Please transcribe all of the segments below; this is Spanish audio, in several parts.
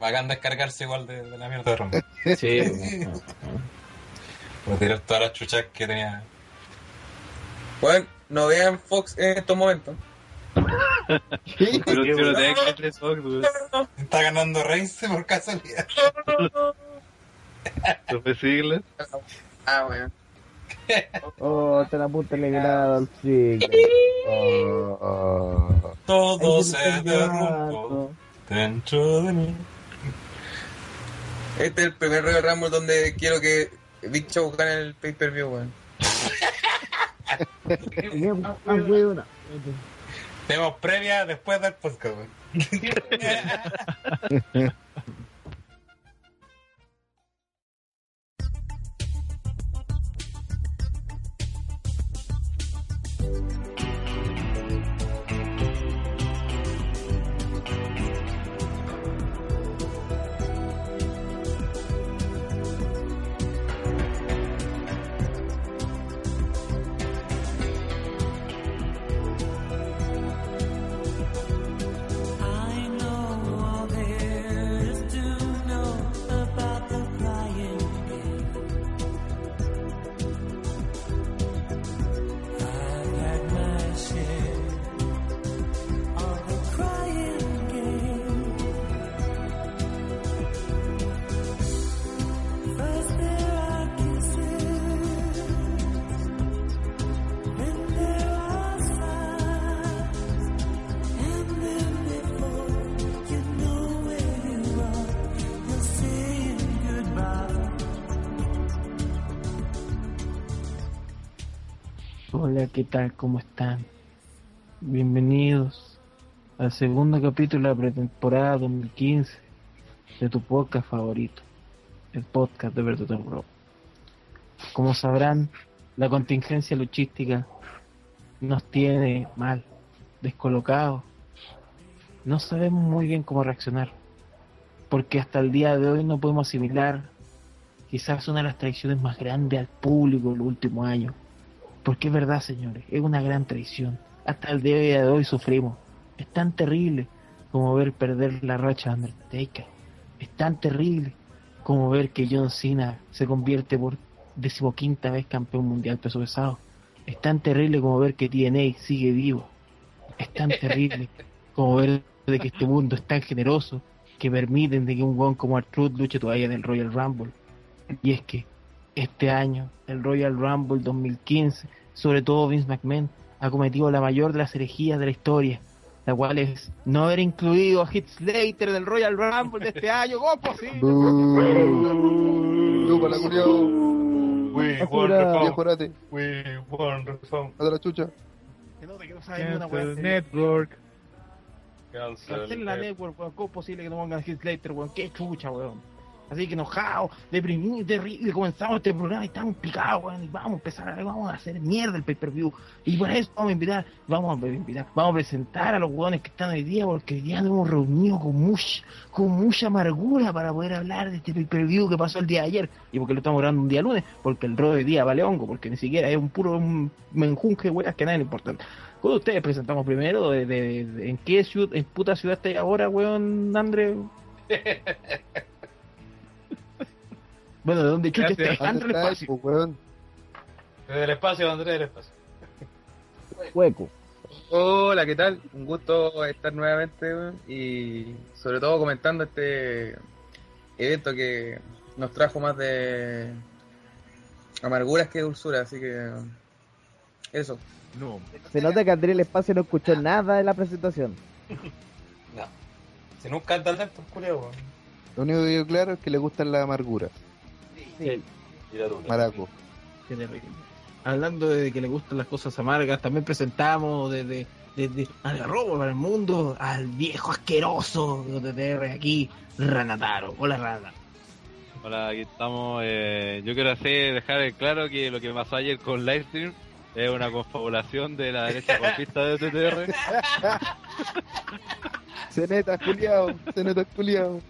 bacán descargarse igual de, de la mierda de Rumble. Sí. Por tirar todas las chuchas que tenía. Bueno, no vean Fox en estos momentos. Pero si no te de Fox, weón. Está ganando Reigns por casualidad. Supe siglas. Ah, bueno. Oh, te la puta eliminada al chico. Oh, oh. Todo se derrumbó dentro de mí. Este es el primer Royal Rumble donde quiero que Big Show gane el pay-per-view, weón. Tenemos previa después del podcast, weón. ¿qué tal? ¿Cómo están? Bienvenidos al segundo capítulo de la pretemporada 2015 de tu podcast favorito, el podcast de Berto Bro. Como sabrán, la contingencia luchística nos tiene mal, descolocados. No sabemos muy bien cómo reaccionar, porque hasta el día de hoy no podemos asimilar quizás una de las traiciones más grandes al público en los últimos años. Porque es verdad, señores, es una gran traición. Hasta el día de hoy sufrimos. Es tan terrible como ver perder la racha de Undertaker. Es tan terrible como ver que John Cena se convierte por decimoquinta vez campeón mundial peso pesado. Es tan terrible como ver que TNA sigue vivo. Es tan terrible como ver de que este mundo es tan generoso que permiten de que un weón como Artruth luche todavía en el Royal Rumble. Y es que este año, el Royal Rumble 2015, sobre todo Vince McMahon, ha cometido la mayor de las herejías de la historia, la cual es no haber incluido a Heath Slater en el Royal Rumble de este año. ¿Cómo es posible? La culiao. We. We. A la chucha. Que no, que no saben ni una weá Cancel. Network. Cancelen la network, weón. ¿Cómo es posible que no pongan Heath Slater, weón? Qué chucha, weón. Así que enojado, deprimido, terrible, comenzamos este programa y estamos picados, weón, y vamos a empezar, vamos a hacer mierda el pay-per-view. Y por eso vamos a invitar, vamos a invitar, vamos a presentar a los weones que están hoy día, porque hoy día nos hemos reunido con mucha, con mucha amargura para poder hablar de este pay-per-view que pasó el día de ayer. Y porque lo estamos grabando un día lunes, porque el rol de día vale hongo, porque ni siquiera es un puro un menjunje weas que nada le importan. ¿Cómo ustedes presentamos primero? De, ¿En qué ciudad, en puta ciudad estáis ahora, weón, André? bueno, ¿de dónde chucha estáis? André, el ¿Dónde espacio. weón? Desde el espacio, Andrés, del espacio. Hueco. Hola, ¿qué tal? Un gusto estar nuevamente weón, y sobre todo comentando este evento que nos trajo más de amarguras que dulzura, así que eso. No. Se nota que André el espacio no escuchó nada de la presentación. No. Si nunca anda lento, culeo, weón. Lo único que yo claro es que le gusta la amargura. Sí. Maraco. qué terrible. Hablando de que le gustan las cosas amargas, también presentamos desde desde al robo para el mundo al viejo asqueroso de TTR aquí, Ranataro. Hola Rana. Hola, aquí estamos. eh, yo quiero hacer, dejar claro que lo que pasó ayer con Livestream es una confabulación de la derecha golpista de TTR. Ceneta culiao. Ceneta culiao.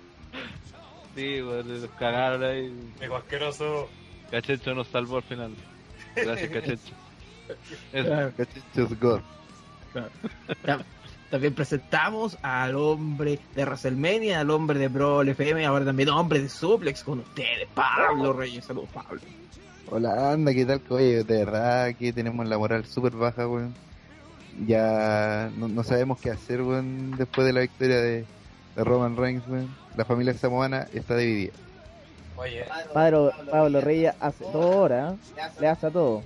Sí, bueno, los cagaron ahí. Viejo asqueroso. Cachencho nos salvó al final. Gracias, Cachencho. Eso. Claro. Cachichos God. Ya. También presentamos al hombre de WrestleMania, al hombre de Brawl FM, ahora también hombre de Suplex con ustedes, Pablo Reyes. Saludos, Pablo. Hola, anda, ¿qué tal? Oye, de verdad que tenemos la moral súper baja, weón. Ya no, no sabemos qué hacer, weón, después de la victoria de, de Roman Reigns, weón. La familia samoana está dividida. Oye, Pablo, Pablo Reyes hace dos horas, le hace a todo.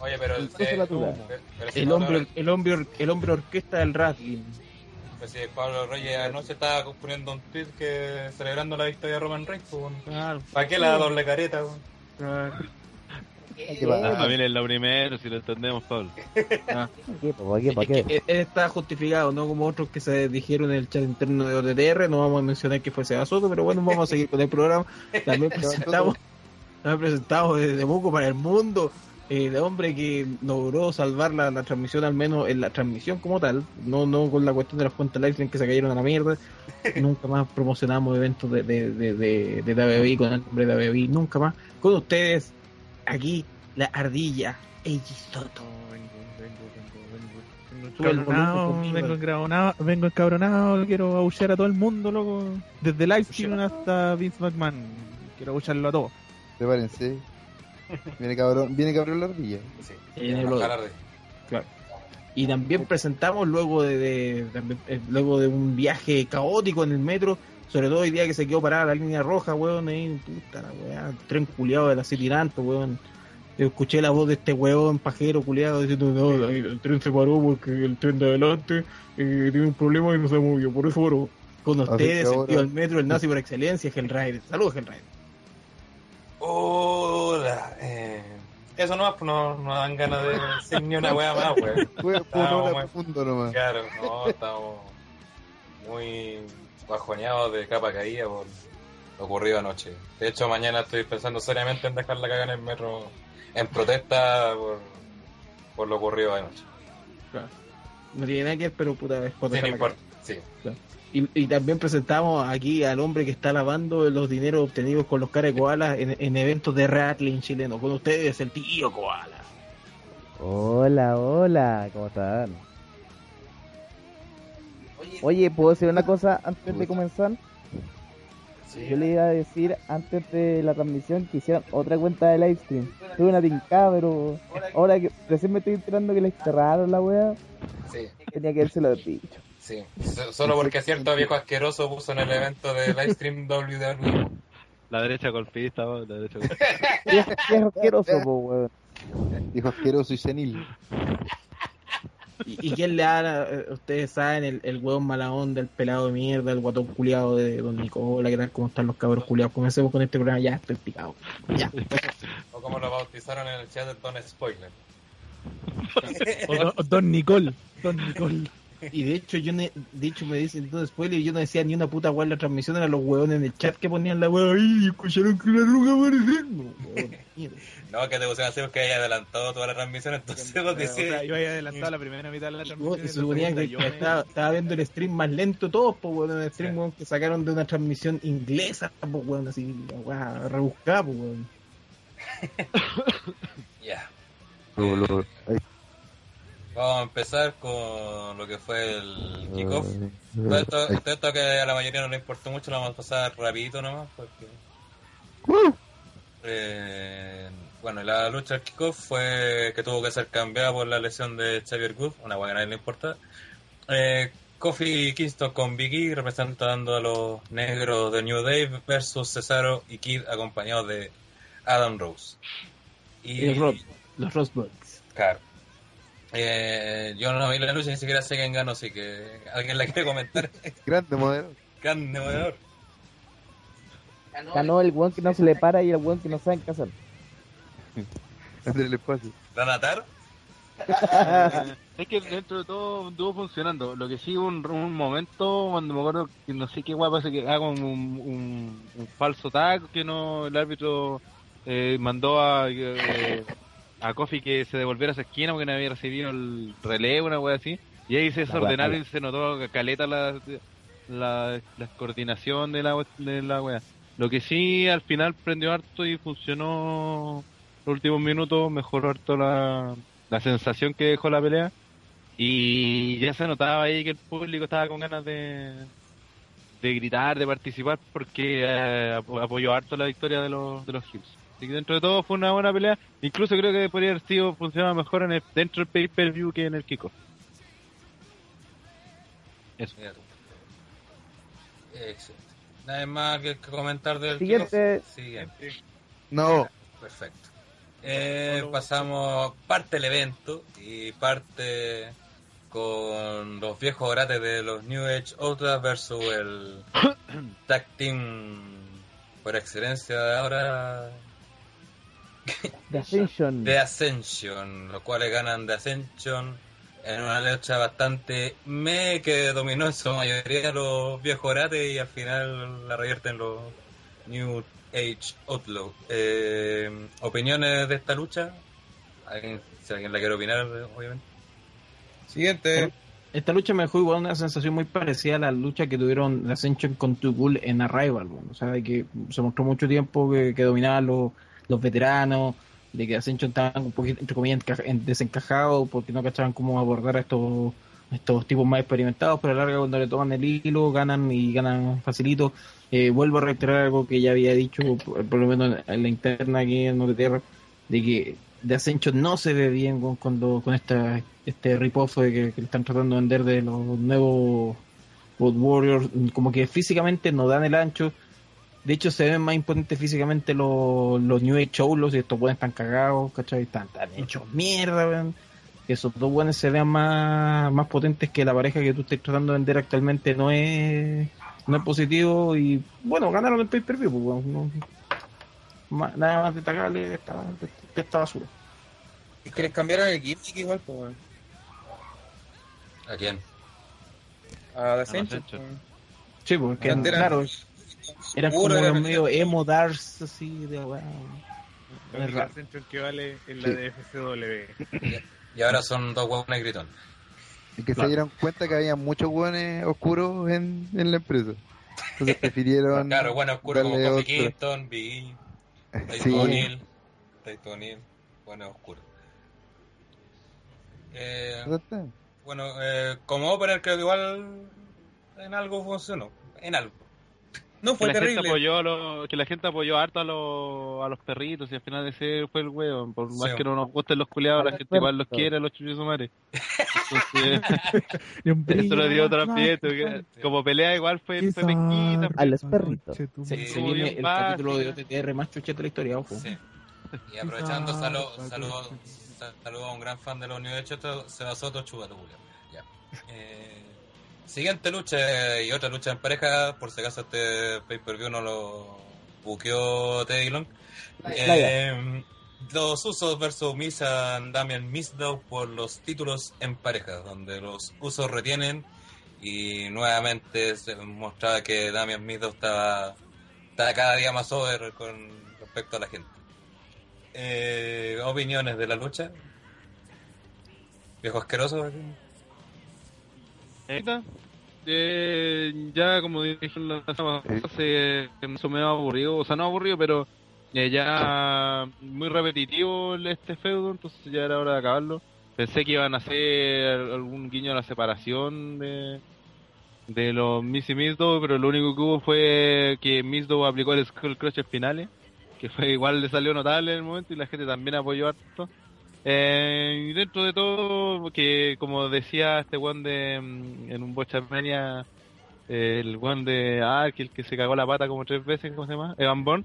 oye, pero el, Incluso la tuya. pero- pero si El hombre, el hombre, el hombre orquesta del wrestling. pues si Pablo Reyes anoche estaba poniendo un tweet que celebrando la victoria de Roman Reigns, pues, ¿para qué la doble careta? weón? Familia es lo primero, si lo entendemos, Pablo. Ah. ¿Para qué? ¿Para qué? ¿Para Es qué? que él está justificado, no como otros que se dijeron en el chat interno de ODTR, no vamos a mencionar que fue Seba Soto, pero bueno, vamos a seguir con el programa. También presentamos, también presentamos desde Buco para el mundo, eh, de hombre que logró salvar la, la transmisión, al menos en la transmisión como tal, no no con la cuestión de las cuentas live que se cayeron a la mierda. nunca más promocionamos eventos de, de, de, de, de WWE con el nombre de WWE, nunca más. Con ustedes, aquí, la ardilla, Eiji Soto. Encabronado, conmigo. vengo encabronado, vengo encabronado, quiero aullar a todo el mundo, loco. Desde Livestream hasta Vince McMahon. Quiero aullarlo a todos. Prepárense. Viene cabrón, viene cabrón la ardilla. Sí, En el de- Y también presentamos luego de, de- eh, luego de un viaje caótico en el metro, sobre todo hoy día que se quedó parada la línea roja, weón, ahí, puta la weá, tren culiado de la City Tanto, weón. Yo escuché la voz de este weón pajero culiado diciendo, no, el, tren se paró porque el tren de adelante eh, tiene un problema y no se movió, por eso paró. Con ustedes, el tío del metro, el nazi por excelencia, Hellrider. Saludos, Hellrider. Hola, eh, eso nomás, pues no, no dan ganas de decir ni una wea más, weón. Fue profundo nomás. Claro, no, estamos muy bajoneados de capa caída por lo ocurrido anoche. De hecho, mañana estoy pensando seriamente en dejar la caga en el metro en protesta por, por lo ocurrido anoche. No tiene nada que ver, pero puta, es por Sí, no importa, sí. Y, y también presentamos aquí al hombre que está lavando los dineros obtenidos con los caras de koala en, en eventos de rattling chileno. Con ustedes, el tío koala. Hola, hola, ¿cómo están? Oye, ¿puedo decir una cosa antes de comenzar? Yo le iba a decir antes de la transmisión que hicieran otra cuenta de livestream. Tuve una tincada, pero ahora que recién me estoy enterando que les cerraron la wea, Sí, tenía que haberse lo dicho. sí. So- Solo porque cierto viejo asqueroso puso en el evento de livestream WWE. La derecha golpista, la derecha golpista. Viejo viejo asqueroso, po, weón. Dijo asqueroso y senil. ¿Y, y quién le da, eh, ustedes saben, el, el hueón mala onda, el pelado de mierda, el guatón culiado de Don Nicola, ¿qué tal? ¿Cómo están los cabros culiados? Comencemos con este programa, ya estoy picado. Ya. O como lo bautizaron en el chat de Don Spoiler. O Don, o Don Nicole. Don Nicole. Y de hecho, yo ne- de hecho me dicen todo spoiler y yo no decía ni una puta weá en la transmisión, eran los hueones en el chat que ponían la weá ahí y escucharon que la ruga aparecer. No, que te pusieron así porque haya adelantado toda la transmisión, entonces vos O sea, decís... yo había adelantado la primera mitad de la transmisión. weón, y suponía que yo me- estaba, estaba viendo el stream más lento todos, pues weón, el stream Sí. weón, que sacaron de una transmisión inglesa, pues weón, así, la weá rebuscada, pues weón. Ya. Ay, Vamos a empezar con lo que fue el kickoff. Todo esto, ay. todo esto que a la mayoría no le importó mucho, lo vamos a pasar rapidito nomás, porque... Eh, bueno, la lucha del kickoff fue que tuvo que ser cambiada por la lesión de Xavier Good, una hueá que a nadie le importa. Eh, Kofi Kingston con Biggie representando a los negros de New Day versus Cesaro y Kid acompañados de Adam Rose. Y Rob, los Rosebuds. Claro. Eh, yo no vi la lucha, ni siquiera sé quién ganó, así que alguien la quiere comentar. Grande modelo. Grande movedor. Ganó el weón que no se le para y el weón que no sabe. Entre el espacio. ¿Granatar? Es que dentro de todo estuvo funcionando. Lo que sí, un, un momento cuando me acuerdo que no sé qué guay pasa que hago un, un, un falso tag que no el árbitro eh, mandó a, eh, a Kofi que se devolviera a esa esquina porque no había recibido el relevo, una wea así. Y ahí se desordenaron y se notó caleta la, la, la coordinación de la, de la wea. Lo que sí, al final prendió harto y funcionó los últimos minutos, mejoró harto la, la sensación que dejó la pelea. Y ya se notaba ahí que el público estaba con ganas de, de gritar, de participar, porque eh, apo- apoyó harto la victoria de los, de los Hills. Así que dentro de todo fue una buena pelea. Incluso creo que podría haber sido funcionado mejor en el, dentro del pay-per-view que en el kickoff. Eso. Excelente. Nada más que comentar del Siguiente. Siguiente. No, Perfecto. Eh, pasamos parte del evento y parte con los viejos grates de los New Age Outlaws versus el Tag Team por excelencia de ahora The Ascension. de Ascension, los cuales ganan de Ascension en una lucha bastante me que dominó en su mayoría los viejos grates y al final la revierten los New Age Outlaw. Eh, ¿Opiniones de esta lucha? ¿Alguien, si alguien la quiere opinar, obviamente. Siguiente. Esta lucha me dejó igual una sensación muy parecida a la lucha que tuvieron la Ascension con Tugul en Arrival. bueno, o sea, de que se mostró mucho tiempo que, que dominaban los, los veteranos, de que Ascension estaban un poquito, entre comillas, encaja- en- desencajados porque no cachaban cómo abordar a estos, estos tipos más experimentados, pero a la larga cuando le toman el hilo, ganan y ganan facilito. Eh, vuelvo a reiterar algo que ya había dicho, por, lo menos en la interna aquí en Tierra, de que de Ascension no se ve bien con, cuando, con esta, este ripoff que, que están tratando de vender de los nuevos Road Warriors, como que físicamente no dan el ancho. De hecho, se ven más imponentes físicamente los, los New Age Outlaws y estos buenos están cagados, ¿cachai? Están, están hechos mierda, weón. Que esos dos buenos se vean más, más potentes que la pareja que tú estás tratando de vender actualmente no es, no es positivo. Y bueno, ganaron el pay per view, pues. No- nada más destacable de esta, de esta basura. Es que les cambiaron el gimmick igual, pues, weón. ¿A quién? A The Ascension. Weón. Sí, porque eran- claro, eran como los medio emo dars así de raro. Ascension que vale es la Sí. de FCW. Y ahora son dos huevos gritones. y que Claro. se dieron cuenta que había muchos hueones oscuros en, en la empresa. Entonces prefirieron. Claro, bueno, oscuro como Kofi. Kingston, Big E. O'Neill, bueno, oscuro. Eh, bueno, eh, como opener creo que igual en algo funcionó, en algo. No, Que fue la, gente terrible. apoyó a los, que la gente apoyó harto a los, a los perritos y al final ese fue el huevo. Por más Sí. que no nos gusten los culiados, la gente igual los quiere, los un eso le dio porque Como pelea igual fue, fue penquita. A los perritos. Se, se viene el capítulo de OTTR más chuchete de la historia, ojo. Sí. Y aprovechando, saludo, saludo, saludo a un gran fan de los New Age, Seba Soto, Chugato Julio. Ya. Eh, siguiente lucha y otra lucha en pareja, por si acaso este pay-per-view no lo buqueó Teddy Long. Eh, los Usos versus Misa and Damian Misdow por los títulos en pareja, donde los Usos retienen y nuevamente se mostraba que Damian Misdow estaba, estaba cada día más over con respecto a la gente. Eh, opiniones de la lucha. Viejo asqueroso. aquí. Eh, ya como dije en la semana se me hizo medio aburrido, o sea, no aburrido, pero eh, ya muy repetitivo este feudo, entonces ya era hora de acabarlo. Pensé que iban a hacer algún guiño a la separación de, de los Miss y Misdo, pero lo único que hubo fue que Misdo aplicó el Skull Crush finales, que fue igual le salió notable en el momento y la gente también apoyó harto. Eh, y dentro de todo, que como decía este one de mm, en un Bochamania, eh, el one de ah, que el que se cagó la pata como tres veces, ¿cómo se llama? Evan Bourne,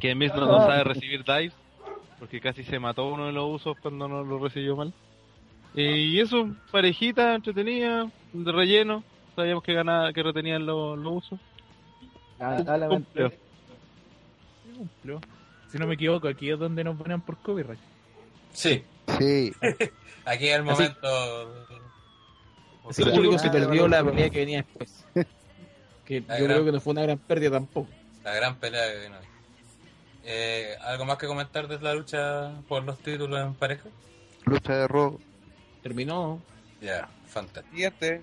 que mismo no sabe recibir dives, porque casi se mató uno de los usos cuando no lo recibió mal. Eh, y eso, parejita, entretenida, de relleno, sabíamos que ganaba, que retenían los, los usos. Lamentablemente. Cumplió. Cumplió. Si no me equivoco, aquí es donde nos ponen por copyright. Sí, Sí, aquí es el Así- momento. Ese público se Ah, perdió la pelea que venía después. Que La yo gran- creo que no fue una gran pérdida tampoco. La gran pelea que vino. ahí. Eh, ¿Algo más que comentar de la lucha por los títulos en pareja? lucha de robo. Terminó. Ya, fantástico. Siguiente.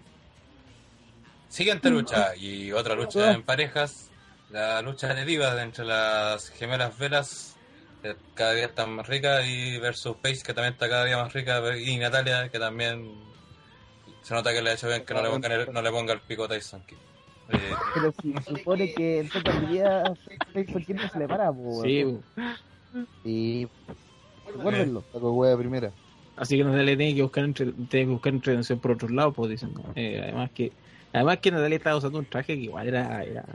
Siguiente lucha y otra lucha en parejas. La lucha de divas entre las gemelas velas, que cada día están más ricas, y versus Paige, que también está cada día más rica, y Natalia, que también Se nota que le ha hecho bien que no le ponga el, no le ponga el pico a Tyson Kidd. Eh, Pero si se supone que en total día Tyson Kidd no se le para, po, Sí. Y Recuérdenlo. saco hueá primera. Así que Natalia tiene que buscar entre, tiene que buscar entretención por otro lado, pues dicen. ¿no? Eh, además que además que Natalia estaba usando un traje que igual era era,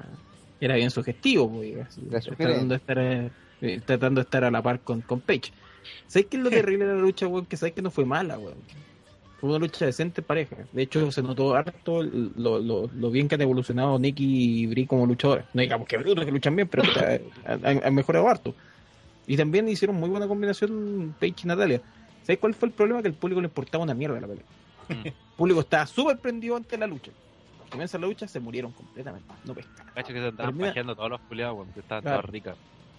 era bien sugestivo, pues, así, Era tratando de estar eh, tratando de estar a la par con, con Paige. ¿Sabes qué es lo terrible de la lucha, weón? Que sabes que no fue mala, weón. Fue una lucha decente en pareja. De hecho, se notó harto lo, lo, lo bien que han evolucionado Nicky y Brie como luchadores. No digamos que brutos que luchan bien, pero han, han mejorado harto. Y también hicieron muy buena combinación Paige y Natalia. ¿Sabes cuál fue el problema? Que al público le importaba una mierda la pelea. Mm. El público estaba súper prendido ante la lucha. Comienza la lucha, se murieron completamente. No pescaron. Cacho que se estaban Termina- pajeando todos los culiados, weón, que estaban Claro. todas ricas.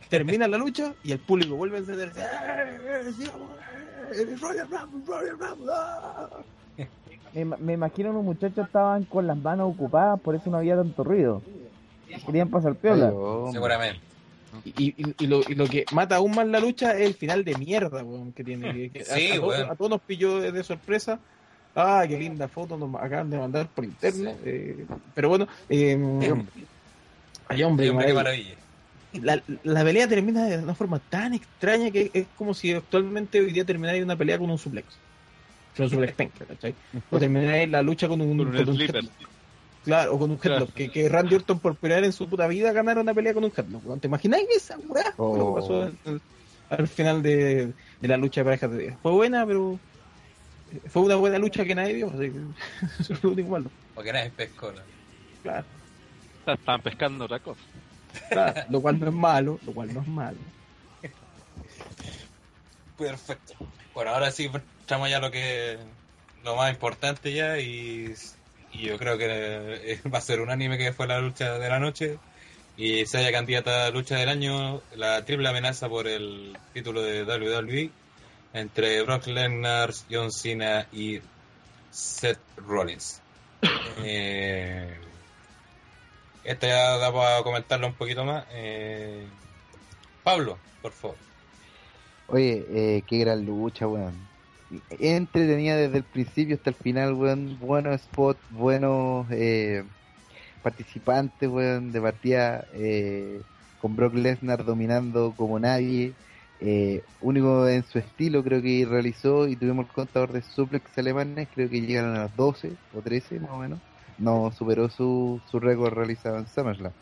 Termina la lucha y el público vuelve a encenderse. ¡Eh, sigamos, eh, Royal Rumble, Royal Rumble, ah! Me, me imagino unos muchachos estaban con las manos ocupadas, por eso no había tanto ruido. Querían pasar piola. Seguramente. Y, y, y lo, y lo que mata aún más la lucha es el final de mierda weón, que tiene. que- que Sí, a, a todos, a todos nos pilló de, de sorpresa. Ah, qué linda foto nos acaban de mandar por interno. Sí. eh, pero bueno, eh, ay, hombre, Sí, hombre, qué maravilla. La, la pelea termina de una forma tan extraña que es como si actualmente hoy día terminara una pelea con un suplex. Con un suplex penca, ¿cachai? O terminara la lucha con un, Con un con un sleeper. headlock. Claro, o con un Claro. headlock. Que, que Randy Orton por primera vez en su puta vida ganara una pelea con un headlock. ¿Te imagináis esa weá? Oh. Lo que pasó al, al final de, de la lucha de parejas de día. Fue buena, pero fue una buena lucha que nadie vio. Así que eso es lo único malo. Porque nadie pescó. ¿no? Claro, Estaban pescando otra cosa. Claro. lo cual no es malo, lo cual no es malo. Perfecto. Bueno, ahora sí entramos ya lo que lo más importante ya y, y yo creo que eh, va a ser un anime que fue la lucha de la noche y se haya candidata a lucha del año la triple amenaza por el título de WWE entre Brock Lesnar, John Cena y Seth Rollins. Eh, este ya da para comentarlo un poquito más. Eh, Pablo, por favor. Oye, eh, qué gran lucha, weón. Entretenida desde el principio hasta el final, weón. Buenos spots, buenos eh, participantes, weón. De partida eh, con Brock Lesnar dominando como nadie. Eh, único en su estilo creo que realizó y tuvimos el contador de suplex alemanes, creo que llegaron a las 12 o 13 más o menos. No superó su, su récord realizado en SummerSlam.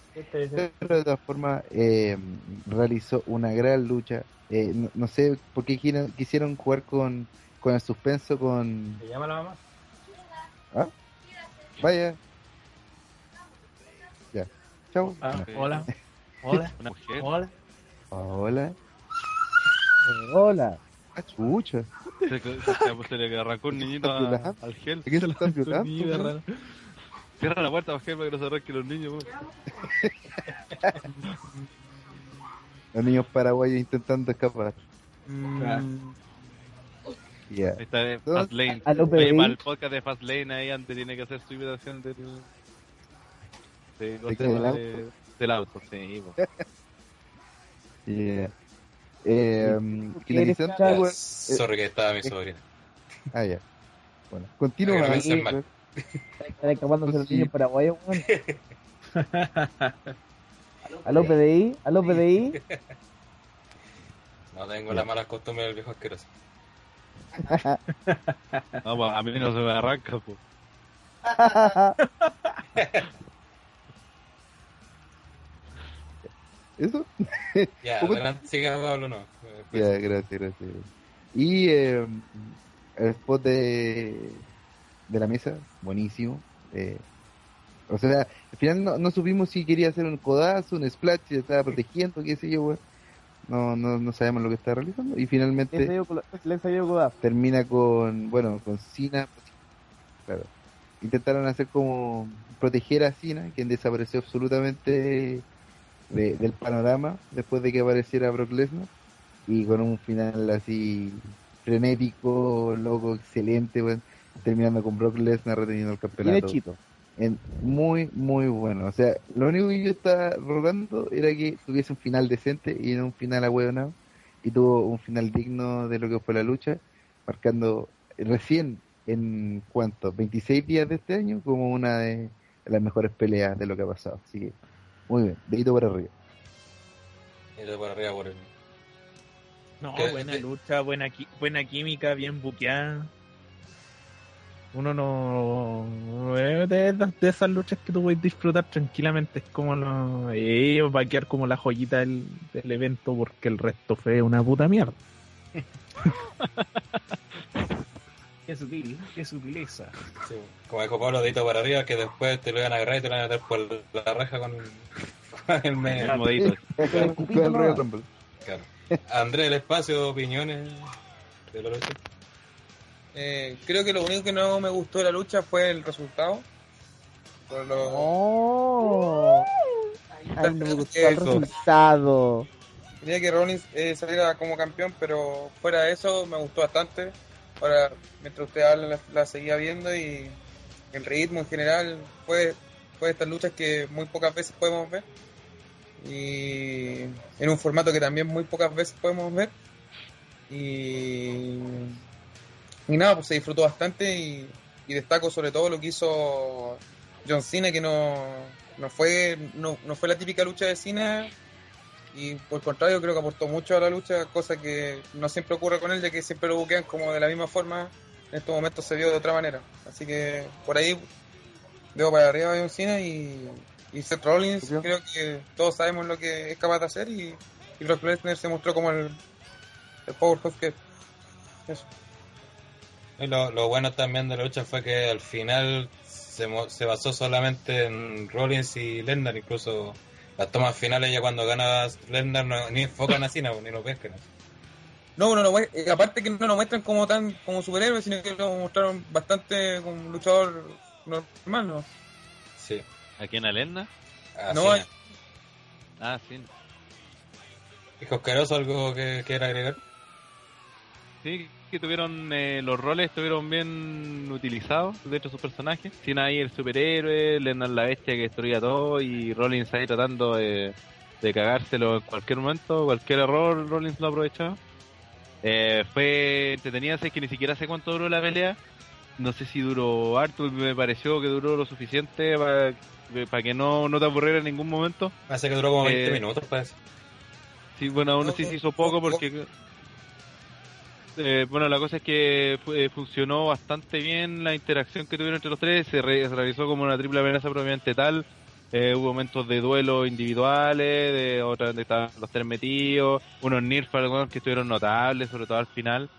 Pero de todas formas, eh, realizó una gran lucha. Eh, no, no sé por qué quisieron, quisieron jugar con, con el suspenso, con... ¿Te llama la mamá? ¿Ah? Vaya. Ya. Chao. Ah, hola, hola, hola. Hola. Hola. Ah, chucha. Se, se- se- le arrancó un niñito a- al gel. ¿A quién se lo están violando? Cierra la puerta, gel, para que no se arranquen los niños. Los niños paraguayos intentando escapar. Claro. Ya. Ahí está eh. Fastlane. ¿A lo Oye, para el podcast de Fastlane ahí antes tiene que hacer su imitación del... De, ¿cómo ¿De De- del auto, sí. po. Ya. Eh, sorry que estaba mi sobrina. Ah, ya. Bueno, continúa. Están escapándose los Sí. niños paraguayos, weón. Aló PDI, aló PDI. No tengo la mala costumbre del viejo asqueroso. No, pues, a mí no se me arranca, pues. ¿Eso? Ya, adelante, siga Pablo, no. Pues, Ya, gracias, gracias. Y eh, el spot de, de la mesa, buenísimo. Eh, o sea, al final no, no supimos si quería hacer un codazo, un splash, si estaba protegiendo, qué sé yo, weón. No, no, no sabemos lo que está realizando. Y finalmente termina con, bueno, con Cena. Claro. Intentaron hacer como proteger a Cena, quien desapareció absolutamente de- del panorama después de que apareciera Brock Lesnar. Y con un final así frenético, loco, excelente, weón, terminando con Brock Lesnar reteniendo el campeonato. En- muy, muy bueno. O sea, lo único que yo estaba rogando era que tuviese un final decente y no un final ahueonado. Y tuvo un final digno de lo que fue la lucha, marcando recién en cuánto, 26 días de este año como una de las mejores peleas de lo que ha pasado. Así que, muy bien, dedito para arriba. Y de por arriba por el. No, ¿Qué? buena lucha, buena, buena química, bien buqueada. Uno no. no es de, esas luchas que tú puedes disfrutar tranquilamente. Es como lo. Ellos va a quedar como la joyita del, del evento porque el resto fue una puta mierda. Qué sutil, qué sutileza. Sí, como dijo Pablo, dedito para arriba, que después te lo iban a agarrar y te lo iban a meter por la reja con, con el medio. Modito. Claro. Andrés, el espacio, opiniones de la lucha. Eh, creo que lo único que no me gustó de la lucha fue el resultado. Por lo- Oh. Ay, no me gustó el resultado. Quería que Rollins eh, saliera como campeón, pero fuera de eso me gustó bastante. Ahora, mientras usted habla, la, la seguía viendo y el ritmo en general fue, fue de estas luchas que muy pocas veces podemos ver. Y en un formato que también muy pocas veces podemos ver. Y, y nada, pues se disfrutó bastante y, y destaco sobre todo lo que hizo John Cena, que no, no, fue, no, no fue la típica lucha de Cena y por el contrario creo que aportó mucho a la lucha, cosa que no siempre ocurre con él, ya que siempre lo buquean como de la misma forma, en estos momentos se vio de otra manera. Así que por ahí veo para arriba a John Cena y, y Seth Rollins, creo que todos sabemos lo que es capaz de hacer y, y Brock Lesnar se mostró como el, el powerhouse que es. Eso. Y lo, lo bueno también de la lucha fue que al final se, mo- se basó solamente en Rollins y Lesnar, incluso las tomas finales ya cuando gana Lesnar no, ni enfocan a Cena, ni lo pescan. No, mue- eh, aparte que no lo muestran como tan como superhéroe, sino que lo mostraron bastante como un luchador normal, ¿no? Sí. ¿A quién Alena? A No, Cena. Ah, sí. Hijo asqueroso, algo que quiera agregar. Sí, que tuvieron eh, los roles estuvieron bien utilizados dentro de sus personajes. Tiene ahí el superhéroe, Lennon la bestia que destruía todo y Rollins ahí tratando de, de cagárselo en cualquier momento, cualquier error Rollins lo aprovechaba. Eh, fue entretenida, sé que ni siquiera sé cuánto duró la pelea. No sé si duró harto, me pareció que duró lo suficiente para, para que no, no te aburriera en ningún momento. Parece que duró como 20 Eh, minutos, parece. Sí, bueno, aún así se hizo poco porque... eh, bueno, la cosa es que fue- funcionó bastante bien la interacción que tuvieron entre los tres, se, re- realizó como una triple amenaza propiamente tal, eh, hubo momentos de duelo individuales, de otras donde estaban los tres metidos, unos algunos que estuvieron notables, sobre todo al final.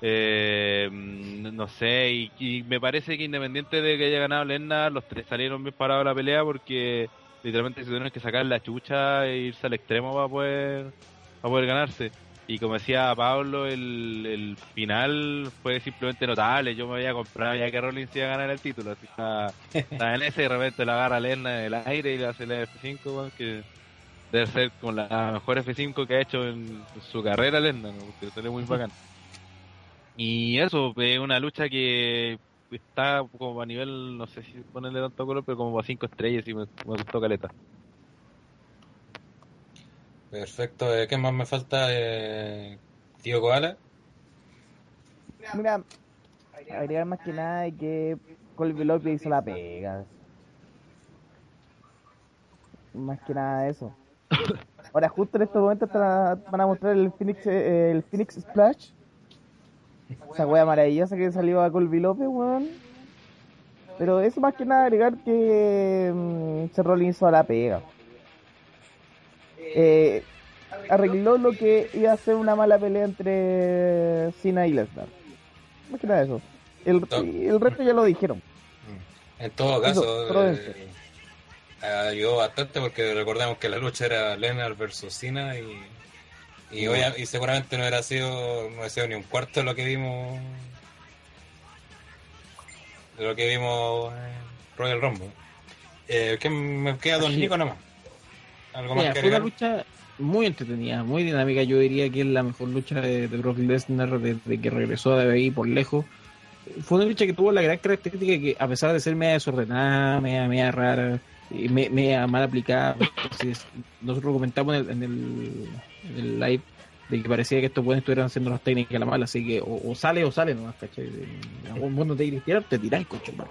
Eh, mm, no sé, y, me parece que independiente de que haya ganado Lennar, los tres salieron bien parados de la pelea porque literalmente se tuvieron que sacar la chucha e irse al extremo para poder, para poder ganarse. Y como decía Pablo, el, el final fue simplemente notable. Yo me había comprado ya que Rollins iba a ganar el título. Así estaba, estaba en ese y de repente la agarra Lennar en el aire y le hace la F5, weón, que debe ser como la mejor F5 que ha hecho en su carrera Lennar, ¿no? porque salió muy bacán. Y eso, es una lucha que está como a nivel, no sé si ponerle tanto color, pero como a 5 estrellas y me, me gustó caleta. Perfecto. eh, ¿Qué más me falta? Eh, tío Koala. Mira, agregar más que nada que Colby Lopez hizo la pega. Más que nada eso. Ahora, justo en estos momentos van a mostrar el Phoenix, eh, el Phoenix Splash. Esa wea maravillosa que salió a Colby López, weón. Pero eso más que nada agregar que mm, Rollins hizo la pega. Eh, arregló lo que iba a ser una mala pelea entre Cena y Lesnar. Más que nada eso. El, resto ya lo dijeron. En todo caso, Eso, Prudense. eh, ayudó bastante porque recordemos que la lucha era Lennar versus Cena y, y, obvia- y seguramente no hubiera sido no hubiera sido ni un cuarto de lo que vimos de lo que vimos en Royal Rumble. Eh, ¿qué me queda Don Así Nico nomás? ¿Algo más Mira, que fue una lucha muy entretenida, muy dinámica. Yo diría que es la mejor lucha de, de Brock Lesnar desde que regresó de ahí por lejos. Fue una lucha que tuvo la gran característica que, a pesar de ser media desordenada, media, media rara, y me- media mal aplicada, entonces, nosotros comentamos en el, en el, en el live de que parecía que estos buenos estuvieran haciendo las técnicas a la mala, así que o, o sale o sale nomás, ¿cachai? En algún mundo te tirar, te tirás, coche, pa.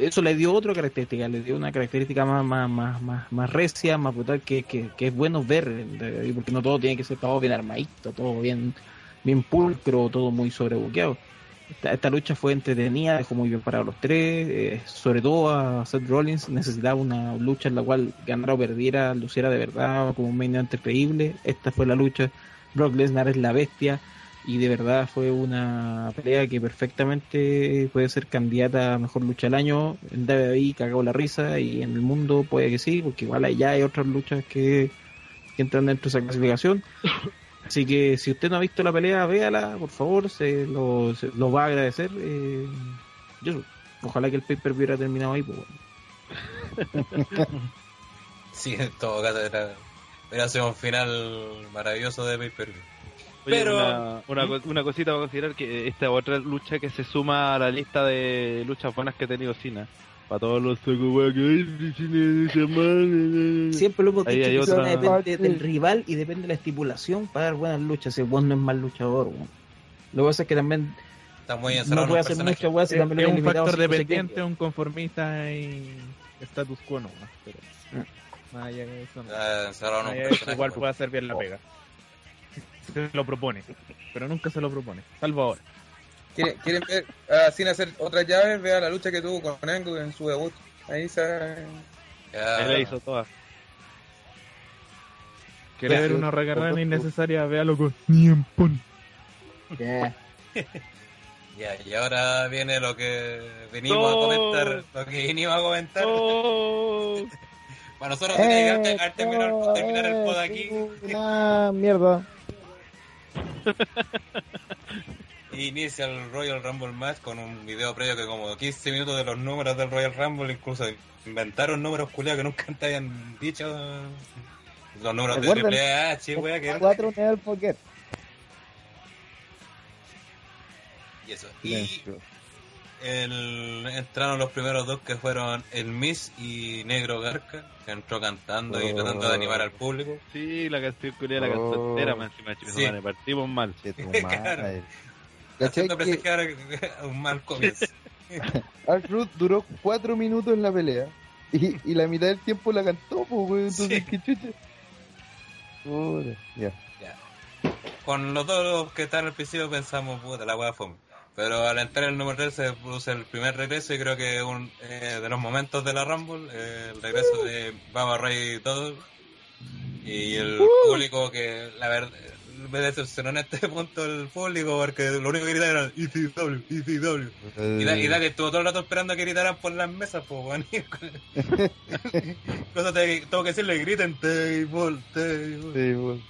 Eso le dio otra característica, le dio una característica más, más, más, más, más recia, más brutal, que, que, que es bueno ver, porque no todo tiene que ser todo bien armadito, todo bien, bien pulcro, todo muy sobrebuqueado. Esta, lucha fue entretenida, dejó muy bien parados los tres, eh, sobre todo a Seth Rollins necesitaba una lucha en la cual ganara o perdiera, luciera de verdad como un main creíble. Esta fue la lucha, Brock Lesnar es la bestia y de verdad fue una pelea que perfectamente puede ser candidata a mejor lucha del año. En WWE cagó la risa y en el mundo puede que sí, porque igual allá hay otras luchas que, que entran dentro de esa clasificación. Así que si usted no ha visto la pelea, véala, por favor, se lo, se lo va a agradecer. Eh, yo, ojalá que el paper hubiera terminado ahí. Pues, bueno. Sí, en todo caso era, era sido un final maravilloso de pay-per-view. Oye, Pero- una, una, co- una cosita para considerar que esta otra lucha que se suma a la lista de luchas buenas que ha tenido Cena. Para todos los. Siempre lo hemos dicho hay que otra- depende del rival y depende de la estipulación para dar buenas luchas. Si el no es mal luchador, weón. Lo que pasa es que también Está muy no puede hacer weas si Es, también es lo un factor dependiente, un conformista y status quo nomás. Pero Mm. más allá de eso, no. Más allá de eso, igual puede hacer bien la pega. Se lo propone, pero nunca se lo propone, salvo ahora. ¿Quieren, quieren ver a Cena hacer otras llaves? Vea la lucha que tuvo con Angle en su debut. Ahí se... Ya, Ahí la hizo toda. Quiere ver una recargada innecesaria, véalo con Niempon. Ya. ya, y ahora viene lo que venimos a comentar. Lo que venimos a comentar. ¡Oh! Para nosotros tenía Eh, terminar, al terminar el pod aquí. Ah, mierda. Inicia el Royal Rumble match con un video previo que como 15 minutos de los números del Royal Rumble, incluso inventaron números culiados que nunca te habían dicho. Los números de Triple H, wea, que Cuatro Never Forget. y eso. Y el, entraron los primeros dos que fueron el Miss y Negro Garca, que entró cantando y tratando de animar al público. Sí, la canción culiada, la Oh. canción entera, más encima, chicos, Sí. madre, partimos mal. Claro. ¿Cachai Haciendo que un mal comienzo. R-Truth duró cuatro minutos en la pelea y, y la mitad del tiempo la cantó, pues. Entonces, Sí. qué chucha. Ya. Con los dos que están al principio pensamos, puta, la wea fome. Pero al entrar el número 3 se produce el primer regreso y creo que un eh, de los momentos de la Rumble, eh, el regreso de Baba Ray y todo. Y el público que, la verdad, me decepcionó en este punto el público porque lo único que gritaban era ECW, ECW. Y, da, y Dani estuvo todo el rato esperando que gritaran por las mesas, pues, bueno. Cosa te, tengo que decirle, griten table, table. Weón.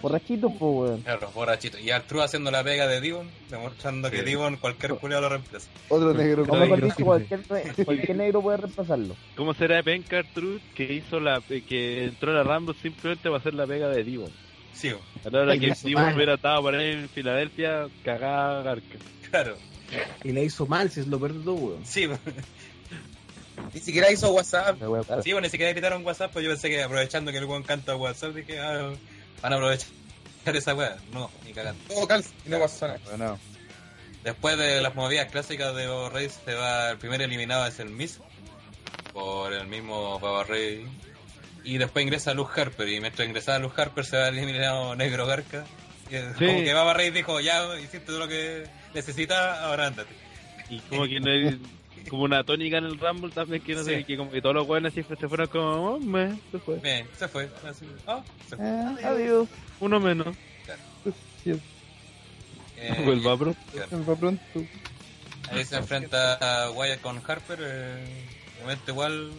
Borrachitos, po, weón. Claro, borrachito. Y Artru haciendo la pega de Divon, demostrando que. Divon cualquier culiao lo reemplaza. Otro negro O mejor dicho, cualquier, cualquier negro puede reemplazarlo. ¿Cómo será Pencar Truth que hizo la que entró a la Rambo simplemente para hacer la pega de Divon? Sí, A la hora que Divon hubiera estado para él en Filadelfia, cagada Garca. claro. Y le hizo mal, si es lo peor de todo, weón. Sí, Ni siquiera hizo WhatsApp. La sí, bueno, ni siquiera gritaron WhatsApp, pues yo pensé que aprovechando que el weón canta WhatsApp, dije, ah, van a aprovechar esa weá. No, ni cagando. Todo calza y no pasó nada. Bueno, Después de las movidas clásicas de Baba Rey, se va, el primer eliminado es el Miz, por el mismo Baba Rey. Y después ingresa Luz Harper, y mientras ingresaba Luz Harper se va eliminado Negro Garca. Y es Sí. Como que Baba Rey dijo, ya hiciste todo lo que necesitas, ahora ándate. Y como que no hay- como una tónica en el Rumble también que no sé, Sí. que como que todos los buenos siempre se fueron como, oh, me, se fue. Bien, se fue. Así, ah, se fue. Ah, adiós. Uno menos. Eh, Vuelva, claro. va pronto. Ahí se enfrenta a Wyatt con Harper. Eh, momento igual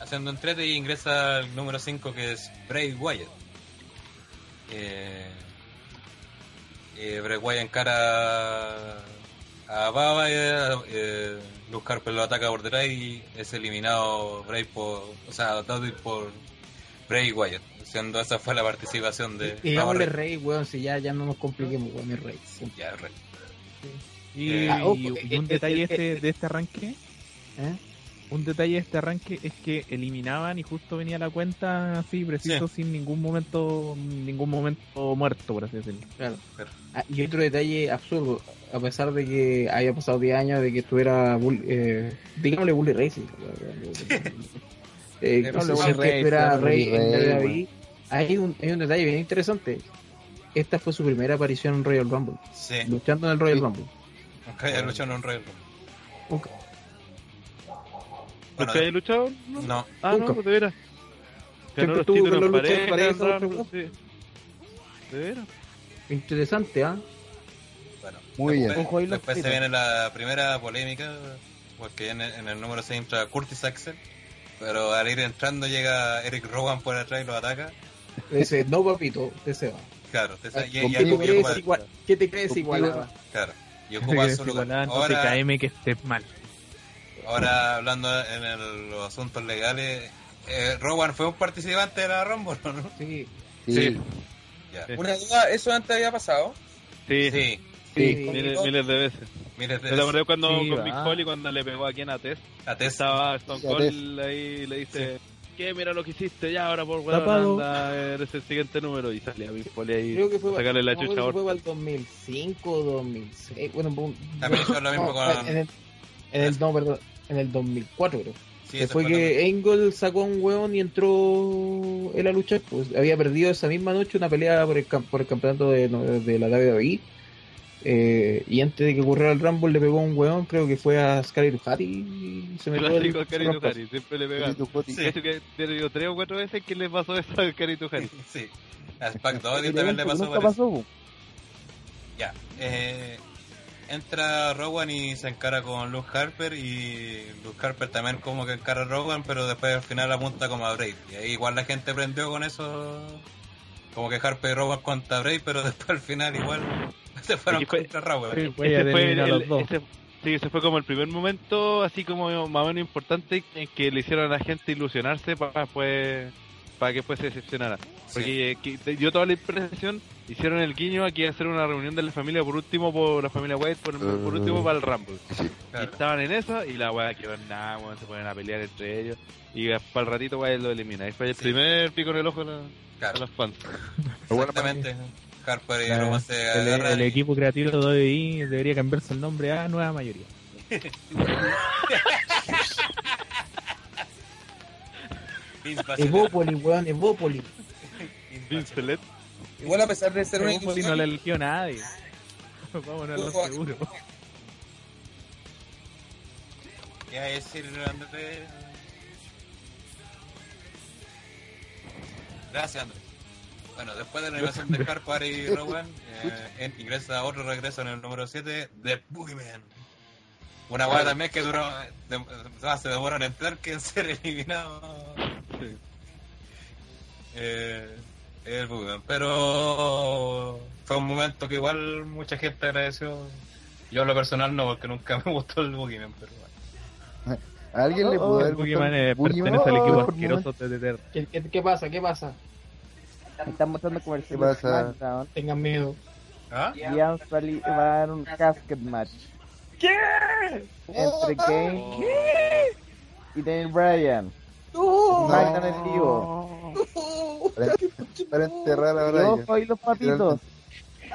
haciendo entrete y ingresa el número 5 que es Bray Wyatt. Eh, eh, Bray Wyatt encara a Baba, eh, eh, Luke Harper lo ataca por detrás y es eliminado Bray por, o sea, Dudley por Bray Wyatt. Siendo esa fue la participación de Y Baba digámosle rey, weón, si ya, ya no nos compliquemos, weón, mi rey. Sí. Ya, Rey. Y, Eh, ah, ojo, y eh, un eh, detalle eh, este, eh, de este arranque, ¿Eh? Un detalle de este arranque es que eliminaban y justo venía la cuenta así preciso sin ningún momento ningún momento muerto por así decirlo Claro. Ah, y otro detalle absurdo, a pesar de que haya pasado 10 años de que estuviera, bull- eh, digámosle Bully Racing. eh, si Bully claro, Rey en WWE, hay un, hay un detalle bien interesante. Esta fue su primera aparición en Royal Rumble, Sí, luchando en el Royal Sí. Rumble. había luchado en un Royal Rumble. Nunca. Bueno, ¿Nunca había luchado? No. no, Ah, Nunca. no, pues de veras. Siempre Ganó los tuvo títulos en de pareja, pareja, Rumble, sí. De veras. Interesante, ¿ah? bueno. Muy bien. Después, Ojo ahí los después se viene la primera polémica, porque en el, en el número 6 entra Curtis Axel, pero al ir entrando llega Eric Rowan por atrás y lo ataca. Dice, no papito, usted se va. Claro, te sa- y, y- ¿Qué te ocupa- crees igual? ¿Qué te crees igual? Claro, y ocupa su lugar. no Ahora, TKM que estés mal ahora hablando en el- los asuntos legales, eh, Rowan fue un participante de la Rumble, ¿no? Sí, Sí. Sí. Ya. Una duda, ¿eso antes había pasado? Sí, Sí, sí. Miles, miles de veces. miles de ¿Te acordás cuando Sí, con. Mick Foley cuando le pegó aquí en Ates? a Tess. Estaba Stone Cold ahí le dice, ¿qué? Mira lo que hiciste ya, ahora por anda, eres el siguiente número. Y salía Mick Foley ahí. Creo que fue, sacarle la no, chucha creo que a fue el 2005 o 2006. Bueno, bu- También hizo lo mismo no, con- En el, en el- no, perdón, en el 2004 creo. Sí, que fue que Engel sacó a un weón y entró él a luchar. Pues había perdido esa misma noche una pelea por el, por el campeonato de, de la WWE. Eh, y antes de que ocurriera el Rumble le pegó a un weón, creo que fue a Scarlett O'Hara y se metió Clásico el- Cari Tuhari, siempre le pega. Sí, que te digo tres o cuatro veces que le pasó eso a Cari Tuhari. Sí. A El también le pasó nunca por eso. pasó. Ya. Eh, entra Rowan y se encara con Luke Harper y Luke Harper también como que encara a Rowan, pero después al final apunta como a Bray. Y ahí igual la gente prendió con eso. Como que Harper y Rowan contra Bray, pero después al final igual se fueron fue- contra Rowan. Sí, pues ya Ese fue el- ese- sí, ese fue como el primer momento, así como más o menos importante, en que le hicieron a la gente ilusionarse para pues, para que pues se decepcionara. Porque eh, que- te dio toda la impresión, hicieron el guiño aquí a hacer una reunión de la familia, por último por la familia White, por, por último para el Rumble. Y Claro. estaban en eso y la weá quedó en nada, weón, se ponen a pelear entre ellos y para el ratito White lo elimina. Ahí fue el Sí. primer pico en el ojo la- a Claro. los fans. Exactamente. Harper y Claro, se el, agarran. el equipo creativo de WWE debería cambiarse el nombre a Nueva Mayoría. Evópoli, weón, Evópoli. Vince Vince Lett. Igual a pesar de ser un Pero equipo no le eligió nadie. Vámonos a lo seguro. ¿Qué hay que decir, Andrés? Gracias, Andrés. Bueno, después de la animación de Harper y Rowan, eh, ingresa otro regreso en el número 7 de Boogeyman. Una guada también que duró, de- más se demoró en entrar que en ser eliminado. Eh, el Boogeyman. Pero fue un momento que igual mucha gente agradeció. Yo en lo personal no, porque nunca me gustó el Boogeyman, pero bueno. ¿A alguien le pudo oh, haber El gustado eh, pertenece al equipo asqueroso de TTR. ¿Qué, qué, qué pasa? ¿Qué pasa? Están mostrando comerciales ¿Qué pasa? Tengan miedo. ¿Ah? y sali- va a dar un casket match. ¿Qué? Entre Kane y Daniel Bryan. SmackDown en vivo. Para, para enterrar Y ahora. ojo ahí los patitos.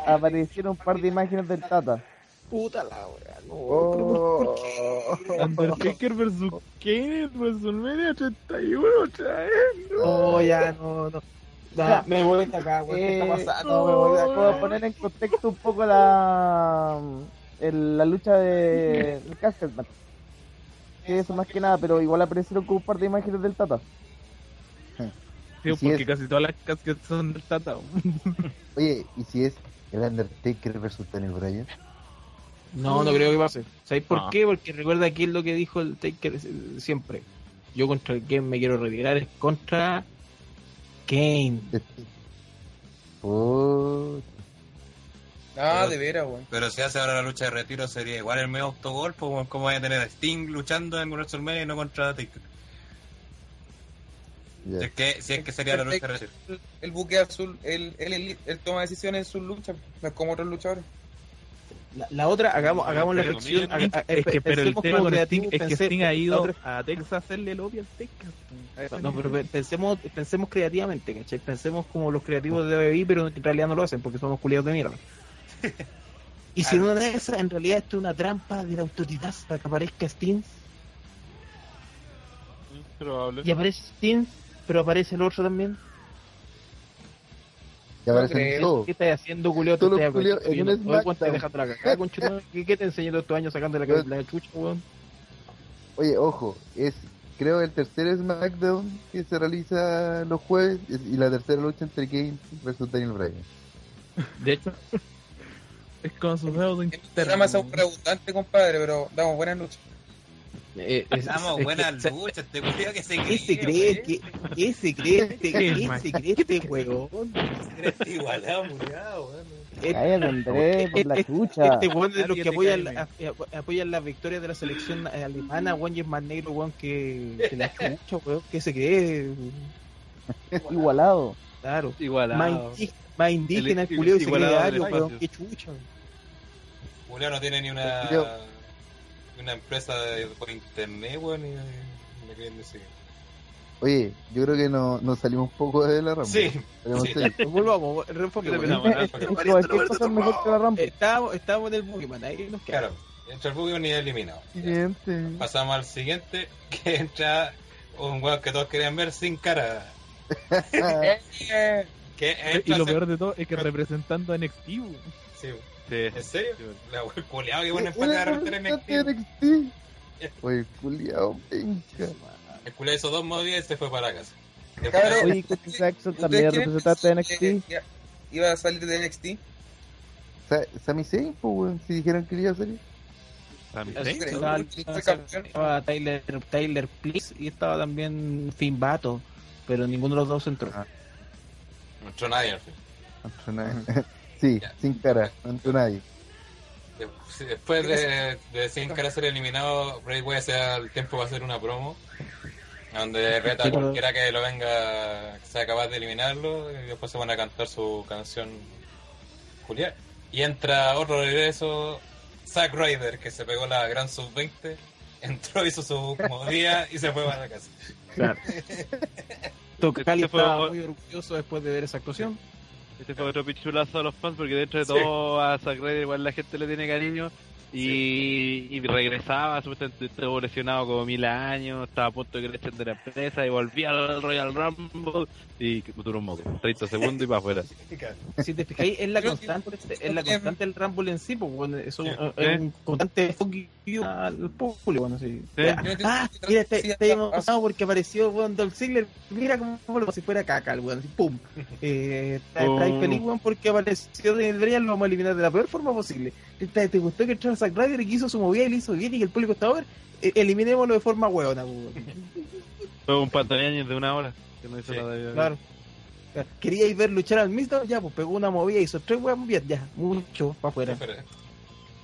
Aparecieron un par de imágenes del Tata. Puta la wea, no. Oh, Undertaker versus Kane en WrestleMania 81 otra vez. No, ya, no, no. Ya, me voy de acá, weón. ¿Qué Eh, está pasando? no, me voy a como a poner en contexto un poco la el- la lucha de. Sí, eso más que nada, pero igual aparecieron con un par de imágenes del Tata. Sí, porque es. casi todas las casquetes son del Tata. Oye, ¿y si es el Undertaker versus Daniel Bryan? No, no creo que pase. ¿Sabéis por No. qué? Porque recuerda aquí es lo que dijo el Taker eh, siempre. Yo contra el que me quiero retirar es contra Kane. Oh, Ah, de veras, weón. Pero si hace ahora la lucha de retiro sería igual el medio autogol, pues weón, ¿cómo vaya a tener a Sting luchando en WrestleMania y no contra Taker? Si es que, si es que sería la lucha de retiro. El, el buque azul, él, él, él, él toma decisiones en sus luchas, no es como otros luchadores. La, la otra, hagamos, hagamos la Pero haga- Es que, pero el pensemos tema como con Sting es que Sting ha ido otra- a Texas a hacerle el obvio al Texas. No, pero pe- pensemos, pensemos creativamente, ¿cachai? Pensemos como los creativos de BBI, pero en realidad no lo hacen porque somos culiados de mierda. Y si en una de esas, en realidad esto es una trampa de la autoridad para que aparezca Stins Probable. y aparece Stins, pero aparece el otro también. Que aparecen creo. todos. ¿Qué estás haciendo, conchetumare? ¿Qué, ¿Qué te enseñó todos estos años sacando la, la chucha, weón? Oye, ojo, es creo el tercer SmackDown que se realiza los jueves y la tercera lucha entre Kane versus Daniel Bryan. De hecho, es con su feudo El programa es un redundante, compadre, pero damos buenas luchas. Eh, es- Damos es- buenas es- luchas, este culiao que se ¿Qué se cree, cree? ¿Qué, qué se cree este, ¿Qué, se cree este weón? Este igualado, culiao, weón. Este- Cállate, Andrés, por la chucha. Este weón es de los que te apoyan, la- a- apoyan las victorias de la selección eh, alemana, weón, y es más negro, weón, que, que la chucha, weón. ¿Qué se cree? Igualado. Claro. Igual. Más, indígena, el culeo y se cree igualado ario, del weón. Qué chucha. Julio no tiene ni una, Yo- una empresa de, por internet, weón, y me quieren decir. Oye, yo creo que no- nos salimos un poco de la rama. Sí, sí. Volvamos, reenfoque, Yo weón. también, este- Cualquier cosa es mejor que la rampa. Estábamos, estábamos en el Pokémon, ahí nos quedamos. Claro, entra el Buggy ni eliminado. Siguiente. Pasamos al siguiente, que entra un weón que todos querían ver sin cara. Que entra Y lo peor de todo es que representando a NXT. Sí, Sí. ¿En serio? La weón culiao que bueno Una empate de NXT. NXT. Oye, culiao, venga. El hizo dos movidas y se fue para la casa. Claro. Oye, Kofi Jackson también es ¿Ustedes representante de NXT. que Iba a salir de NXT. Sa- Sami Zayn, pues, weón, si dijeron que iba a salir. Sami Zayn. Estaba, Tyler, Tyler Please y estaba también Finn Bato, pero ninguno de los dos entró. No entró nadie al fin. No entró nadie. Sí, Ya. sin cara, no entró nadie. Sí, Después de, de sin cara ser eliminado, Bray Wyatt se da el tiempo para hacer una promo. Donde reta a cualquiera que lo venga, que sea capaz de eliminarlo. Y después se van a cantar su canción Julián. Y entra otro regreso, Zack Ryder, que se pegó la gran sub-20. Entró, hizo su movida y se fue para la casa. Claro. Tocali Este fue- estaba muy orgulloso después de ver esa actuación. Este fue otro pichulazo a los fans porque dentro de Sí. todo a Zack Ryder igual la gente le tiene cariño y, y regresaba, supuestamente estuvo lesionado como mil años, estaba a punto de echen de la empresa y volvía al Royal Rumble y duró un moco, 30 segundos y para afuera. Si te fijáis, es la constante, es la constante del Rumble en sí, pues, bueno, eso Sí. es un constante fuck you al público, bueno, sí. Sí. Ah, mira, está, está emocionado porque apareció, weón, Dolph Ziggler, mira como como si fuera caca, el weón, así, pum. Eh, está, está ahí Pum. feliz, weón, porque apareció de Brian, lo vamos a eliminar de la peor forma posible. ¿Te, te gustó que entrara Zack Ryder y que hizo su movida y le hizo bien y que el público estaba a ver? Eh, eliminémoslo de forma weona, weón. Fue un pantallaños de una hora que no hizo Sí, nada de- Claro. Queríais ver luchar al mismo, ya, pues pegó una movida, hizo tres weón bien, ya, mucho para afuera.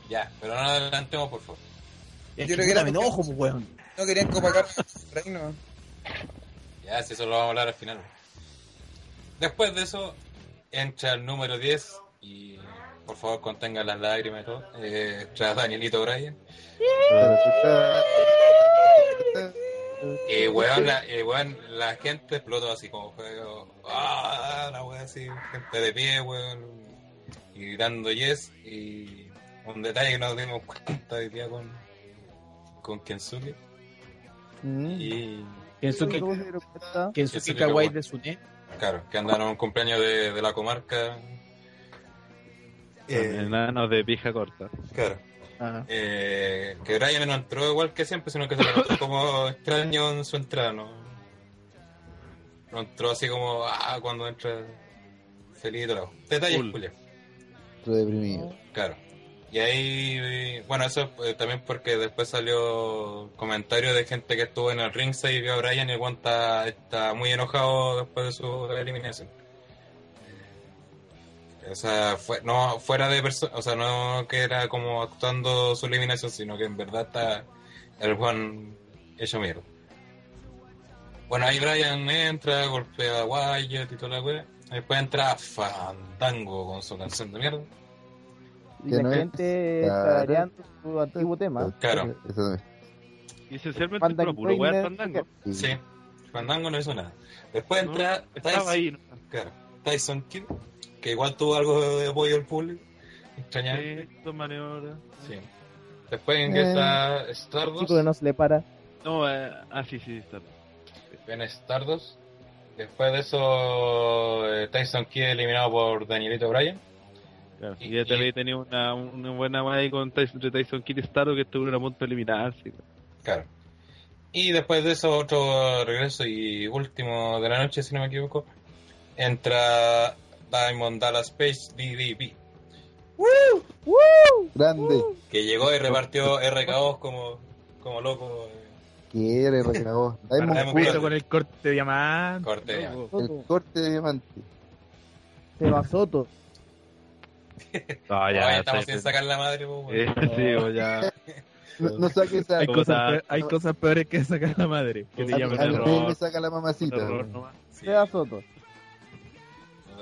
Ya, pero no adelantemos, por favor. Yo creo que era me enojo, pues, weón. No querían copacar el reino. Ya, si eso lo vamos a hablar al final. Después de eso, entra el número 10 y por favor contenga las lágrimas y todo. Eh, entra Danielito Bryan. Y weón, la, y, weón, la gente explotó así como juego. ¡Ah! La weón así, gente de pie, weón. Y gritando yes. Y un detalle que nos dimos cuenta hoy día con, con Kensuke. Mm. Y Kensuke. Kensuke Kensuke Kawaii Kawai. de Sune. claro, que andaron en un cumpleaños de, de la comarca. Eh, Enanos de pija corta. claro. Ah. Eh, que Brian no entró igual que siempre, sino que se lo notó como extraño en su entrada, ¿no? No entró así como, ah, cuando entra feliz y todo. Detalles, Cool. Julio. Estoy deprimido. Claro. Y ahí, bueno, eso eh, también porque después salió comentario de gente que estuvo en el ringside y vio a Brian y el está, está muy enojado después de su eliminación. O sea, fue, no fuera de persona, o sea, no que era como actuando su eliminación, sino que en verdad está el Juan hecho mierda. Bueno, ahí Brian entra, golpea a Wyatt y toda la wea. Después entra Fandango con su canción de mierda. Y Que la no es- gente claro. tarareando su antiguo tema. Claro. Eso. Y esencialmente Fandango puro Trainer, Fandango. Sí. Sí. Fandango no hizo nada. Después entra Estaba Tyson, ahí. ¿no? claro, Tyson Kidd, que igual tuvo algo de apoyo del público. Extrañamente. Sí, maniobras. Sí. Después ingresa Stardust. Chico que no se le para. No, eh, ah, sí, sí, está. Viene Stardust. Después de eso, eh, Tyson Kidd eliminado por Danielito Bryan. Claro, Y- y ya te y- había tenido una, una buena más ahí con Tyson, entre Tyson Kidd y Starro que estuvo a punto de eliminarse. Claro. Y después de eso, otro regreso y último de la noche, si no me equivoco, entra Diamond Dallas Page DDP, Grande. que llegó y repartió RKO como, como loco. eh, Quiere, recagó. Diamond con el corte de diamante. Corte ya. loco. el corte de diamante. Seba Soto. No, Oye, ya, estamos está- sin sacar la madre, pues, bueno. sí, o ya. No, no saque esa. Hay cosas, peor- hay cosas peores que sacar la madre. Que te mí error. error. me saca la mamacita. Error nomás. Sí, Soto.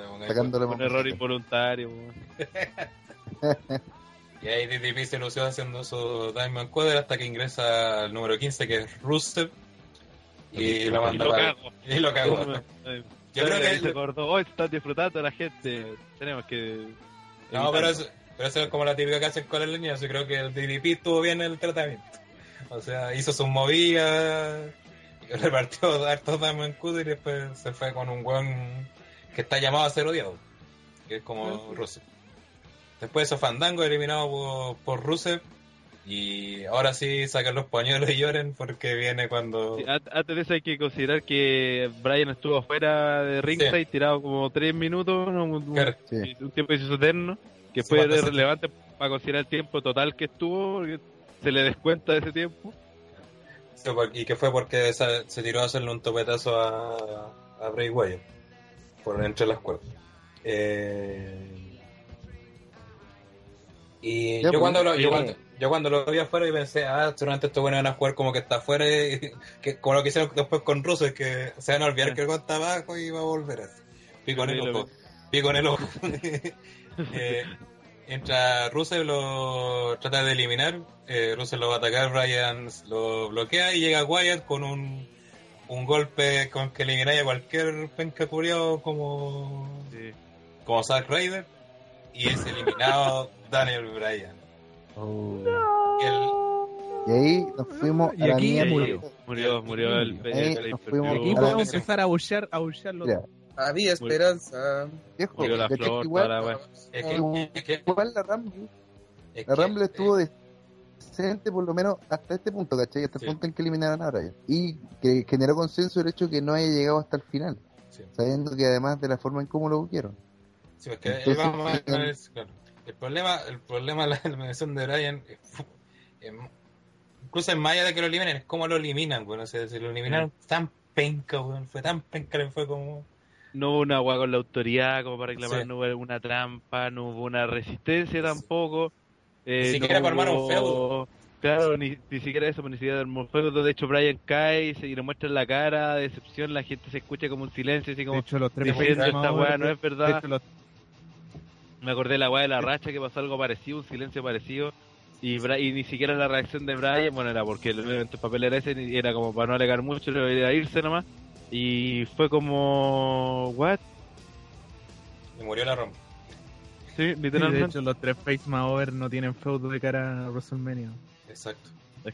Un error involuntario. Y ahí DDP se lució haciendo su Diamond Quarter hasta que ingresa al número 15, que es Rusev. Y lo manda lo para- cago. Y lo cagó. Eh, Yo creo que- se acordó, oh, están disfrutando la gente. Tenemos que. No, pero eso, pero eso es como la típica que hacen con el niños. Yo creo que el DDP estuvo bien el tratamiento. O sea, hizo sus movidas, repartió hartos Diamond Quarter y después se fue con un weón que está llamado a ser odiado. Que es como Rusev. Después eso Fandango eliminado por, por Rusev. Y ahora sí saquen los pañuelos y lloren porque viene cuando... Sí, Antes de eso hay que considerar que Brian estuvo fuera de ringside, tirado como 3 minutos, ¿no? un, un- Claro. Un tiempo que se hizo eterno, que Sí, fue relevante para considerar el tiempo total que estuvo, porque se le descuenta de ese tiempo. Sí, y que fue porque se, se tiró a hacerle un topetazo a, a Bray Wyatt por entre las cuerdas. Eh, y Ya, yo, pues, cuando lo, yo, cuando, yo cuando lo vi afuera y pensé, ah, seguramente estos buenos van a jugar como que está afuera, y- que, como lo que hicieron después con Russo, es que se van a olvidar que el gol está abajo y va a volver así. Pico en el ojo. Pico en el ojo. eh, entra lo trata de eliminar. Eh, lo va a atacar, Brian lo bloquea y llega Wyatt con un, un golpe con que elimináis a cualquier penca curiado como, Sí. como Zack Ryder. Y es eliminado Daniel Bryan. Y el- Y ahí nos fuimos Y a la aquí mierda. murió. Murió, murió el, el, fuimos Aquí a la podemos empezar a bullear, a bullearlo. Mira, Había esperanza. viejo, Murió la flor, igual, la es que, es que- igual la Rumble, es la que- Rumble estuvo decente por lo menos hasta este punto, ¿cachai? Hasta el Sí. punto en que eliminaron a Bryan. Y que generó consenso el hecho que no haya llegado hasta el final, sí. sabiendo que además de la forma en cómo lo buscaron. Sí, porque ahí Entonces, vamos a- eh, claro. El problema, el problema de la eliminación de Brian es, es- incluso en más allá de que lo eliminen, es cómo lo eliminan, bueno, o sea, si lo eliminaron tan penca, weón, fue tan penca, fue como No hubo una agua con la autoridad como para reclamar, Sí. no hubo una trampa, no hubo una resistencia tampoco. Eh, Ni siquiera no para armar un feudo. Claro, ni, ni siquiera eso, pues, ni siquiera armó un feudo. De hecho, Brian cae y se y le muestra la cara, de decepción, la gente se escucha como un silencio, así De como hecho, los tres esta weá no es de verdad. hecho, los- Me acordé de la weá de la racha que pasó algo parecido, un silencio parecido. Y, Bra- y ni siquiera la reacción de Brian, bueno, era porque el, el papel era ese, y era como para no alegar mucho, era irse nomás. Y fue como, ¿what? y murió la Roma. Sí, de literalmente. hecho, los tres face más over no tienen feudo de cara a WrestleMania. Exacto.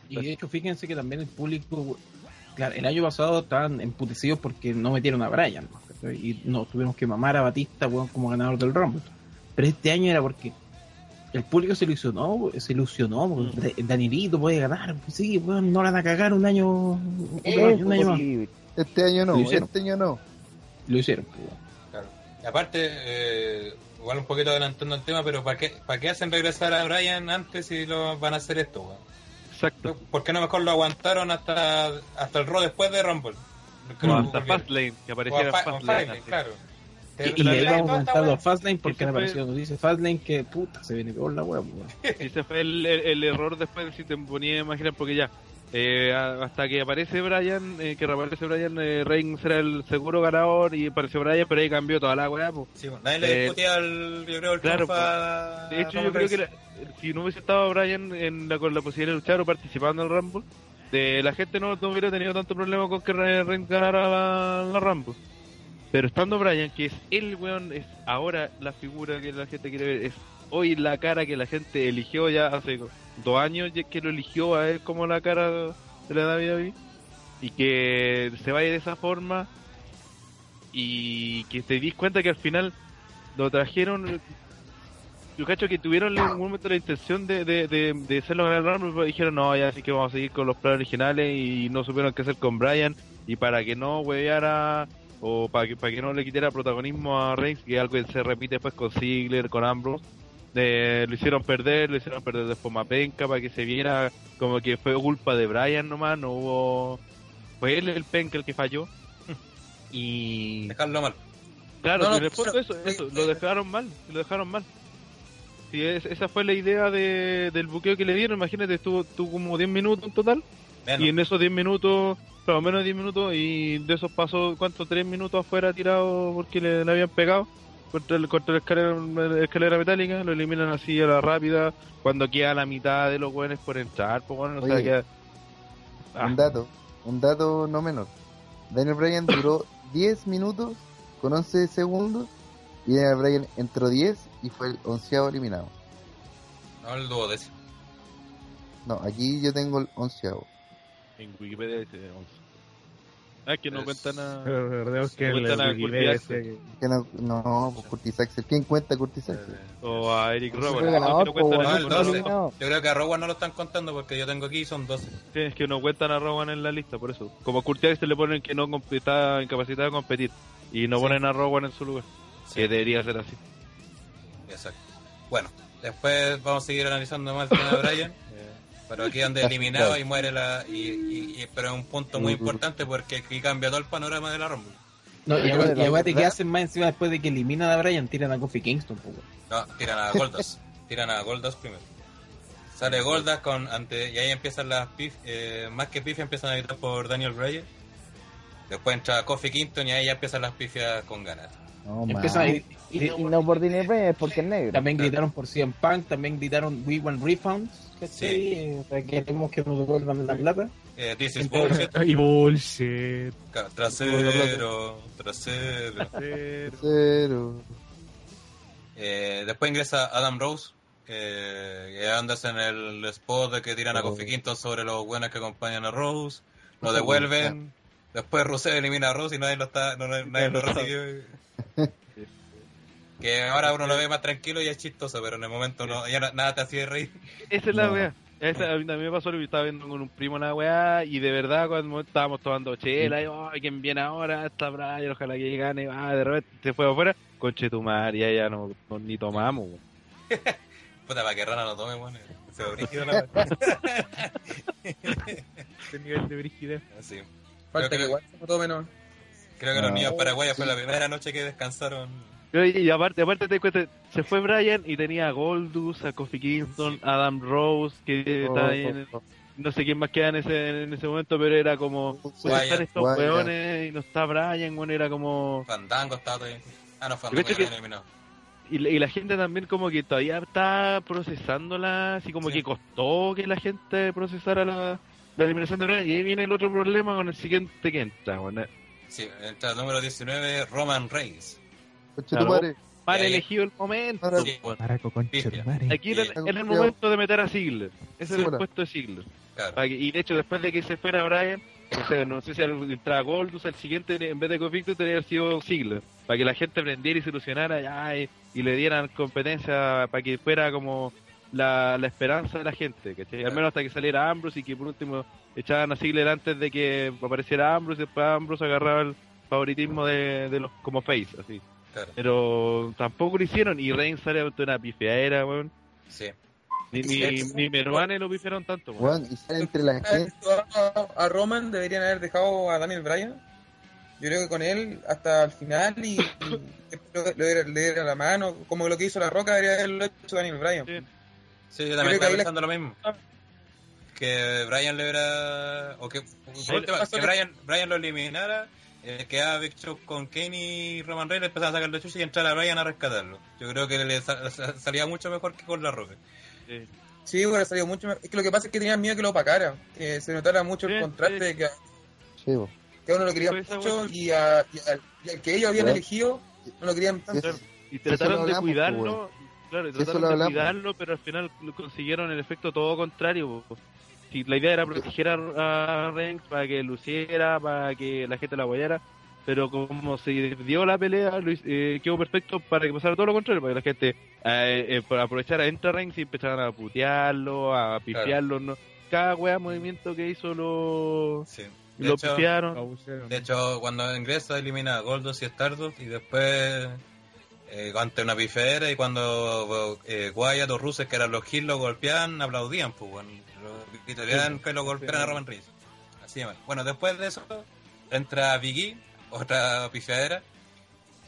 Y de hecho, fíjense que también el público, claro, el año pasado estaban emputecidos porque no metieron a Bryan, ¿no? Y no tuvimos que mamar a Batista como ganador del Rumble. Pero este año era porque el público se ilusionó, se ilusionó, porque Danielito puede ganar, pues sí, no la van a cagar un año, un, Es un año más. Este año no, Lo hicieron. este año no. Lo hicieron, pues, weón. Claro. Y aparte, eh, igual un poquito adelantando el tema, pero ¿para qué, ¿para qué hacen regresar a Brian antes si lo van a hacer esto, weón? Exacto. ¿Por qué no mejor lo aguantaron hasta, hasta el Raw después de Rumble? No hasta. Fastlane, que apareciera Fastlane. Claro. Y, y le comentando la- a Fastlane porque fue- apareció nos dice Fastlane que puta se viene peor la pues, weón. Y ese fue el, el- el error después si te ponía a imaginar, porque ya, Eh, hasta que aparece Brian, eh, que reaparece Brian, eh, Reigns era el seguro ganador y apareció Brian, pero ahí cambió toda la weá. po. Sí, bueno, nadie le Eh, discutía el, yo creo, el claro, a- De hecho, yo creo que la- si no hubiese estado Brian en la, con la posibilidad de luchar o participando en el Rumble, de, la gente no, no hubiera tenido tanto problema con que Re- Reigns ganara la, la Rumble. Pero estando Brian, que es el weón, es ahora la figura que la gente quiere ver, es hoy la cara que la gente eligió ya hace dos años que lo eligió a él como la cara de la WWE y que se vaya de esa forma y que te dis cuenta que al final lo trajeron yo cacho que tuvieron en un momento la intención de, de, de, de hacerlo ganar pero dijeron no, ya así que vamos a seguir con los planes originales y no supieron qué hacer con Brian y para que no hueveara o para que, para que no le quitara protagonismo a Reigns, que es algo que se repite después con Ziggler, con Ambrose, eh, lo hicieron perder, lo hicieron perder de forma penca para que se viera como que fue culpa de Brian nomás, no hubo... Fue él el penca el que falló. Y Dejarlo mal. Claro, No, no, pero- eso, eso, lo dejaron mal, lo dejaron mal. Sí, es- esa fue la idea de, del buqueo que le dieron, imagínate, estuvo, estuvo como 10 minutos en total, Menos. y en esos 10 minutos, claro, menos de 10 minutos, y de esos pasó, ¿cuánto? 3 minutos afuera tirado porque le, le habían pegado contra, el, contra la escalera, la escalera metálica, lo eliminan así a la rápida, cuando queda la mitad de los buenos por entrar, pues bueno, o sea, Oye. queda... Ah, Un dato, un dato no menor. Daniel Bryan duró 10 minutos con 11 segundos y Daniel Bryan entró 10 y fue el onceavo eliminado. No, el duodécimo. No, aquí yo tengo el onceavo. en Wikipedia dice 11. Ah, que no Es- cuentan a... Pero que Cuentan el a Curtis que- Que no, no, pues Curtis Axel. ¿Quién cuenta Curtis Axel? O a Eric no, no po, cuentan No, a. 12. eliminado. Yo creo que a Rowan no lo están contando porque yo tengo aquí son 12. Sí, es que no cuentan a Rowan en la lista, por eso. Como a Curtis se le ponen que no está incapacitado de competir y no Sí. ponen a Rowan en su lugar, Sí, que debería ser así. exacto. Bueno, después vamos a seguir analizando más el tema de Brian. Pero aquí donde eliminado y muere la. Y, y- y- pero es un punto muy importante porque aquí cambia todo el panorama de la Rumble. No, y acuérdate que hacen más encima después de que eliminan a Brian, tiran a Kofi Kingston, po, weón. No, tiran a Goldas. tiran a Goldas primero. Sale Goldas con ante y ahí empiezan las pif, eh, más que pif empiezan a gritar por Daniel Bryan. Después entra Kofi Kingston y ahí ya empiezan las pifias con ganas. No, Empiezan a- y- Y, y no por Daniel Bryan, es porque es negro. También gritaron por CM Punk, también gritaron We Want Refunds. Sí. Eh, sea, que queremos que nos devuelvan la plata. Eh, this is bullshit. Y bullshit. Trasero, trasero. Cero. Eh, después ingresa Adam Rose. Eh, y andas en el spot de que tiran a Oh. Kofi Kingston sobre los buenos que acompañan a Rose. Lo devuelven. Después Rusev elimina a Rose y nadie lo está, no- nadie lo recibe. que ahora uno lo ve más tranquilo y es chistoso, pero en el momento no, ya na- nada te hacía reír. Esa es la No. weá. Esa, a mí también me pasó, yo estaba viendo con un primo la weá y de verdad cuando estábamos tomando chela y ay, ¿quién viene ahora? Está Brian, ojalá que gane, ah, de repente se fue afuera, conche tu madre, ya, ya no, no- ni tomamos. Puta, para que Rana no tome, bueno. Se ve brígido la Este nivel de brigidez. Así. Falta Creo que que- igual se tome, ¿no? Creo que los No. niños paraguayos fue la primera noche que descansaron. Y, aparte, aparte te das cuenta, se fue Brian y tenía a Goldust, a Kofi Kingston, a Adam Rose, que Oh, está ahí en- no sé quién más queda en ese, en ese momento, pero era como, Wyatt, estar estos weones y no está Brian, bueno, era como... Fandango estaba todavía. Ah, no, Fandango cacho ya que- eliminado. Y, la- y la gente también como que todavía está procesándola, así como Sí. que costó que la gente procesara la, la eliminación de Brian. Y ahí viene el otro problema con el siguiente que entra, bueno. Sí, entra el número 19, Roman Reigns. Coche tu Claro. madre. Mal ahí- elegido el momento. Tu madre. Aquí era, el momento de meter a Ziggler. Ese Sí, era el bueno. puesto de Ziggler. claro. Para que- y de hecho, después de que se fuera Brian, no sé, no sé si al- entraba Goldust, el siguiente en vez de Conflicto tenía sido Ziggler. Para que la gente aprendiera y se ilusionara ya, y, y le dieran competencia para que fuera como la, la esperanza de la gente. ¿cachai? Al menos hasta que saliera Ambrose y que por último echaban a Ziggler antes de que apareciera Ambrose y después Ambrose agarraba el favoritismo de, de los como face, así. Claro. Pero tampoco lo hicieron y Reigns sale ante una pifiadera, weón. Sí. Ni, ni, ni Meruane lo pifiaron tanto, weón. Weón, y sale entre la gente. A Roman deberían haber dejado a Daniel Bryan. Yo creo que con él hasta el final y, y le, diera- la mano, como lo que hizo La Roca debería haberlo hecho Daniel Bryan. Sí. Sí, yo también estaba ahí la- pensando lo mismo. que Brian le hubiera. O que que- Brian, Brian lo eliminara. Eh, quedaba Big Show con Kane y Roman Reigns, le empezaban a sacar la chucha y entrar a Brian a rescatarlo. Yo creo que le sa- sa- salía mucho mejor que con la roca. Sí. Sí, hubiera salido mucho mejor. Es que lo que pasa es que tenían miedo que lo opacara. Que se notara mucho Sí, el contraste sí. de que, Sí, que a uno lo quería Fue esa mucho y, a- y al, y al que ellos habían Bueno. elegido no lo querían tanto. Y trataron de hablamos, pues, cuidarlo, claro, y trataron de hablamos. cuidarlo, pero al final consiguieron el efecto todo contrario. po. Si la idea era proteger a, a Reigns para que luciera, para que la gente lo apoyara, pero como se dio la pelea, hiz- eh, quedó perfecto para que pasara todo lo contrario, para que la gente eh, eh, por aprovechar a Entra Reigns y empezaran a putearlo, a pifiarlo. ¿no? Cada wea movimiento que hizo lo, Sí. Lo hecho, pifiaron. Abusaron. De hecho, cuando ingresa elimina a Goldos y Stardust y después eh, ante una pifera y cuando eh, Wyatt o Rusev, que eran los Hills, lo golpeaban, aplaudían, pues bueno, los gritarían que lo golpearan a Roman Reigns. Así de mal. Bueno, después de eso entra Biggie, otra pifiadera,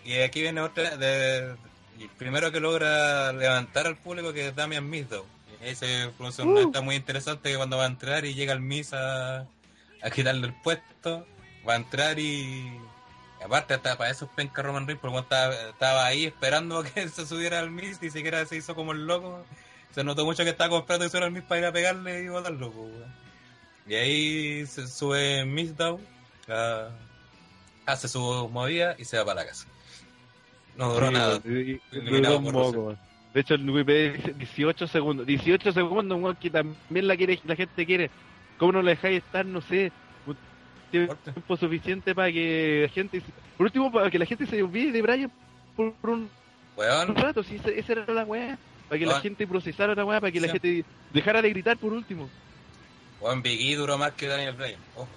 y aquí viene otra de, el primero que logra levantar al público que es Damian Mizdow. Y ahí se produce una está muy interesante que cuando va a entrar y llega el Miz a, a quitarle el puesto, va a entrar y aparte hasta para esos penca Roman Reigns, porque estaba, estaba ahí esperando a que se subiera al Miz, ni siquiera se hizo como el loco. Se notó mucho que estaba comprando solo al Miz para ir a pegarle y botarlo, pues. Y ahí se sube Mizdow, ah, hace su movida y se va para la casa. No duró Sí, nada. y- y- Eliminado duró un por poco, Rusev. weón. De hecho, el dice 18 segundos. 18 segundos, un weón que también la quiere, la gente quiere. ¿Cómo no la dejáis estar? No sé. un. Tiempo suficiente para que la gente. Por último, para que la gente se olvide de Brian por, por un, Weón, un rato. Si esa, esa era la weá. Para que la Weón. gente procesara la weá. Para que la Sí. gente dejara de gritar por último. weón, Big E duró más que Daniel Bryan. Ojo.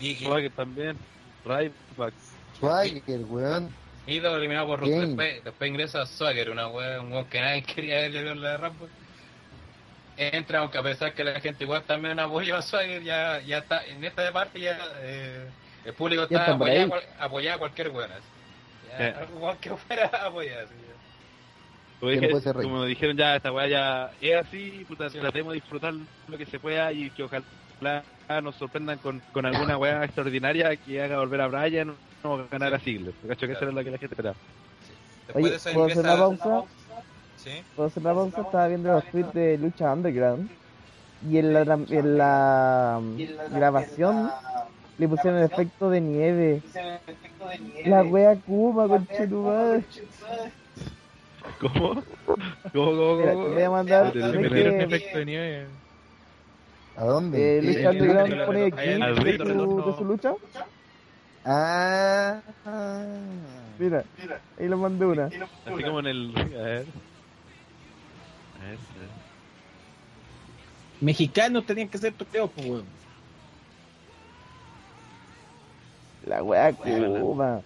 Sí. Swagger también. Ryback. Swagger, weón. Ido eliminado por. Rusev. Después, después ingresa Swagger, una wea, un weón que nadie quería verle la de Rumble. Entra, aunque a pesar que la gente igual también apoya a Swagger, ya, ya está, en esta parte ya eh, el público está ahí. a, cualquier weón. así. Ya, Eh. algo igual que fuera apoyar. así, ya. Como, Que no dije- puede ser rey. como dijeron ya, esta weá ya es así, puta, tratemos de disfrutar lo que se pueda y que ojalá nos sorprendan con, con alguna weá extraordinaria que haga volver a Brian o ganar a Ziggler. ¿Cacho? Que eso era lo que la gente esperaba. Después Oye, de eso ¿puedo hacer una pausa? Sí. ¿Puedo hacer una pausa? Estaba viendo los tweets de Lucha Underground. Y en la, en la grabación le pusieron el efecto de nieve. La wea Kuma, conchetumare. ¿Cómo? ¿Cómo, cómo, Mira, te cómo? voy a mandar. Del- ¿ves del- Me que, dieron efecto de nieve. ¿A dónde? eh, ¿Qué? Lucha el- Underground el- pone aquí de su, de su lucha? Ah, ah. Mira, ahí le mandé una. Así como en el. A ver. A ver, a ver. Mexicanos tenían que ser toqueos, pues, weón. La wea Kuma.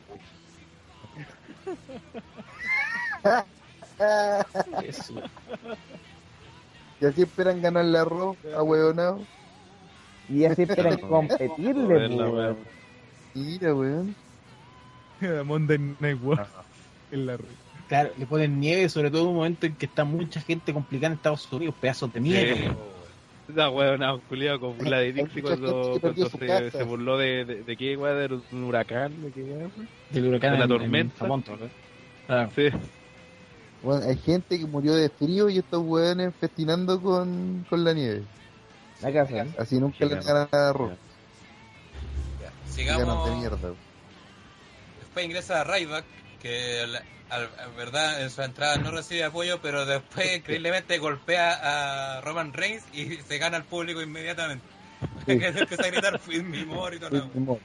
Eso. Y así esperan ganar la arroz a huevonao. Y así esperan competirle, weón. Mira, weón. Monday Night War. En la red. Claro, le ponen nieve, sobre todo en un momento en que está mucha gente complicada en Estados Unidos, pedazos de mierda. Sí. La weona, culiado con la de Hay Dixie mucha cuando, cuando se, burló de, de, de qué weá, de un huracán, de qué fue? Del huracán De la en- en tormenta. Japón, Claro. Sí. Bueno, hay gente que murió de frío y estos weones festinando con, con la nieve. La casa. ¿eh? Así nunca le ganan a de Sigamos. mierda. Después ingresa Ryback, que la- al- en verdad en su entrada no recibe apoyo, pero después increíblemente golpea a Roman Reigns y se gana al público inmediatamente. Sí. que empieza a gritar more y todo lo demás.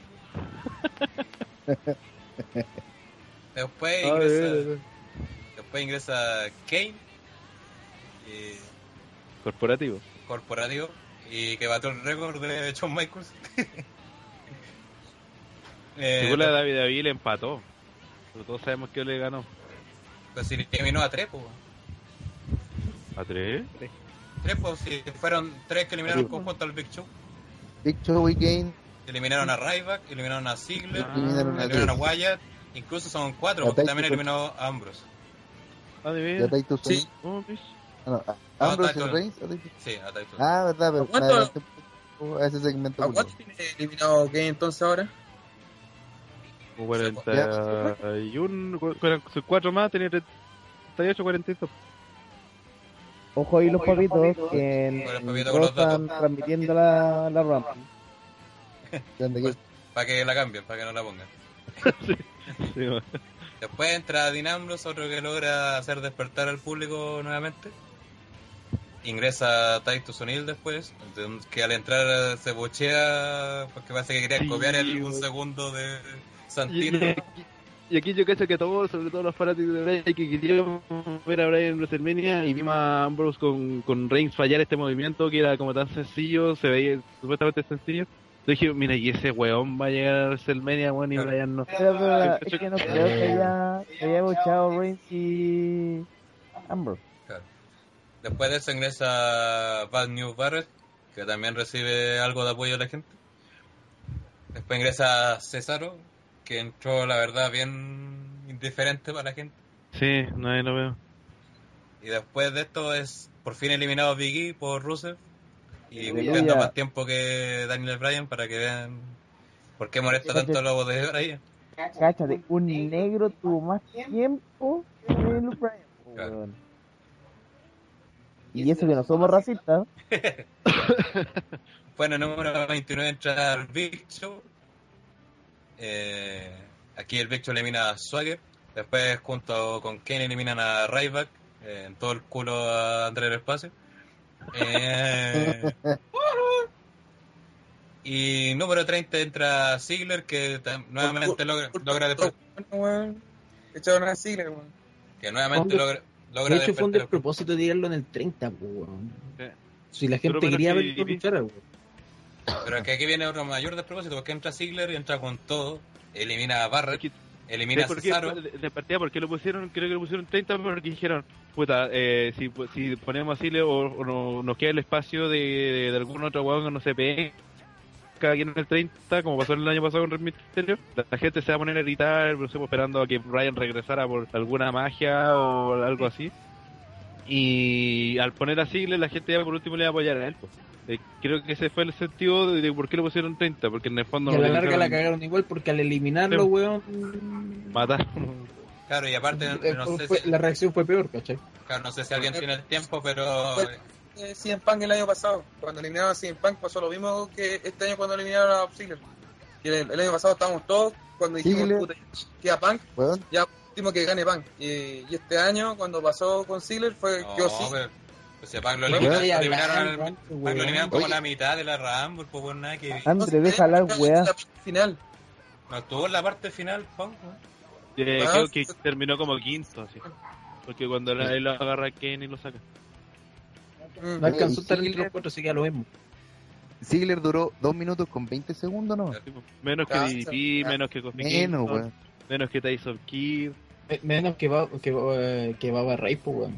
Después ingresa, de. Después ingresa Kane, y Corporativo. corporativo, y que batió el récord de Shawn Michaels. eh, la David David le empató. Pero todos sabemos que le ganó. pues si eliminó a tres, pues. ¿A tres? Tres, pues si fueron tres que eliminaron conjunto al Big Show. Big Show y Kane Eliminaron a Ryback, eliminaron a Ziggler, eliminaron a eliminaron a tres. Wyatt, incluso son cuatro, porque también eliminó a Ambrose. Ah, de Ya veras. Titus Sí. Oh, ¿ves? No, a- No, Ambrose. Reigns. Sí, a Title. Ah, verdad, pero ¿Cuánto? adelanté un poco a ese segmento. ¿A cuánto tiene eliminado Kane entonces ahora? Como 41, cu- cu- cuatro más, tenía 38, 42. Ojo ahí los papitos que en, están transmitiendo la, la. Grande que- Para que la cambien, para que no la pongan. Sí, bueno. Después entra Dean Ambrose, otro que logra hacer despertar al público nuevamente. Ingresa Titus O'Neill después, que al entrar se bochea porque parece que quería Sí, copiar el, un segundo de Santino. y aquí, y aquí yo cacho que todos, sobre todo los fanáticos de Bryan, que queríamos ver a Bryan en WrestleMania y vimos a Ambrose con, con Reigns fallar este movimiento que era como tan sencillo, se veía supuestamente sencillo. Yo dije, mira, y ese weón va a llegar a WrestleMania, weón, y Claro. Bryan no. Pero, pero, es que no creo que haya, que haya buchado Reigns y Ambrose. Claro. Después de eso ingresa Bad News Barrett, que también recibe algo de apoyo de la gente. Después ingresa Cesaro, que entró, la verdad, bien indiferente para la gente. Sí, nadie lo veo. Y después de esto es por fin eliminado Big E por Rusev. Y cumpliendo más tiempo que Daniel Bryan para que vean por qué molesta tanto el lobo de Bryan. Cáchate, un negro tuvo más tiempo que Daniel Bryan. Claro. Y eso que no somos racistas. Bueno, número 29 entra el Big Show. Eh, aquí el Big Show elimina a Swagger. Después, junto con Kane, eliminan a Ryback. eh, en todo el culo a André del Espacio. Eh, y número 30 entra Ziggler, que nuevamente logra, logra desper- Bueno, weón. Echaron a Ziggler, weón. que nuevamente logra, logra De hecho, fue un despertar- despropósito tirarlo en el 30, pues, weón. Sí. Si la gente quería bueno, verlo luchar, weón. Pero que aquí viene otro mayor despropósito, porque entra Ziggler y entra con todo. Elimina a Barrett, elimina a ¿Por qué, Cesaro. de, de partida, ¿por qué lo pusieron? Creo que lo pusieron 30 porque dijeron, puta, eh, si, si ponemos así le- o, o no- nos queda el espacio de, de, algún otro hueón que no se pegue cada quien en el 30, como pasó el año pasado con Rey Mysterio, la, gente se va a poner a gritar, pero estamos esperando a que Ryan regresara por alguna magia o algo así. Y al poner a Ziggler, la gente ya por último le va a apoyar a él. pues. Eh, creo que ese fue el sentido de, de por qué lo pusieron 30, porque en el fondo Y a no la le larga la cagaron igual porque al eliminarlo, Sí. weón. matar. Claro, y aparte, eh, no fue- sé, fue- si, La reacción fue peor, ¿cachai? claro, no sé si alguien tiene el tiempo, pero Eh, CM Punk el año pasado. Cuando eliminaron a CM Punk pasó lo mismo que este año cuando eliminaron a Ziggler. Y el, el año pasado estábamos todos cuando dijimos, puta, queda Punk, ya último que gane Punk. Y, y este año cuando pasó con Ziggler fue no, yo sí. pero, pues si a Punk lo eliminaron, ya lo como la mitad de la Rumble, pues bueno, nada que Andre, deja la weá. Final. no estuvo en la parte final, Punk. Eh, Ah, creo que terminó como quinto, así. Porque cuando la- él lo agarra a Kane y lo saca. No alcanzó a estar entre los cuatro, así que a lo mismo. Ziggler duró 2 minutos con 20 segundos, ¿no? Pues. Menos que DDP, menos que Kofi Menos, weón. menos que Tyson Kidd. Me- Menos que va, que va, eh, que va a Rey, pues, weón.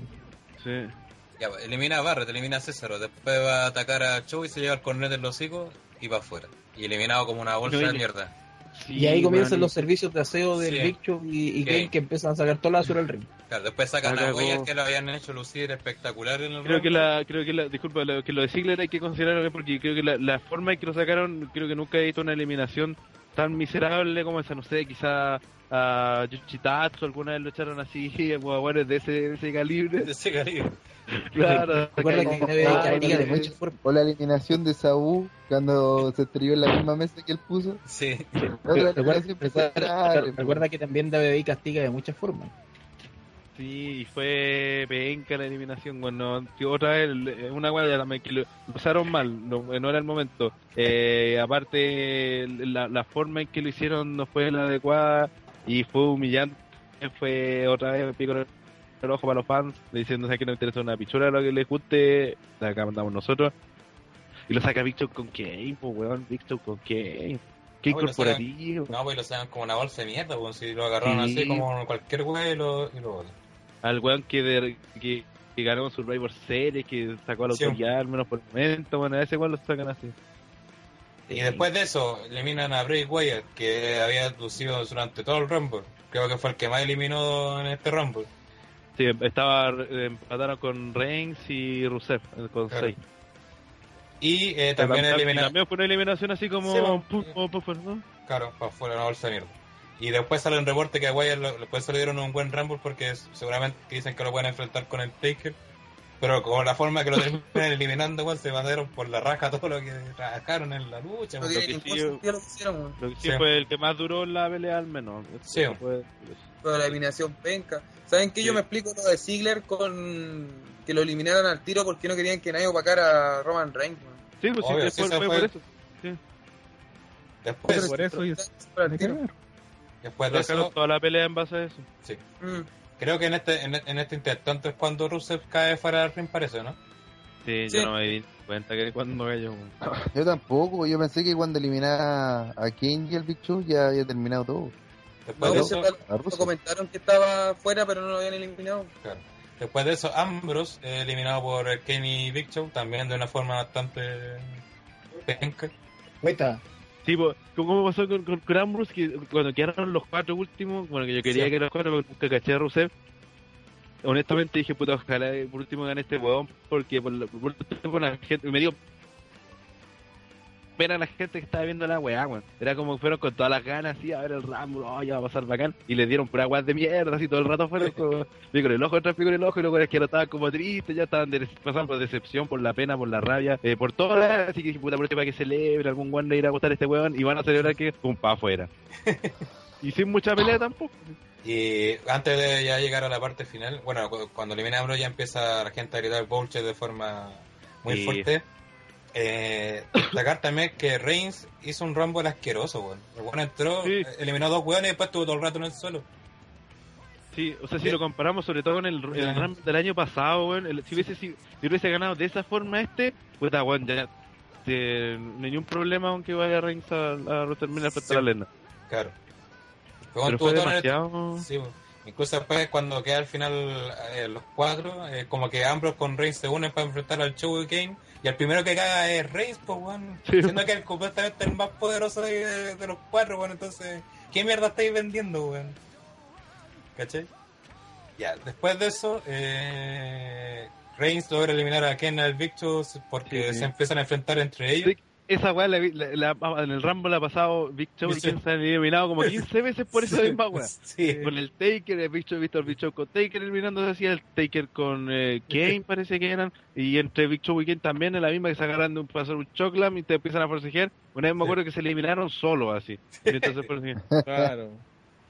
Sí. Ya, pues, elimina a Barrett, elimina a César, después va a atacar a Show y se lleva el cornet en los hocicos y va afuera. Y eliminado como una bolsa No, de mierda. Sí, y ahí comienzan los servicios de aseo del Sí. Big Show y, y. Kane que empiezan a sacar toda la basura del ring. Claro, después sacan La a cagó. Goya que lo habían hecho lucir espectacular en el Creo que la, creo que la, disculpa, lo, que lo de Ziggler hay que considerarlo porque creo que la, la forma en que lo sacaron, creo que nunca he visto una eliminación tan miserable como esa, no sé, quizá a Yuchitatsu alguna vez lo echaron así, jugadores de ese, de ese calibre. de ese calibre. Claro, Recuerda que debe Ah, castiga de muchas formas. O la eliminación de Saúl cuando se estrelló en la misma mesa que él puso. Sí. Recuerda que también WWE castiga de muchas formas. Sí, y fue penca la eliminación. Bueno, otra vez, el- una guardia también que lo empezaron mal, no, no era el momento. Eh, aparte, la, la forma en que lo hicieron no fue la adecuada y fue humillante. Fue otra vez pico el ojo para los fans, diciendo que no interesa una pichura lo que les guste. La acá mandamos nosotros. Y lo saca Show con Kane, pues weón, Show con Kane. Qué No, y lo corporativo. No, pues lo sacan como una bolsa de mierda, pues si lo agarraron Sí. así como cualquier güey y lo, y lo botan. Al weón que, de- que, que ganó Survivor Series, que sacó a la Sí. autoridad, al menos por el momento, bueno, a ese weón lo sacan así. Y después de eso, eliminan a Bray Wyatt, que había lucido durante todo el Rumble. Creo que fue el que más eliminó en este Rumble. Sí, estaba, eh, empataron con Reigns y Rusev eh, con Claro. 6. Y eh, también eliminaron. También fue una eliminación así como... Sí, pum, ¿no? Claro, para fuera una bolsa de mierda. Y después sale un reporte que a Wyatt lo- después se le dieron un buen Rumble porque es- seguramente dicen que lo pueden enfrentar con el Taker. Pero con la forma que lo terminan eliminando, igual se mandaron por la raja todo lo que trabajaron en la lucha. Que sí, sentido lo que hicieron, weón. Lo que sí, Sí. fue el que más duró en la pelea al menos. Sí. Eso fue- Pero la eliminación penca. ¿Saben qué? Yo Sí. me explico lo de Ziggler con que lo eliminaran al tiro porque no querían que nadie opacara a Roman Reigns. Sí, pues sí, Obvio, fue, sí, fue eso por fue- eso. Después, Por eso y- Al tiro. Después de Sacaron eso, toda la pelea en base a eso. sí. Mm. Creo que en este, en, en este intento es cuando Rusev cae fuera del ring, parece, ¿no? Sí, Sí. yo no me di cuenta que cuando cayó. Yo tampoco, yo pensé que cuando eliminaba a King y el Big Show ya había terminado todo. Después No, de eso, lo- comentaron que estaba fuera, pero no lo habían eliminado. claro. Después de eso, Ambrose, eh, eliminado por Kenny Big Show, también de una forma bastante penca. Cuenta. Sí, pues, ¿cómo pasó con, con, con Ambrose? Que cuando quedaron los cuatro últimos, bueno, que yo quería Sí. que los cuatro, nunca caché a Rusev. Honestamente dije, puta, ojalá por último gane este huevón, porque por, por último la gente, me dio pena la gente que estaba viendo la weá, weón. Era como que fueron con todas las ganas, así, a ver el Rumble, oh, ya va a pasar bacán, y le dieron pura weá de mierda, así todo el rato fueron como, con el ojo, otra con el ojo, y luego es que no estaban como tristes, ya estaban de- pasando por decepción, por la pena, por la rabia, eh, por todo, así que dije, puta, por para que celebre, algún weón le irá a gustar este weón, y van a celebrar que, pum, pa' afuera. y sin mucha pelea tampoco. Y antes de ya llegar a la parte final, bueno, cu- cuando elimina a Ambrose ya empieza la gente a gritar bullshit de forma muy Sí. fuerte. Eh, destacar también que Reigns hizo un rumble asqueroso, weón. El weón entró, Sí. eh, eliminó dos weones y después estuvo todo el rato en el suelo. Sí, o sea, si lo comparamos sobre todo con el, el. Rumble del año pasado, weón, el- si hubiese si, si hubiese ganado de esa forma este, puta, weón, ya eh, ningún problema aunque vaya Reigns a, a terminar frente Sí. a la lena. Claro. Pero fue en el- demasiado... Sí, weón. Incluso después cuando queda al final eh, los cuatro, eh, como que Ambrose con Reigns se unen para enfrentar al Game y el primero que caga es Reigns, pues weón. Sí. Siendo que es completamente el más poderoso de, los cuatro, weón. Entonces, ¿qué mierda estáis vendiendo, weón? ¿Cachai? Ya, después de eso, eh, Reigns logra eliminar a Ken al Victus porque Sí. se empiezan a enfrentar entre ellos. Esa weá la, la- la- en el Rumble ha pasado Big Show y se han eliminado como 15 veces por esa misma weá. Sí. Con el Taker, he visto el Big Show con Taker eliminándose así, el Taker con eh, Kane parece que eran, y entre Big Show y Kane también es la misma que se agarran de un pasar un choclam y te empiezan a forcejear. Una vez me acuerdo que se eliminaron solo así. mientras se forcejeaban. Claro.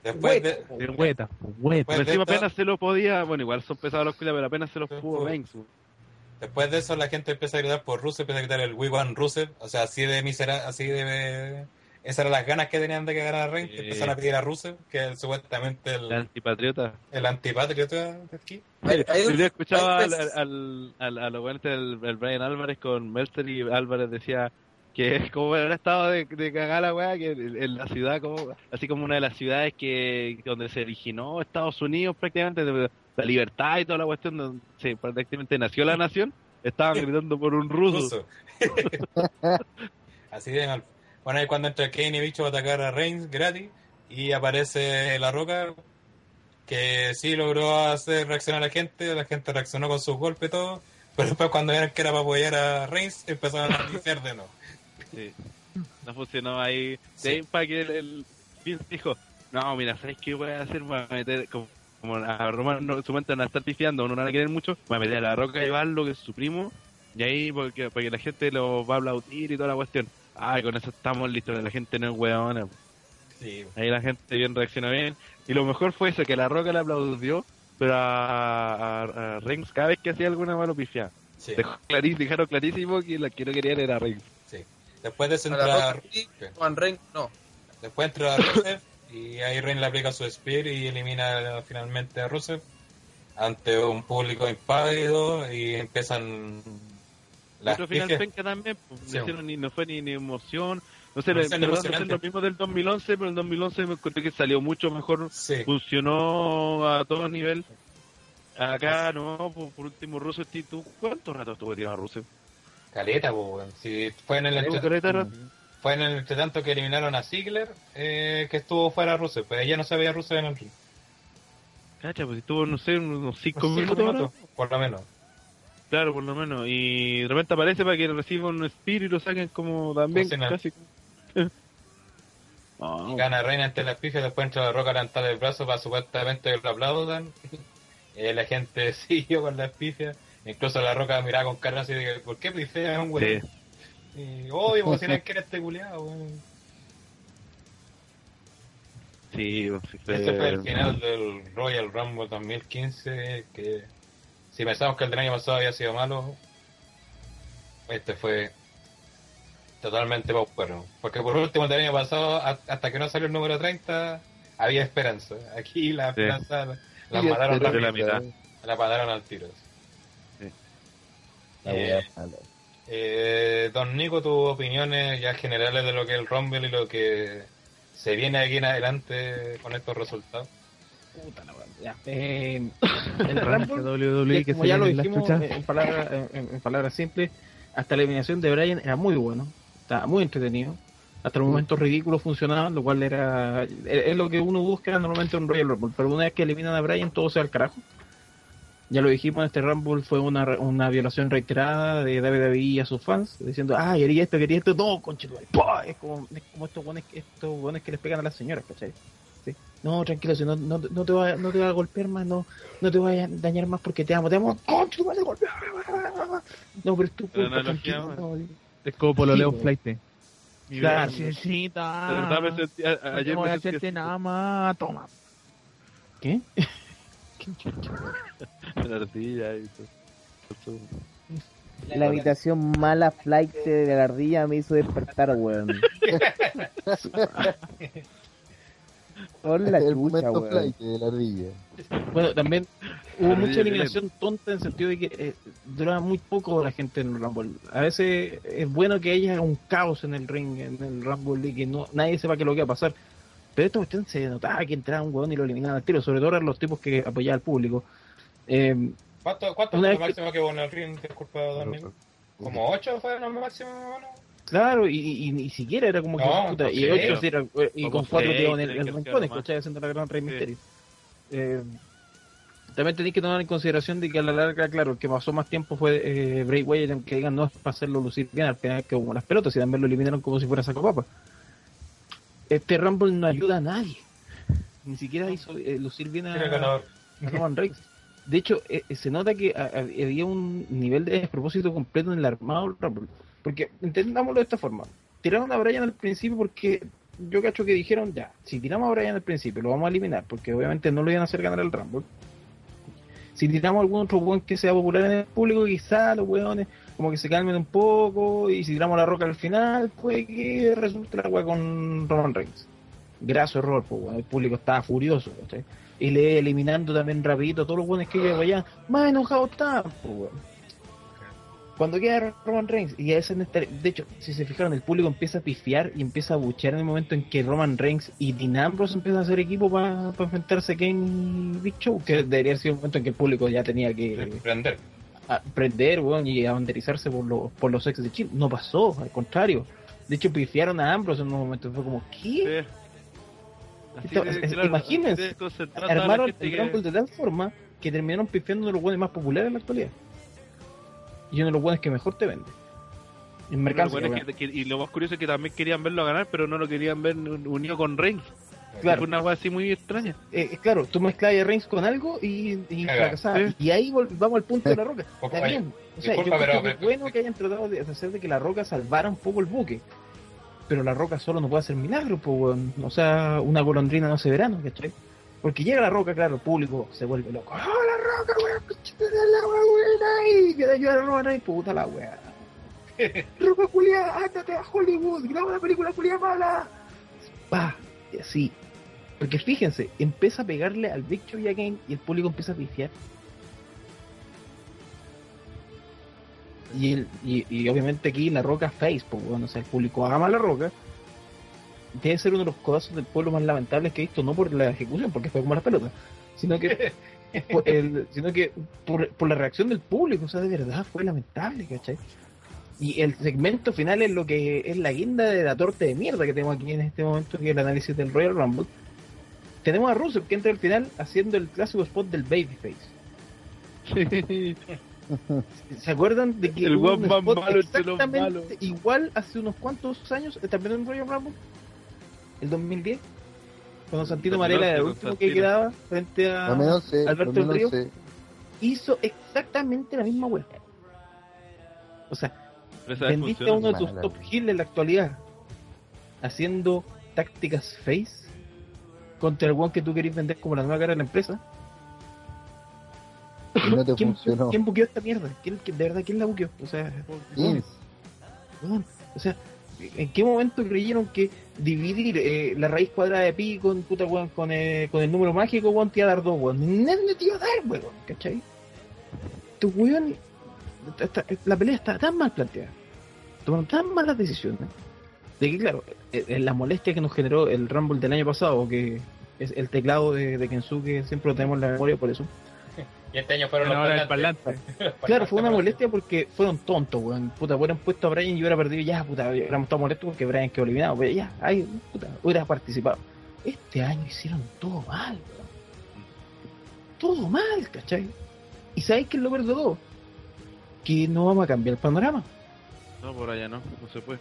Después de, De hueta, hueta. Pero de encima esto- apenas se lo podía, bueno, igual son pesados los cuidados, pero apenas se los pudo pues. Después de eso la gente empieza a gritar por Rusev, empieza a gritar el We Want Rusev, o sea, así de misera, así de... Esas eran las ganas que tenían de que ganara Reigns, que Sí. empezaron a pedir a Rusev, que es supuestamente El el, antipatriota. el antipatriota de aquí. Yo escuchaba hay al, al, al, a los buenos del el Brian Álvarez con Meltzer y Álvarez decía que como era estado de, de cagar la weá, que en en la ciudad, como así como una de las ciudades que donde se originó Estados Unidos prácticamente, de la libertad y toda la cuestión, donde prácticamente nació la nación, estaban gritando por un ruso. Así de mal. Bueno, ahí cuando entra Kane y Bicho a atacar a Reigns gratis y aparece La Roca que sí logró hacer reaccionar a la gente, la gente reaccionó con sus golpes y todo, pero después cuando vieron que era para apoyar a Reigns empezaron a iniciar de nuevo. Sí. No funcionó ahí. Sí. De ahí para que el, el dijo, no, mira, ¿sabes qué voy a hacer? Voy a meter, como, como a Roman no, su mente van a estar pifiando, no van a querer mucho, voy a meter a la roca y llevarlo, que es su primo, y ahí porque, porque la gente lo va a aplaudir y toda la cuestión. Ay, con eso estamos listos, la gente no es weona. Sí, Ahí la gente bien reacciona bien. Y lo mejor fue eso, que la roca le aplaudió, pero a, a, a Reigns cada vez que hacía alguna malo pifiaba. sí, Dejó clarí- dejaron clarísimo que la que no querían era Reigns. sí. Después de eso entra, Reigns, no. después entra Rusev y ahí Reigns le aplica su spear y elimina finalmente a Rusev ante un público impávido y empiezan las Otro final penca también, pues, Sí. no, hicieron ni, no fue ni, ni emoción. No sé, No lo mismo del 2011, pero el 2011 me encontré que salió mucho mejor, Sí. funcionó a todo nivel. Acá no, por, por último, Russo, ¿tú cuánto rato estuvo tirado Russo? Caleta, weón. Si fue en el Caleta. Fue en el entretanto que eliminaron a Ziggler, eh, que estuvo fuera Rusev, pues ella no se veía Rusev en el ring. Cacha, pues estuvo, no sé, unos 5 Cinco minutos. minutos, por lo menos. Claro, por lo menos. Y de repente aparece para que reciba un spear y lo saquen como también casi. No, Gana Reina ante las pifias, después entra la roca a levantar el brazo para supuestamente que lo aplaudan. Y la gente siguió con las pifias. Incluso la roca miraba con cara así de que, ¿por qué pifea un güey? sí. Y obvio, como si no quiere este culiado, weón. Sí, pues, sí, fue- Ese fue el final del Royal Rumble 2015, que si pensamos que el del año pasado había sido malo, este fue totalmente paupero. Porque por último, el del año pasado, hasta que no salió el número 30, había esperanza. Aquí la Sí. esperanza la, la Sí, mataron de la rápido, mitad. la mataron al tiro. La Eh. Eh, don Nico, tus opiniones ya generales de lo que es el Rumble y lo que se viene aquí en adelante con estos resultados. Puta la. Eh, el Rumble, WWE que que como ya lo dijimos eh, en palabras, en, en palabras simples, hasta la eliminación de Bryan era muy bueno, estaba muy entretenido. Hasta los momentos ridículos funcionaban, lo cual era es lo que uno busca normalmente en un Royal Rumble. Pero una vez que eliminan a Bryan, todo se va al carajo. Ya lo dijimos, este Rumble fue una, re- una violación reiterada de WWE a sus fans, diciendo, ah, quería esto, quería esto, no, conchetumare, ¡pah! Es como, es como estos buenos, estos buenos que les pegan a las señoras, ¿cachai? Sí. No, tranquilo, si no, no, no te va, no te va a golpear más, no, no te voy a dañar más porque te amo, te amo, conchetumare, golpea. No, pero es tu culpa, no, Es como pololeo Sí, flight. Claro. Graciasita. De verdad me sentí- a- No ayer voy me a hacerte nada más. Toma. ¿Qué? La ardilla y todo. La habitación mala flight de la ardilla me hizo despertar, weón. Por la el chucha, weón. flight de la ardilla. Bueno, también hubo Ardilla mucha eliminación tonta en el sentido de que eh, duraba muy poco la gente en el Rumble. A veces es bueno que haya un caos en el ring, en el Rumble, y que no nadie sepa qué es lo que va a pasar. Pero esta cuestión se notaba que entraba un huevón y lo eliminaban al tiro, sobre todo eran los tipos que apoyaban al público. Eh, ¿Cuánto, fue lo que- máximo que hubo en el ring? Disculpa. ¿Como 8 fue lo máximo? ¿no? claro, y, y- y ni siquiera era como que. No, puta, y sí, ocho no. sí era- y Como con cuatro seis, tíos en el, que el rincones. ¿cachai? Haciendo la gran Rey Sí. Misterio. Eh, también tenéis que tomar en consideración de que a la larga, claro, el que pasó más tiempo fue eh, Bray Wyatt, aunque digan no es para hacerlo lucir bien, al final que como las pelotas y también lo eliminaron como si fuera saco papa. Este Rumble no ayuda a nadie. Ni siquiera hizo eh, lucir bien Roman Reigns. De hecho, eh, eh, se nota que a- a- había un nivel de despropósito completo en el armado. Porque, entendámoslo de esta forma. Tiraron a Bryan al principio porque yo cacho que dijeron, ya, si tiramos a Bryan al principio, lo vamos a eliminar, porque obviamente no lo iban a hacer ganar el Rumble. Si tiramos a algún otro weón que sea popular en el público, quizá los weones como que se calmen un poco, y si tiramos la roca al final, puede que resulte la weá con Roman Reigns. Graso error, pues, el público estaba furioso, ¿cachai? Y le eliminando también rapidito a todos los buenos que iban allá, más pues, weón. Cuando queda Roman Reigns, y a este- de hecho, si se fijaron, el público empieza a pifiar y empieza a buchear en el momento en que Roman Reigns y Dean Ambrose empiezan a hacer equipo para enfrentarse a Kane y Big Show, que debería ser un momento en que el público ya tenía que Prender. a prender weón, y abanderizarse por, los por los ex de Chile. No pasó, al contrario. De hecho, pifiaron a Ambrose en un momento. Fue como, ¿qué? Sí. Esto- de- es- claro, imagínense, Armaron el que- Rumble de tal forma que terminaron pifiando uno de los buenos más populares en la actualidad. Y uno de los buenos que mejor te vende. En Lo mercancía, bueno es weón. que- que- y lo más curioso es que también querían verlo ganar, pero no lo querían ver un- unido con Reigns. Claro. Fue una cosa así muy extraña. Eh, claro, tú mezclas a Reigns con algo y, y. Y ahí vamos al punto de la roca. Bien. O sea, disculpa, yo creo pero- que es bueno que hayan tratado de hacer de que la roca salvara un poco el buque. Pero la roca solo no puede hacer milagros, pues, weón. O sea, una golondrina no hace verano, ¿cachai? Porque llega la roca, claro, el público se vuelve loco. ¡Oh, la roca, weón! la wea buena! Y que ayudar a Roman Reigns, puta la wea. roca culiada, ándate a Hollywood, graba una película culiada mala. Pa, y así. Porque fíjense, empieza a pegarle al Big Show y a Kane y el público empieza a pifiar. Y, el, y, y obviamente aquí la roca face, pues bueno, o sea, el público ama la roca. Debe ser uno de los codazos del pueblo más lamentables que he visto, no por la ejecución, porque fue como las pelotas, sino que por, el- sino que por, por la reacción del público, o sea, de verdad fue lamentable, ¿cachai? Y el segmento final es lo que es la guinda de la torta de mierda que tenemos aquí en este momento, que es el análisis del Royal Rumble. tenemos a Rusev que entra al final haciendo el clásico spot del Babyface. ¿Se acuerdan de que El hubo weón un más spot malo exactamente malos? igual hace unos cuantos años, eh, también en Royal Rumble? ¿El 2010? Cuando Santino 2011, Marella era el último que quedaba frente a 2011, Alberto del Río 2011. hizo exactamente la misma web. O sea, vendiste a uno de tus top wea. heel en la actualidad haciendo tácticas face contra el one que tú querías vender como la nueva cara de la empresa. No te ¿Quién, funcionó. quién buqueó esta mierda? ¿Quién, quién- de verdad, ¿quién la buqueó? O sea, weón, o sea, ¿en qué momento creyeron que dividir eh, la raíz cuadrada de pi con puta weón, con, eh, con el número mágico, weón, te iba a dar dos, weón? Nadie te iba a dar, weón, ¿cachai? Tu weón, esta- esta- la pelea está tan mal planteada, tomaron tan malas decisiones, de que claro, eh, eh, la molestia que nos generó el Rumble del año pasado, que es el teclado de, de Kensuke, siempre lo tenemos en la memoria por eso. Y este año fueron Bueno, los parlantes. parlante. Claro, fue una molestia porque fueron tontos, weón. Puta, hubieran puesto a Brian y hubiera perdido ya, puta, hubiéramos estado molestos porque Brian quedó eliminado, pero ya, ay, puta, hubiera participado. Este año hicieron todo mal, weón. Todo mal, ¿cachai? ¿Y sabéis qué es lo peor de todo? Que no vamos a cambiar el panorama. No, por allá no, no se puede.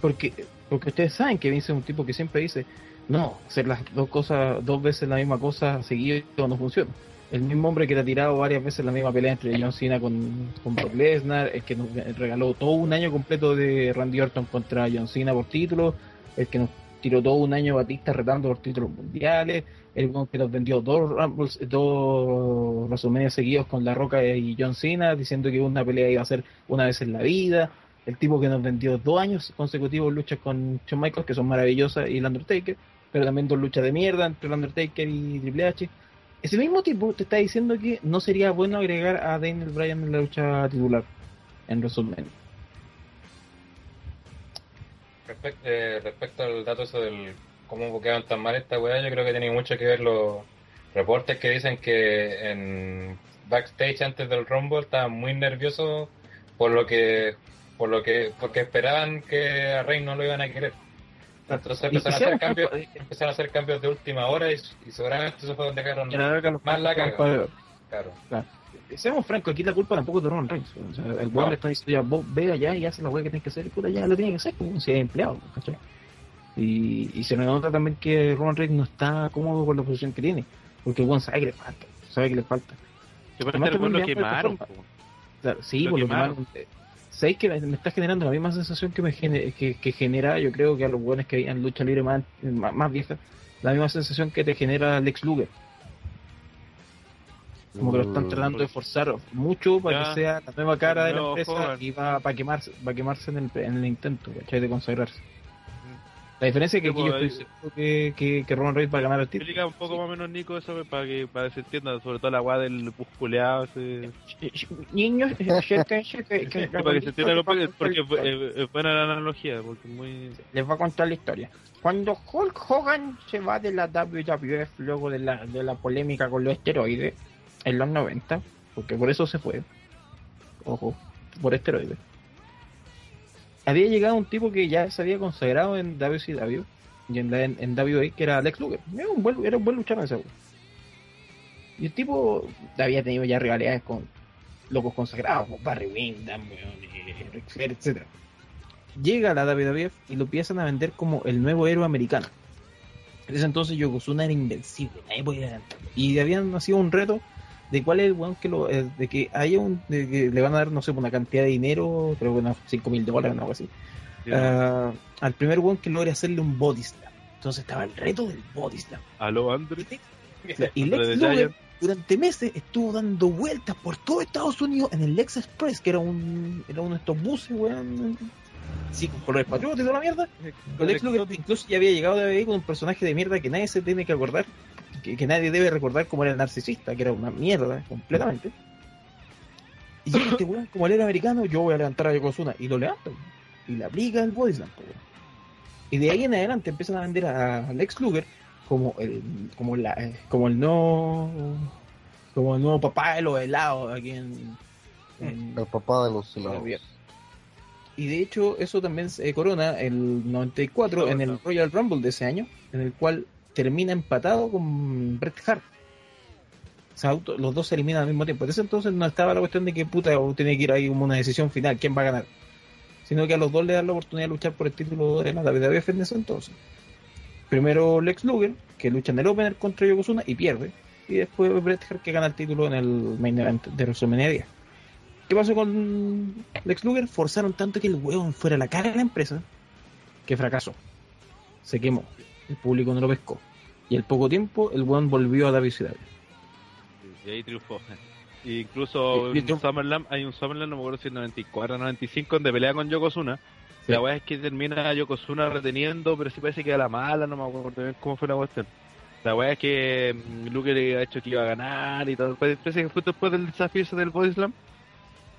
Porque, porque ustedes saben que Vince es un tipo que siempre dice, no, hacer las dos cosas, dos veces la misma cosa seguido no funciona. El mismo hombre que te ha tirado varias veces la misma pelea entre John Cena con, con Brock Lesnar, el que nos regaló todo un año completo de Randy Orton contra John Cena por título, el que nos tiró todo un año Batista retando por títulos mundiales, el que nos vendió dos Rumbles, dos WrestleMania seguidos con La Roca y John Cena, diciendo que una pelea iba a ser una vez en la vida, el tipo que nos vendió dos años consecutivos luchas con Shawn Michaels, que son maravillosas, y el Undertaker, pero también dos luchas de mierda entre el Undertaker y Triple H. Ese mismo tipo te está diciendo que no sería bueno agregar a Daniel Bryan en la lucha titular en WrestleMania. Respect- eh, respecto al dato eso del cómo buqueaban tan mal esta weá, yo creo que tiene mucho que ver los reportes que dicen que en backstage antes del Rumble estaban muy nerviosos por lo que por lo que porque esperaban que a Rey no lo iban a querer. Entonces Y empezaron a hacer cambios, empezaron a hacer cambios de última hora y, y seguramente eso fue donde dejaron la más la caga. Claro. Claro. Seamos francos, aquí la culpa tampoco es de Roman Reigns. O sea, el weón No. le está diciendo ya, vos ve allá y hace la weá que tienes que hacer, y puta, ya lo tiene que hacer, como si es empleado, ¿cachai? Y, y se nota también que Roman Reigns no está cómodo con la posición que tiene, porque el weón sabe que le falta, sabe que le falta. Parece Además, que el weón lo quemaron. Claro, sí, lo quemaron. ¿Sabéis que me, está generando la misma sensación que me gene- que, que genera, yo creo que a los buenos que habían lucha libre más, más, más vieja, la misma sensación que te genera Lex Luger? Como que lo están tratando de forzar mucho para Ya. que sea la nueva cara de la empresa y va, va a quemarse, va a quemarse en el, en el intento, ¿cachai? De consagrarse. La diferencia es que Sí, aquí yo pues, estoy seguro que, que, que Roman Reigns va a ganar el título. Explica un poco más o menos, Nico, eso para que, para que se entienda, sobre todo la weá del musculeado. Ese... Niños, para que se entienda, lo- porque porque es, es- buena la analogía, porque muy... les voy a contar la historia. Cuando Hulk Hogan se va de la WWF luego de la, de la polémica con los esteroides en los 90, porque por eso se fue, ojo, por esteroides, había llegado un tipo que ya se había consagrado en WCW y en, en, en WWE, que era Alex Luger. Era un buen, era un buen luchador ese. Y el tipo había tenido ya rivalidades con locos consagrados, como Barry Windham, Ric Flair, etcétera llega a la WWF y lo empiezan a vender como el nuevo héroe americano. En ese entonces Yokozuna era invencible, nadie podía ganar. Y habían nacido un reto de cuál es el weón que lo, eh, de que haya un, de que le van a dar, no sé, una cantidad de dinero, creo que unos 5 mil dólares o algo así, ah, al primer weón que logre hacerle un body slam. Entonces estaba el reto del body slam. Aló, Andre. Y Lex Luger durante meses estuvo dando vueltas por todo Estados Unidos en el Lex Express, que era un era uno de estos buses, weón. Sí, con colores patriotas y toda la mierda. Con Lex Luger incluso ya había llegado de ahí con un personaje de mierda que nadie se tiene que acordar, que, que nadie debe recordar como era el narcisista, que era una mierda completamente. Y este weón, como él era americano, yo voy a levantar a Yokozuna. Y lo levanta, weón. Y le aplica el body slam. Y de ahí en adelante empiezan a vender a Lex Luger como el, como la, eh, como el no, como el nuevo papá de los helados aquí en, en- El papá de los helados. Y de hecho, eso también se corona el 94 en el Royal Rumble de ese año, en el cual termina empatado con Bret Hart. O sea, los dos se eliminan al mismo tiempo. En ese entonces no estaba la cuestión de que puta tiene que ir ahí como una decisión final, quién va a ganar. Sino que a los dos le dan la oportunidad de luchar por el título de la WWF en ese entonces. Primero Lex Luger, que lucha en el opener contra Yokozuna y pierde. Y después Bret Hart que gana el título en el main event de WrestleMania 10. ¿Qué pasó con Lex Luger? Forzaron tanto que el huevón fuera la cara de la empresa que fracasó. Se quemó. El público no lo pescó. Y al poco tiempo el huevón volvió a WCW. Y ahí triunfó. Y incluso en. Summerland, hay un Summerland, no me acuerdo si es 94 o 95, donde pelea con Yokozuna. Sí. La weá es que termina Yokozuna reteniendo, pero sí parece que a la mala, no me acuerdo bien cómo fue la cuestión. La weá es que mm, Luke le ha hecho que iba a ganar y todo. Después, parece que fue después del desafío del Body Slam.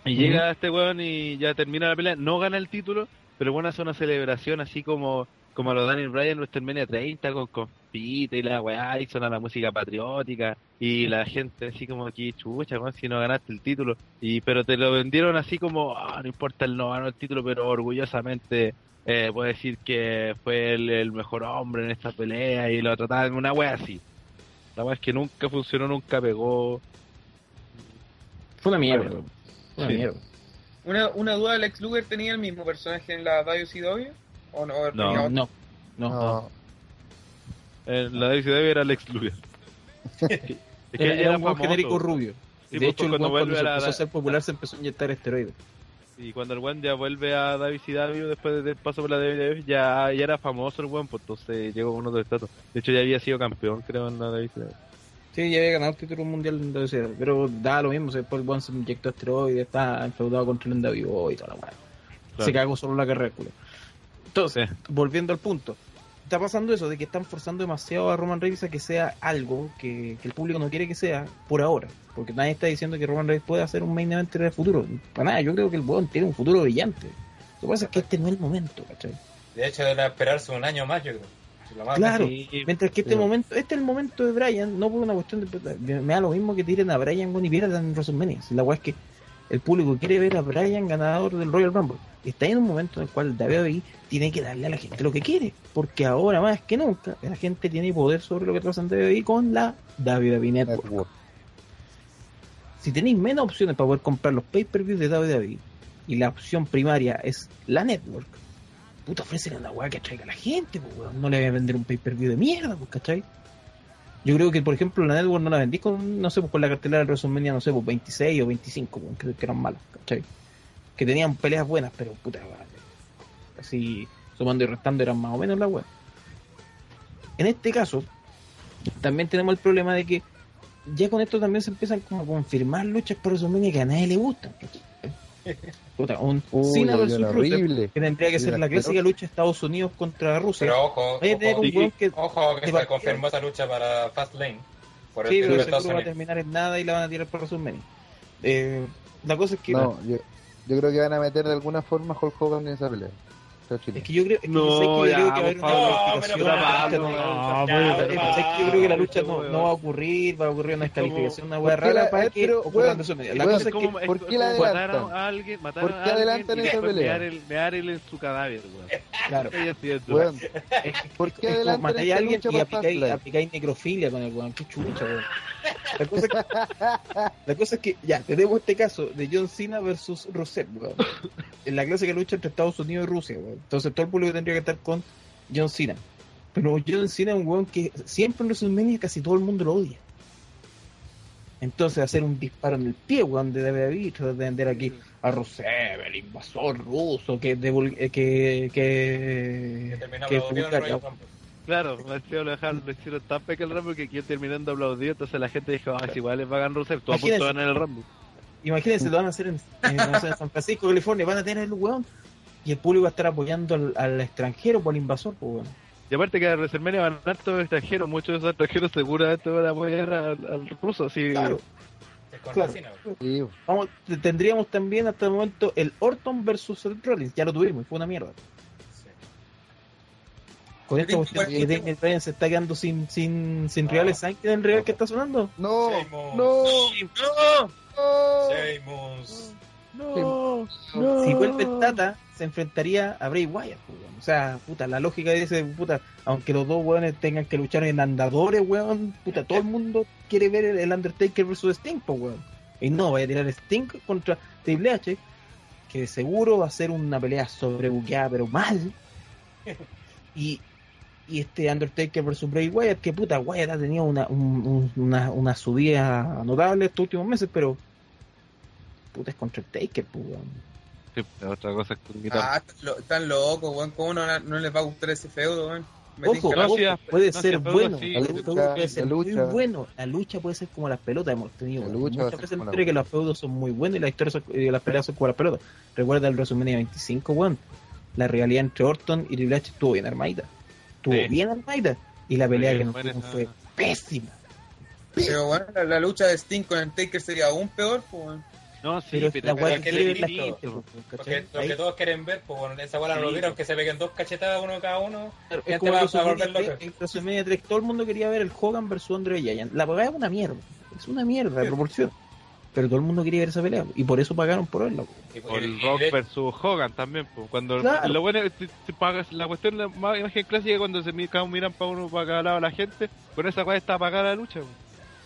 Y llega este weón y ya termina la pelea, no gana el título, pero bueno, hace una celebración así como como a los Daniel Bryan WrestleMania 30 con compite y la weá y suena la música patriótica y la gente así como aquí chucha weón, si no ganaste el título y pero te lo vendieron así como ah, no importa el no ganó el título pero orgullosamente eh, puedo decir que fue el, el mejor hombre en esta pelea y lo trataban una weá así la weá es que nunca funcionó nunca pegó Fue una mierda. Fue una Sí. mierda. Una, una duda, ¿Lex Luger tenía el mismo personaje en la WCW? ¿O no? No. No, no. No, Eh, la WCW era Lex Luger es que Era, era un buen famoso. genérico rubio. Sí, de pues, hecho, el cuando cuando vuelve se a la- empezó a ser popular se empezó a inyectar esteroides. Y cuando el weón ya vuelve a WCW después del paso por la WWF, ya, ya era famoso el weón, pues entonces llegó con otro estatus. De hecho, ya había sido campeón, creo, en la WCW. Sí, ya había ganado el título mundial en WCW, pero da lo mismo, después el weón se inyectó esteroides, está enfeudado contra el NWO y toda la weá. Claro. Se cagó solo la carrera, culo. Entonces, Sí. volviendo al punto, está pasando eso de que están forzando demasiado a Roman Reigns a que sea algo que, que el público no quiere que sea por ahora, porque nadie está diciendo que Roman Reigns puede hacer un main event en el futuro. Para nada, yo creo que el weón tiene un futuro brillante. Lo que pasa es que este no es el momento, ¿cachai? De hecho, era esperarse un año más, yo creo. Claro, Sí, mientras que este Sí. momento, este es el momento de Brian, no por una cuestión de me da lo mismo que tiren a Brian y pierdan en WrestleMania. La weá es que el público quiere ver a Brian ganador del Royal Rumble. Está en un momento en el cual WWE tiene que darle a la gente lo que quiere, porque ahora más que nunca la gente tiene poder sobre lo que pasa en WWE con la WWE Network. Network. Si tenéis menos opciones para poder comprar los pay-per-views de WWE y la opción primaria es la network, puta, ofrecen una weá que atraiga a la gente, pues. No le voy a vender un pay-per-view de mierda, pues, ¿cachai? Yo creo que, por ejemplo, la network no la vendí con, no sé, pues, con la cartelera de WrestleMania, no sé, pues 26 o 25, weón, creo que eran malas, ¿cachai? Que tenían peleas buenas, pero puta, así, sumando y restando eran más o menos la weá. En este caso, también tenemos el problema de que ya con esto también se empiezan como a confirmar luchas por WrestleMania que a nadie le gustan. Puta, un Uy, Cena versus Rusev, que tendría que ser la la clásica lucha de Estados Unidos contra Rusia. Pero ojo, ojo, un que ojo que se confirmó esa lucha para Fastlane. Por el sí, título pero de Estados seguro va a Unidos. terminar en nada y la van a tirar por WrestleMania. Eh, la cosa es que No, yo, yo creo que van a meter de alguna forma a Hulk Hogan en esa pelea. Es que yo creo, es que No, yo creo que va a haber una la lucha no- creo que la lucha va a ocurrir, va a ocurrir una descalificación, una ¿Por hueá rara para eh, que pero, ocurra en weón, WrestleMania. La cosa es que ¿por qué la adelantan? a alguien, matar ¿Por a qué alguien adelantan esa pelea? mear en su cadáver, weón. claro. Weón, ¿por qué adelantan matáis a alguien y aplicáis necrofilia con el weón, qué chucha, weón. La cosa, es que, la cosa es que, ya, tenemos este caso de John Cena versus Rusev, weón. En la clásica lucha entre Estados Unidos y Rusia, weón. Entonces todo el público tendría que estar con John Cena. Pero John Cena es un weón que siempre en WrestleMania casi todo el mundo lo odia. Entonces hacer un disparo en el pie, weón, de tratar de vender aquí a Rusev, el invasor ruso, que, eh, que, que, Que que el. Claro, me hacía lo dejaron, lo hicieron tan peque el Rumble que aquí terminando aplaudido, entonces la gente dijo, ah, si igual les pagan Rusev, tú Imagínense. apuntas en el Rumble. Imagínense, lo van a hacer en, San Francisco, California, van a tener el weón y el público va a estar apoyando al, al extranjero por el invasor, pues weón. Y aparte que a WrestleMania van a hartos extranjeros, muchos de esos extranjeros seguramente van a apoyar al, al ruso, así Claro, Claro. Sí, vamos, tendríamos también hasta el momento el Orton versus Seth Rollins, ya lo tuvimos, y fue una mierda. Con esta cuestión igual que que- Daniel Bryan se está quedando sin, sin, sin No. rivales, ¿saben quién es el rival que está sonando? No, no, no. Sheamus. No, Si vuelve Tata, se enfrentaría a Bray Wyatt, pues, weón. O sea, puta, la lógica dice, puta, aunque los dos weones tengan que luchar en andadores, weón, puta, todo el mundo quiere ver el, Undertaker versus Sting, pues, weón. Y no, vaya a tirar Sting contra Triple H, que seguro va a ser una pelea sobrebuqueada, pero mal. Y, y este Undertaker versus Bray Wyatt, que puta, Wyatt ha tenido una, un- un- una, una subida notable estos últimos meses, pero puta es contra el Taker, pues. Sí, otra cosa es guitarra. Ah, están lo- están locos, weón. ¿Cómo no, no les va a gustar ese feudo, weón? Ojo, puede no, ser bueno, sí. la lucha puede ser la muy lucha- bueno, la lucha puede ser como las pelotas hemos tenido. Muchas veces entre que los feudos son muy buenos y las historias son- y las peleas son como las pelotas. Recuerda el WrestleMania 25, weón. La rivalidad entre Orton y Triple H estuvo bien armadita. Estuvo Sí. bien armadita. Y la pelea Sí, que nos esa- fue pésima. Pero, weón, la, la lucha de Sting con el Taker sería aún peor, pues. No, sí, Pero, pero, la pero que le Porque ¿cachai? lo que todos quieren ver, pues bueno, esa bola no lo Sí, vieron, pues. que se peguen dos cachetadas uno cada uno. Claro, es como a volver WrestleMania loca. 3, el WrestleMania 3, todo el mundo quería ver el Hogan versus Andre Giant. La pelea es una mierda. Es una mierda de proporción. Pero todo el mundo quería ver esa pelea. Y por eso pagaron por verla. O el Rock versus Hogan también, pues, cuando Claro. lo bueno es que si pagas la cuestión la más imagen clásica es cuando se miran para uno para cada lado la gente, con esa cual está apagada la lucha. pues.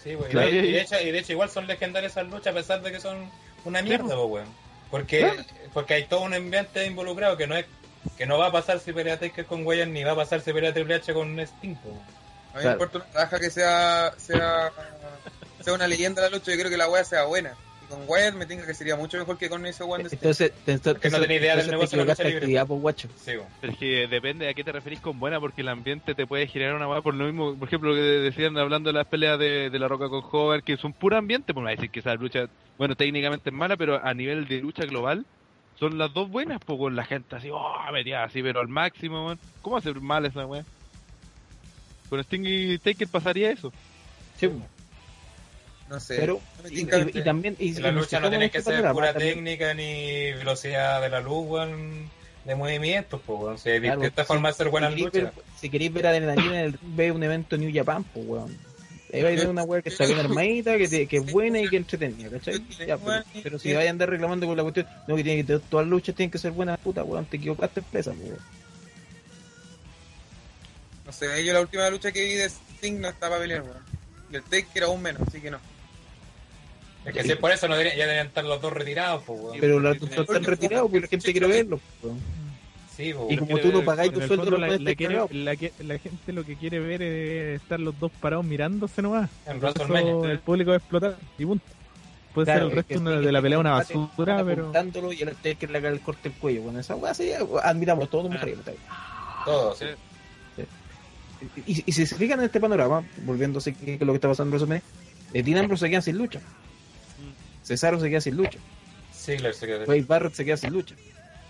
Sí. Claro. Y, de, y de hecho, y de hecho igual son legendarias esas luchas a pesar de que son una mierda, Sí. Porque, porque hay todo un ambiente involucrado que no es que no va a pasar si pelea Taker con Wyatt ni va a pasar si pelea Triple H con Sting. A mí me importa una raja que sea, sea, sea una leyenda la lucha. Yo creo que la weá sea buena. Y con Wyatt me tinca que sería mucho mejor que con ese Sting. Entonces, que no tenía idea del negocio de la lucha libre. actividad, pues, guacho. Sí. Pero es que depende de a qué te referís con buena, porque el ambiente te puede generar una weá por lo mismo, por ejemplo, lo que decían hablando de las peleas de, de la Roca con Hogan, que son puro ambiente, pues me va a decir que esa lucha, bueno, técnicamente es mala, pero a nivel de lucha global, son las dos buenas, pues con la gente así, oh, metida así, pero al máximo, weón. ¿Cómo hacer mal esa weá? Con Sting y Taker pasaría eso. Sí. No sé. Pero, y, tinca y- y también. Y, la lucha no tiene en que ser panorama, pura también- técnica ni velocidad de la luz, weón, de movimientos, pues, weón. Si hay Claro, distintas si- formas de hacer buenas si queréis luchas. ver- Si queréis ver adrenalina, en el- ve un evento New Japan, pues, weón. Ahí vais a ver una weá que está bien armadita, que, te- que es buena y que entretenida, ¿cachai? Ya, pero, pero si vais a andar reclamando con la cuestión, no, que tiene que todas las luchas tienen que ser buenas, puta, weón, te equivocaste empresa, weón. No sé, yo la última lucha que vi de Sting no estaba peleando, weón. Y el Taker aún menos, así que no. Es que si es por eso no deberían, ya deberían estar los dos retirados, pues, weón. Pero los luchas están retirados porque la gente quiere verlo, pues, weón. Sí, Y como tú no pagáis tu el sueldo, la, la quiere- la que- la gente lo que quiere ver es estar los dos parados mirándose nomás. En eso el público va a explotar y punto. Puede Claro, ser el es resto que una- sí, de la que pelea una basura, pero apuntándolo y el Taker le haga el corte el cuello. Bueno, esa weá sería, admiramos, todos nos mostraríamos. Todo, sí. Y, y si se fijan en este panorama, volviéndose que que lo que está pasando en WrestleMania, eh, Dean Ambrose se queda sin lucha. Cesaro se queda sin lucha. Ziggler se queda. Wade Barrett se queda sin lucha.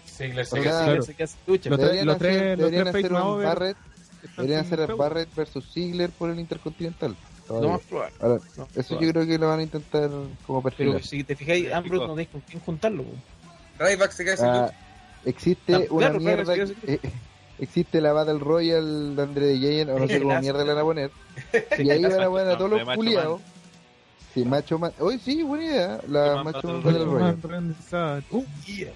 Ziggler se queda. claro. se queda sin lucha. Los Deberían los hacer, tres- los deberían tres hacer un mover Barrett, deberían sin hacer. Barrett versus Ziggler por el Intercontinental. No Todavía. más probable. Ahora, No, eso probable. yo creo que lo van a intentar como perfilar. Pero si te fijáis, Ambrose no tenéis con quién juntarlo. Ryback se queda sin Ah, lucha. existe Ah, una claro, mierda, sí, eh, existe la Battle Royale de Andre de Giant, o no sé cómo mierda le van a poner, y ahí van a poner a todos los culiados. Sí, Macho Man. Hoy sí, buena idea. La Man Macho Man Battle Royale. Uh, yeah.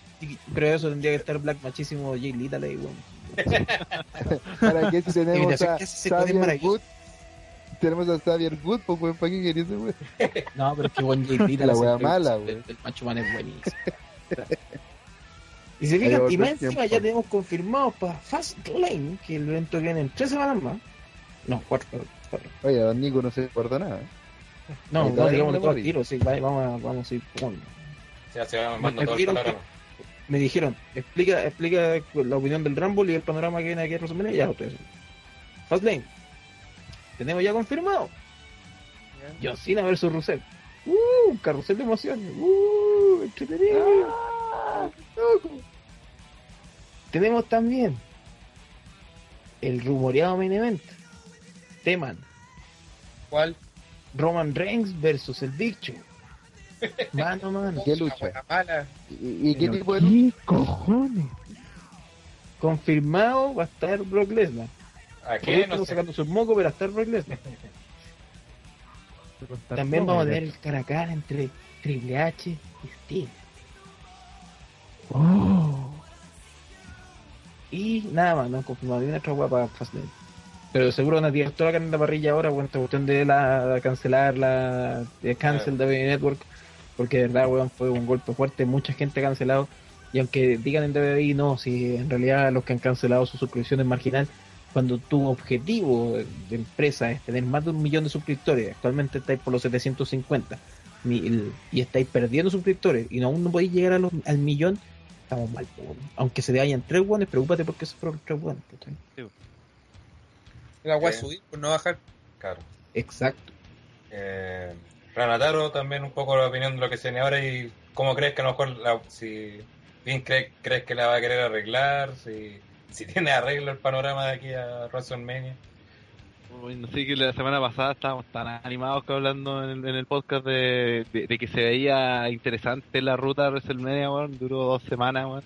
Pero eso tendría que estar Black Machísimo Jay Little ahí, weón. ¿Para qué si tenemos a que Xavier. Good? Tenemos a Xavier Good, pues weón, ¿para qué querías ese weón? No, pero es que Jay Little La wea el- mala, el, weón. el Macho Man es buenísimo. y se fijan, y más encima tiempo. ya tenemos confirmado para Fast Lane que el evento viene en tres semanas más. No, cuatro, cuatro. Oye, a Don Nico no se acuerda nada. No, no, digamos todo al tiro, sí, va- vamos a, vamos a ir poniendo. Ya se va Me mandando todo el panorama. Me dijeron, explica, explica la opinión del Rumble y el panorama que viene aquí a WrestleMania, ya lo estoy haciendo. Fast Lane. Tenemos ya confirmado. John Cena versus Rusev. Uh, carrusel de emociones. Uh, entretenido. Ah, loco. Tenemos también el rumoreado main event. Teman. ¿Cuál? Roman Reigns versus el Big Show. Mano a mano. ¿Qué lucha? ¿Y, y qué Pero tipo de lucha? ¿Qué cojones? Confirmado va a estar Brock Lesnar. ¿A qué? No sé. sacando su moco, pero va a estar Brock Lesnar. También vamos a tener el cara a cara entre Triple H y Steve. Oh. Y nada más, no confirmado una otra hueá para Fastlane. Pero seguro van a tirar toda la carne en la parrilla ahora con esta cuestión de la cancelar la de cancel de WWE Network. Porque de verdad, weón, fue un golpe fuerte, mucha gente ha cancelado. Y aunque digan en WWE, no, si en realidad los que han cancelado su suscripción es marginal, cuando tu objetivo de empresa es tener más de un millón de suscriptores, actualmente estáis por los 750 mil, y estáis perdiendo suscriptores y no, aún no podéis llegar a los- al millón, estamos mal. Aunque se te vayan tres guanes, preocúpate porque se fueron tres guanes. La Sí. subir por no bajar. Claro. Exacto. Eh, Ranataro, también un poco la opinión de lo que se viene ahora y cómo crees que a lo mejor, la- si bien crees, crees que la va a querer arreglar, si, si tiene arreglo el panorama de aquí a WrestleMania. Uy, no sé que la semana pasada estábamos tan animados que hablando en el, en el podcast de, de, de que se veía interesante la ruta de WrestleMania, weón. Duró dos semanas, weón.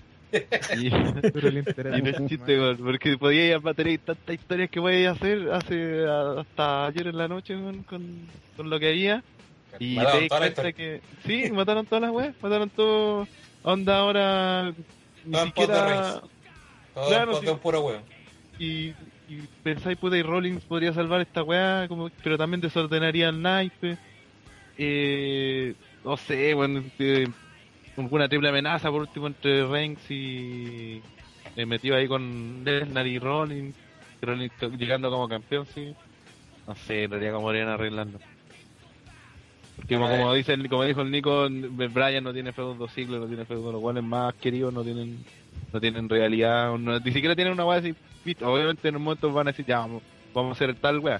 Y, y no es chiste, weón, porque podíais tener tantas historias que podíais hacer hace hasta ayer en la noche, con, con lo que había. Y te Mataron das la cuenta que sí, mataron todas las weas, mataron todo. Onda ahora. Ni Todo siquiera. Todo Claro, sí. puro y, y pensáis puta y Rollins podría salvar esta weá como pero también desordenaría el naipe eh, no sé bueno eh, alguna triple amenaza por último entre Reigns y eh, metido ahí con Lesnar y Rollins. Rollins llegando como campeón sí. No sé en realidad cómo podrían arreglarlo porque como, como como dijo el Nico Brian no tiene feudo dos siglos no tiene feudo los cuales más queridos no tienen no tienen realidad, ni siquiera tienen una weá así, obviamente en un momento van a decir, ya, vamos, vamos a hacer tal weá,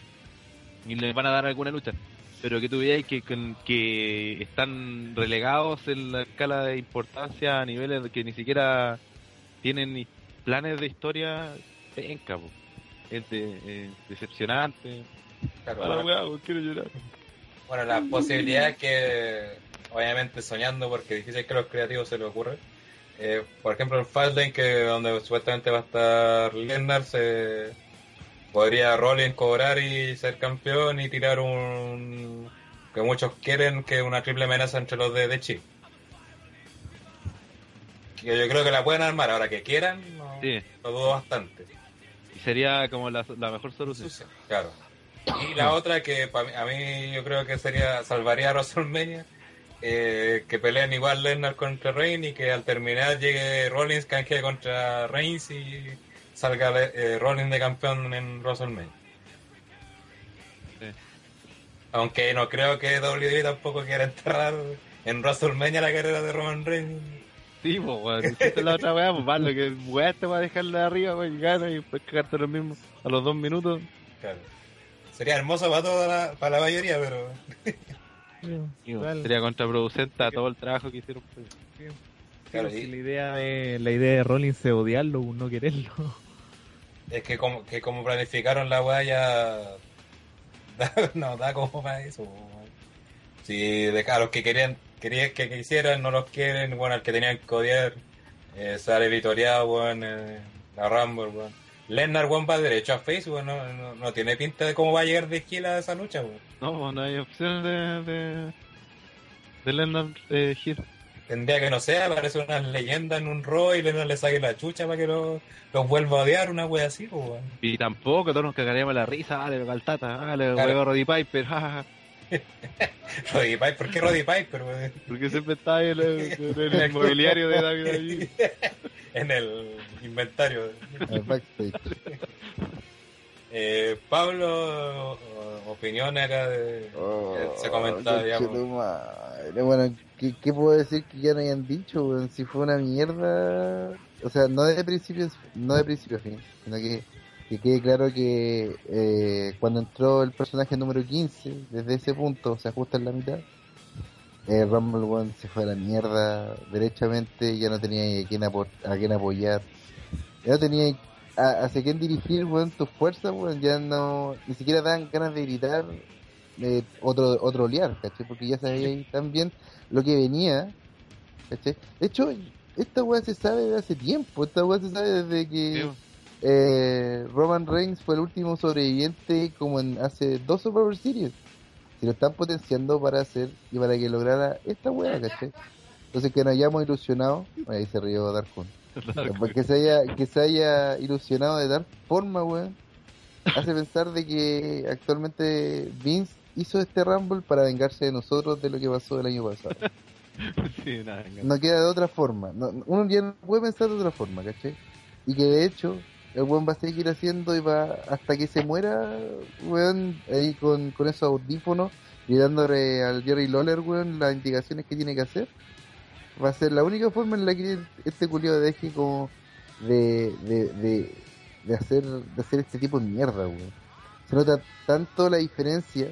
y les van a dar alguna lucha, pero que tú veáis que, que, que están relegados en la escala de importancia a niveles que ni siquiera tienen planes de historia, penca, po. es de- eh, decepcionante, Claro, bueno. weá, quiero llorar. Bueno, la posibilidad es que, obviamente soñando, porque difícil que a los creativos se les ocurre. eh, por ejemplo, el Fastlane, que donde supuestamente va a estar Lesnar, se podría Rollins cobrar y ser campeón y tirar un que muchos quieren que una triple amenaza entre los de, de Chi. Que yo creo que la pueden armar, ahora que quieran, no, Sí. lo dudo bastante. Y sería como la, la mejor solución. Claro. Y la otra que pa a mí yo creo que sería salvaría a WrestleMania, eh, que peleen igual Lesnar contra Reigns y que al terminar llegue Rollins canje contra Reigns y salga eh, Rollins de campeón en WrestleMania. Sí. Aunque no creo que WWE tampoco quiera enterrar en WrestleMania la carrera de Roman Reigns. Sí, pues, weón. Hiciste la otra weá, pues, vale, que weá te va a dejarla de arriba, weón, y gana y después cagarte lo mismo a los dos minutos. Claro. Sería hermoso para toda la, para la mayoría, pero. Sería contraproducente a todo el trabajo que hicieron. pues. Claro, si y- la idea de la idea de Rollins es odiarlo, no quererlo. Es que como, que como planificaron la weá ya no da como para eso. Si de a los que querían, querían que quisieran, no los quieren, bueno, al que tenían que odiar, eh, sale vitoreado, weón, eh, la Rumble, weón. Lennar, weón, va derecho a face, weón, no, no, tiene pinta de cómo va a llegar de esquila esa lucha, weón. No, no hay opciones de. de. de Leonard eh, Hill. Tendría que, no sé, aparece una leyenda en un Raw y Lennar le saque la chucha para que lo- los vuelva a odiar, una wea así, pues. Y tampoco, todos nos cagaríamos la risa, dale, Galtata, dale, Claro. huevo Roddy Piper, jajaja. Roddy Piper, ¿por qué Roddy Piper? Porque siempre está ahí en el, en el inmobiliario de David allí. en el inventario. Eh, Pablo, o- opiniones acá de... Oh, se comentaba, digamos. Bueno, ¿qué, ¿qué puedo decir que ya no hayan dicho? Si fue una mierda. O sea, no de principio, no de principio a fin, sino que, que quede claro que eh, cuando entró el personaje número 15, desde ese punto, se ajusta en la mitad. Eh, Rumble One se fue a la mierda derechamente, ya no tenía a quién, a quién apoyar, ya no tenía a- hacia quién dirigir, weón, tus fuerzas, weón, ya no, ni siquiera dan ganas de gritar eh, otro, otro olear, ¿cachai? Porque ya sabía tan bien lo que venía, ¿cachai? De hecho, esta weá se sabe de hace tiempo, esta weá se sabe desde que eh, Roman Reigns fue el último sobreviviente como en hace dos Survivor Series. Si lo están potenciando para hacer y para que lograra esta weá, ¿cachai? Entonces que nos hayamos ilusionado, ahí se rió Dark que se haya, que se haya ilusionado de dar forma, weón, hace pensar de que actualmente Vince hizo este Rumble para vengarse de nosotros de lo que pasó el año pasado. Sí, nada. No queda de otra forma. No- uno ya no puede pensar de otra forma, ¿cachai? Y que de hecho, el weón va a seguir haciendo y va hasta que se muera, weón, ahí con, con esos audífonos y dándole al Jerry Lawler, weón, las indicaciones que tiene que hacer. Va a ser la única forma en la que este culiado deje como de, de, de, de hacer, de hacer este tipo de mierda, weón. Se nota tanto la diferencia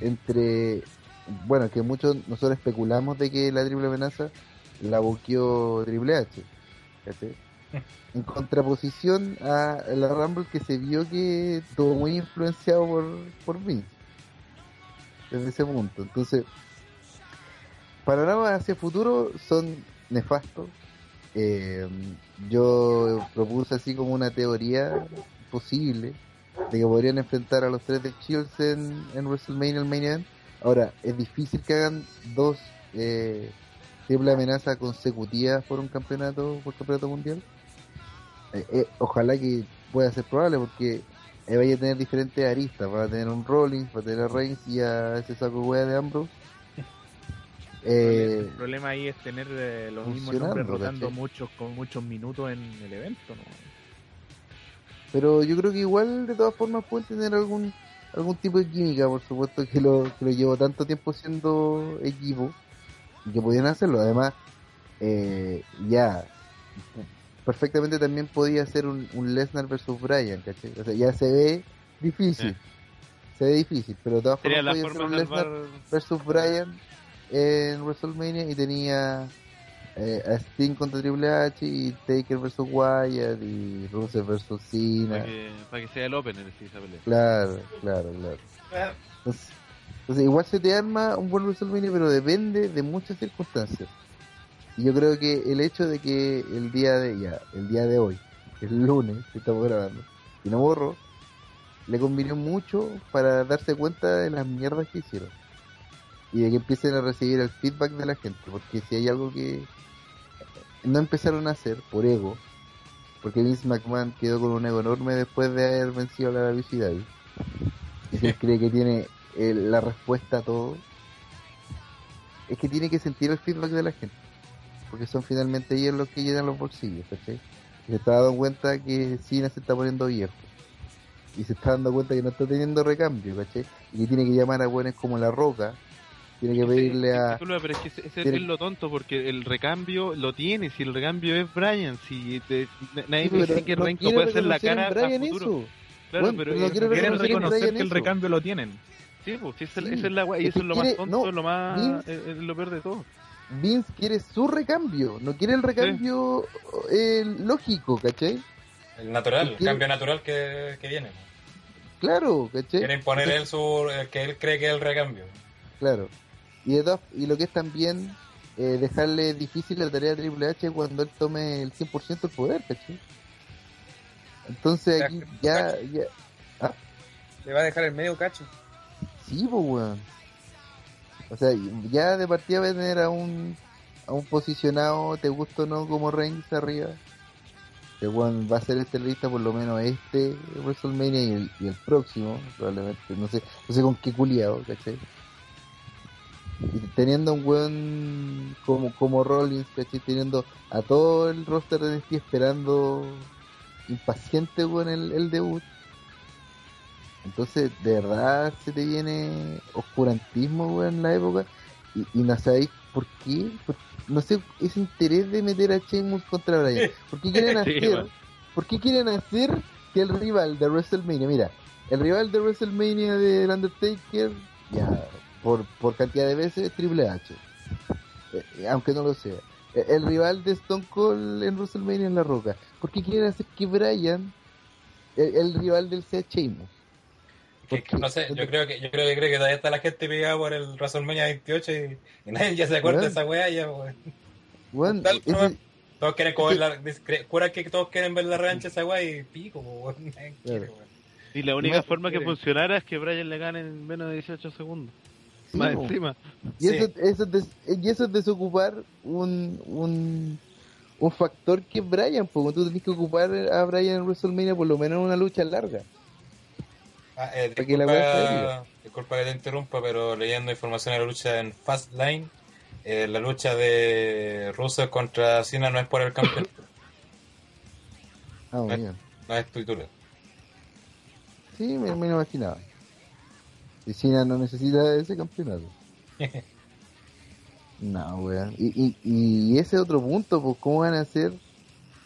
entre bueno, que muchos nosotros especulamos de que la triple amenaza la buqueó Triple H, ¿cachai? En contraposición a la Rumble que se vio que estuvo muy influenciado por, por Vince. Desde ese punto. Entonces, panoramas hacia futuro son nefastos. Eh, yo propuse así como una teoría posible de que podrían enfrentar a los tres de Shields en, en WrestleMania el main event. Ahora, es difícil que hagan dos eh, triple amenazas consecutivas por un campeonato, por campeonato mundial. Eh, eh, ojalá que pueda ser probable porque eh, vaya a tener diferentes aristas. Va a tener un Rollins, va a tener a Reigns y a ese saco wea de Ambrose. el Eh, problema ahí es tener eh, los mismos nombres rotando muchos con muchos minutos en el evento, ¿no? Pero yo creo que igual de todas formas pueden tener algún algún tipo de química, por supuesto que lo, que lo llevo tanto tiempo siendo equipo y que podían hacerlo. Además, eh, ya perfectamente también podía ser un, un Lesnar versus Bryan, ¿cachai? O sea, ya se ve difícil, se ve difícil, pero de todas formas podía ser un Lesnar versus Bryan en WrestleMania y tenía eh, a Sting contra Triple H y Taker versus Wyatt y Rusev versus Cena. Para que, para que sea el opener, esa pelea. Claro, claro, claro. Entonces, entonces igual se te arma un buen WrestleMania, pero depende de muchas circunstancias. Y yo creo que el hecho de que el día de ya, el día de hoy, el lunes que estamos grabando, y no borro, le convino mucho para darse cuenta de las mierdas que hicieron. Y de que empiecen a recibir el feedback de la gente, porque si hay algo que no empezaron a hacer por ego, porque Vince McMahon quedó con un ego enorme después de haber vencido a la visibilidad y que él cree que tiene eh, la respuesta a todo es que tiene que sentir el feedback de la gente porque son finalmente ellos los que llenan los bolsillos ¿cachai? y se está dando cuenta que Cena se está poniendo viejo y se está dando cuenta que no está teniendo recambio ¿cachai? y que tiene que llamar a buenos como La Roca tiene que pedirle a pero es que ese, ese tiene- es lo tonto porque el recambio lo tiene, si el recambio es Brian, si te- nadie Sí, dice que no Renko puede ser la cara a futuro. Claro, Bueno, pero pero no es- quiere Quieren reconocer en reconocer Brian que el eso. recambio lo tienen. Sí, pues, si esa, Sí. esa es la y Es eso es lo más tonto, no, lo más Vince- es, es lo peor de todo. Vince quiere su recambio no quiere el recambio eh, lógico ¿cachai? El natural, el Quiere- cambio natural que, que viene. claro ¿cachai? Quiere imponer él su, el que él cree que es el recambio. Claro. Y, de todas- y lo que es también eh, dejarle difícil la tarea a Triple H cuando él tome el 100% del poder, ¿cachai? Entonces Ya, aquí ya, ya, Le va a dejar el medio cacho. sí, pues, weón. O sea, ya de partida va a tener a un, a un posicionado, te gusta o no, como Reigns arriba. Que weón va a ser este lista por lo menos este WrestleMania y el, y el próximo, probablemente. No sé, no sé con qué culiado, ¿cachai? Y teniendo un weón como, como Rollins, ¿cachai? Teniendo a todo el roster de NXT esperando impaciente, weón, el, el debut. Entonces, de verdad se te viene oscurantismo, weón, en la época. Y, y no sabéis por qué. Por- no sé, ese interés de meter a Sheamus contra Bryan. ¿Por qué quieren Sí, hacer? man. ¿Por qué quieren hacer que el rival de WrestleMania, mira, el rival de WrestleMania del Undertaker, ya, por, por cantidad de veces, es Triple H. Eh, eh, aunque no lo sea. Eh, El rival de Stone Cold en WrestleMania en La Roca. ¿Por qué quieren hacer que Bryan, el, el rival del sea Sheamus? Que- que no sé, yo creo que yo creo que, creo que todavía está la gente pegada por el WrestleMania 28 y, y nadie ya se acuerda de esa weá ya, weón. Weón, Tal, ese- weón. Todos quieren comer ese- la, juran que todos quieren ver la revancha esa weá y pico, weón. Nadie quiere, Claro. weón. Y la única forma que funcionara es que Brian le gane en menos de 18 segundos. Más encima. Y, Sí. eso, eso es des- y eso es desocupar un, un, un factor que es Brian, porque tú tenés que ocupar a Brian en WrestleMania por lo menos en una lucha larga. Ah, eh, la disculpa, que te interrumpa, pero leyendo información de la lucha en Fastlane, eh, la lucha de Rusev contra Cena no es por el campeón, Ah, muy bien. no es. Sí, me, me lo imaginaba. Cena no necesita ese campeonato. No, weón. Y, y, y ese otro punto, pues, ¿cómo van a hacer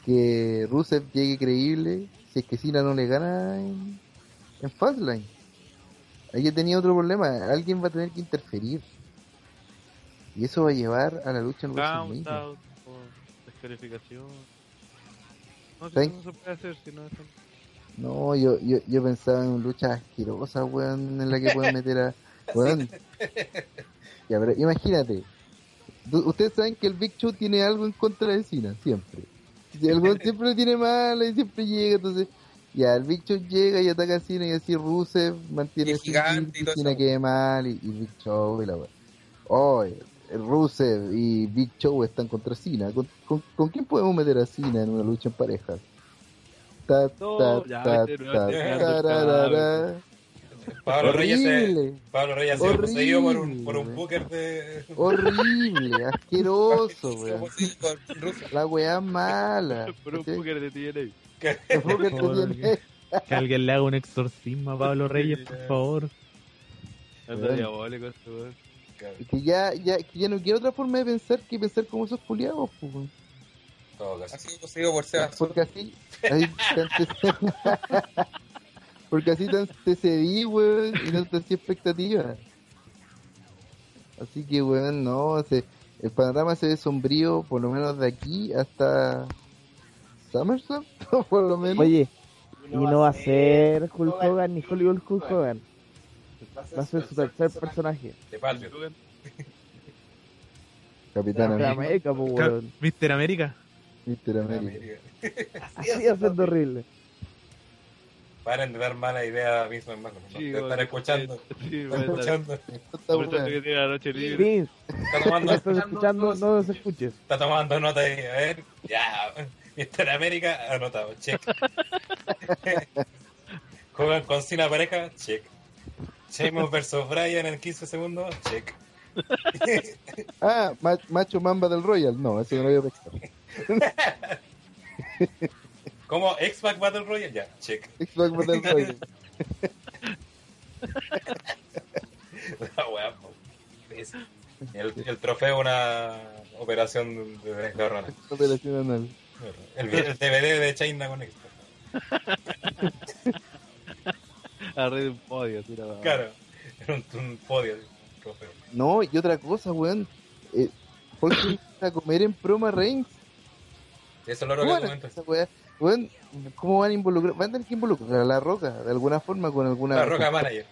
que Rusev llegue creíble si es que Cena no le gana en, en Fastlane? Ahí tenía otro problema. Alguien va a tener que interferir. Y eso va a llevar a la lucha en Count WrestleMania. out, por descalificación. No, si no se puede hacer, si no No, yo, yo, yo pensaba en luchas asquerosas, weón, en la que pueden meter a... Weón. Ya, pero imagínate. Ustedes saben que el Big Show tiene algo en contra de Cena, siempre. Si El weón siempre lo tiene mal y siempre llega, entonces... Ya, el Big Show llega y ataca a Cena y así Rusev mantiene Y gigante y todo Cena quede mal y, y Big Show y la weón. Oh, Rusev y Big Show están contra Cena. ¿Con, con, con quién podemos meter a Cena en una lucha en pareja? Ta, ta, ta, este ta, es el tararara. Pablo Reyes, se- Horrible, Pablo Reyes se poseído por un, por un booker de... horrible, asqueroso, weón. La weá mala. Por un. Booker de TNA. El Booker Joder. tiene- Que alguien le haga un exorcismo a Pablo Reyes, por favor. Este weón. Que ya, ya, que ya no quiero otra forma de pensar que pensar como esos culiados, pues. Todo caso. Ha sido por Sebas. Porque así, porque así te antecedí, weón, y no te hacía expectativas. Así que, weón, no, se, el panorama se ve sombrío, por lo menos de aquí hasta SummerSlam, por lo menos. Oye, y no va a ser Hulk Hogan ni Hollywood Hulk Hogan. Va a ser su tercer personaje. De Patriot. Capitán Capitán América, América. Mr. América. Mr. América. América. Así haciendo horrible. Paren de dar mala idea a mismo hermano. ¿no? Sí, de estar weón. escuchando. Sí, Están escuchando. Que tiene la noche libre. Está tomando, estás escuchando, no los escuches. está tomando nota ahí. A ver. Ya. Mr. América, anotado. Check. Juegan con Cena pareja. Check. Sheamus versus Bryan en 15 segundos. Check. Ah, ma- Macho Mamba del Royal. No, eso no lo había pensado. ¿Cómo? X-Pac Battle Royale. Ya. Check. Xbox del Royal. La weá, po. Es- El, el trofeo, una operación de desgarrona. Operación anal. El, el DVD de China con X-Pac. Arriba de un podio, la Claro. Era un, un podio. Un trofeo. No, y otra cosa, weón. Eh, ¿Por qué a comer en Proma Reigns? Eso es lo que. Weón, ¿cómo van a involucrar? Van a tener que involucrar a la roca, de alguna forma, con alguna. La Roca Manager.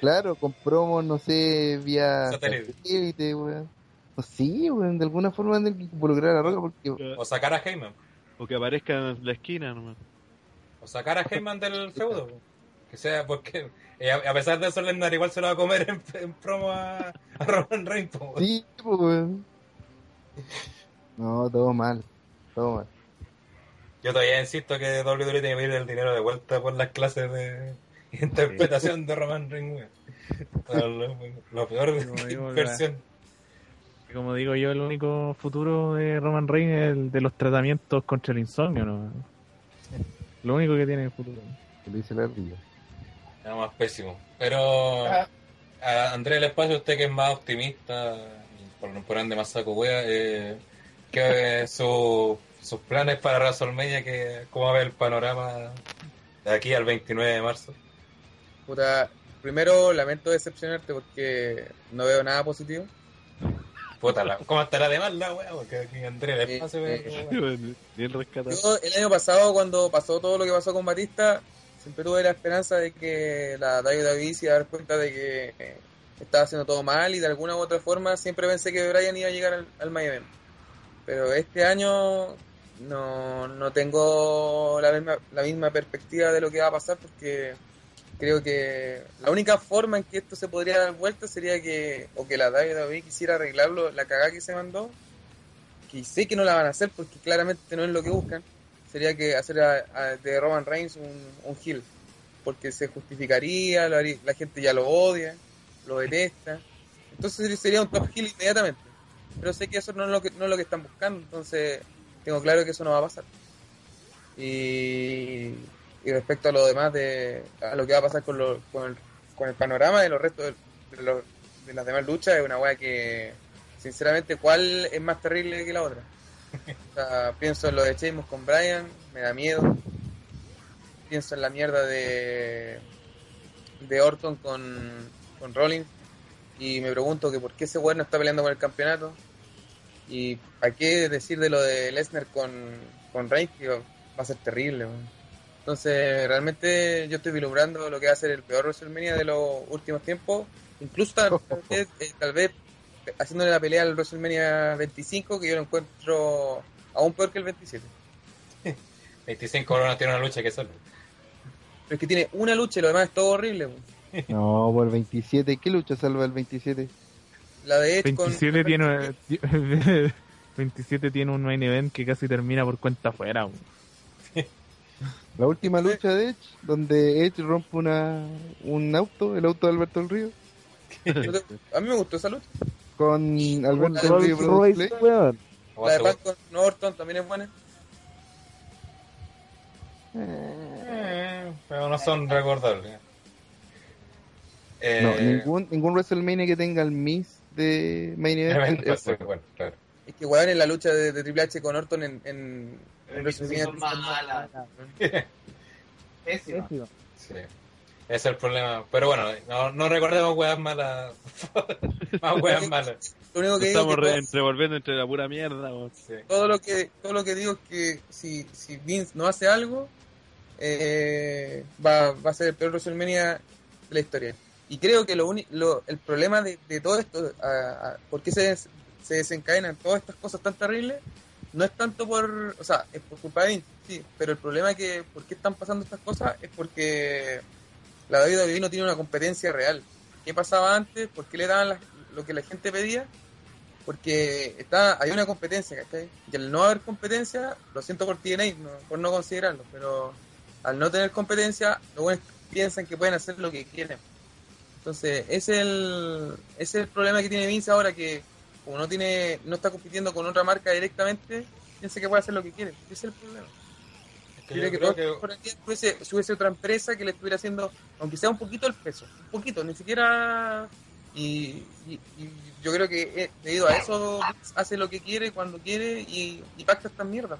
Claro, con promos, no sé, vía Satélite. weón. No, sí, weón, de alguna forma van a tener que involucrar a la roca porque. O sacar a Heyman. O que aparezca en la esquina nomás. O sacar a Heyman del feudo. Que sea porque eh, a pesar de eso, Lesnar igual se lo va a comer en, en promo a, a Roman Reigns. Sí, pues, weón. No, todo mal. Todo mal. Yo todavía insisto que WWE tiene que pedir el dinero de vuelta por las clases de interpretación de Roman Reigns. Lo, lo peor de Como digo, inversión. Como digo yo, el único futuro de Roman Reigns es el de los tratamientos contra el insomnio, ¿no? Lo único que tiene el futuro. Lo dice la ardilla. Nada más pésimo. Pero a Andrés del Espacio, usted que es más optimista, por, por ende más saco wea, eh, ¿qué su- sus planes para WrestleMania? Que, ¿Cómo ve el panorama de aquí al 29 de marzo? Puta, primero lamento decepcionarte porque no veo nada positivo. Puta, la- ¿cómo estará de mal la wea? Porque aquí Andrés Espacio ve Eh, wea. Bien rescatado. Yo el año pasado cuando pasó todo lo que pasó con Batista, siempre tuve la esperanza de que la WWE se iba a dar cuenta de que eh, estaba haciendo todo mal y de alguna u otra forma siempre pensé que Bryan iba a llegar al, al Event. Pero este año no, no tengo la misma, la misma perspectiva de lo que va a pasar porque creo que la única forma en que esto se podría dar vuelta sería que, o que la WWE quisiera arreglarlo, la cagada que se mandó, que sé que no la van a hacer porque claramente no es lo que buscan, sería que hacer de Roman Reigns un, un heel, porque se justificaría, haría- la gente ya lo odia, lo detesta, entonces sería un top heel inmediatamente, pero sé que eso no es lo que, no es lo que están buscando, entonces tengo claro que eso no va a pasar. Y, y respecto a lo demás de a lo que va a pasar con, lo- con, el, con el panorama de los restos de, de los- de las demás luchas es una weá que sinceramente cuál es más terrible que la otra o sea, pienso en lo de Sheamus con Brian me da miedo. Pienso en la mierda de de Orton con, con Rollins y me pregunto que por qué ese weón no está peleando por el campeonato y a qué decir de lo de Lesnar con, con Reigns que va a ser terrible weón. Entonces, realmente yo estoy vislumbrando lo que va a ser el peor WrestleMania de los últimos tiempos. Incluso tal, tal vez, eh, tal vez haciéndole la pelea al WrestleMania 25, que yo lo encuentro aún peor que el 27. 25 horas tiene una lucha que solo. Pero es que tiene una lucha y lo demás es todo horrible. weón. No, por el 27. ¿Qué lucha salva el 27? La de Edge con... 27 tiene, 27 tiene un main event que casi termina por cuenta afuera. La última lucha de Edge, donde Edge rompe una, un auto, el auto de Alberto del Río, A mí me gustó esa lucha. con Alberto del Río La de Punk con Orton también es buena. Eh, pero no son recordables. Eh, No, ningún, ningún WrestleMania que tenga el Miss de Main Event. es fue bueno. bueno, claro. Es que, weón, en la lucha de, de Triple H con Orton en... en, en WrestleMania Pésimo. Sí. Ese es el problema. Pero bueno, no, no recordemos weas malas. Más weas malas. Lo único que digo Estamos es que entre la pura mierda. Sí. todo lo que todo lo que digo es que si, si Vince no hace algo eh, va, va a ser el peor WrestleMania de la historia y creo que lo, lo el problema de, todo esto a, por qué se, se desencadenan todas estas cosas tan terribles no es tanto por o sea es por culpa de Vince sí pero el problema es que por qué están pasando estas cosas es porque la WWE no tiene una competencia real ¿qué pasaba antes? ¿por qué le daban lo que la gente pedía? porque está hay una competencia, ¿cachai? Y al no haber competencia, lo siento por TNA, por no considerarlo, pero al no tener competencia, los buenos piensan que pueden hacer lo que quieren. Entonces, ese es el, es el problema que tiene Vince ahora, que como no tiene no está compitiendo con otra marca directamente, piensa que puede hacer lo que quiere. Ese es el problema. Es que Quiere yo que creo que por aquí hubiese, si hubiese otra empresa que le estuviera haciendo, aunque sea un poquito el peso, un poquito, ni siquiera. Y, y- y yo creo que eh, debido a eso hace lo que quiere, cuando quiere y, y pacta estas mierdas.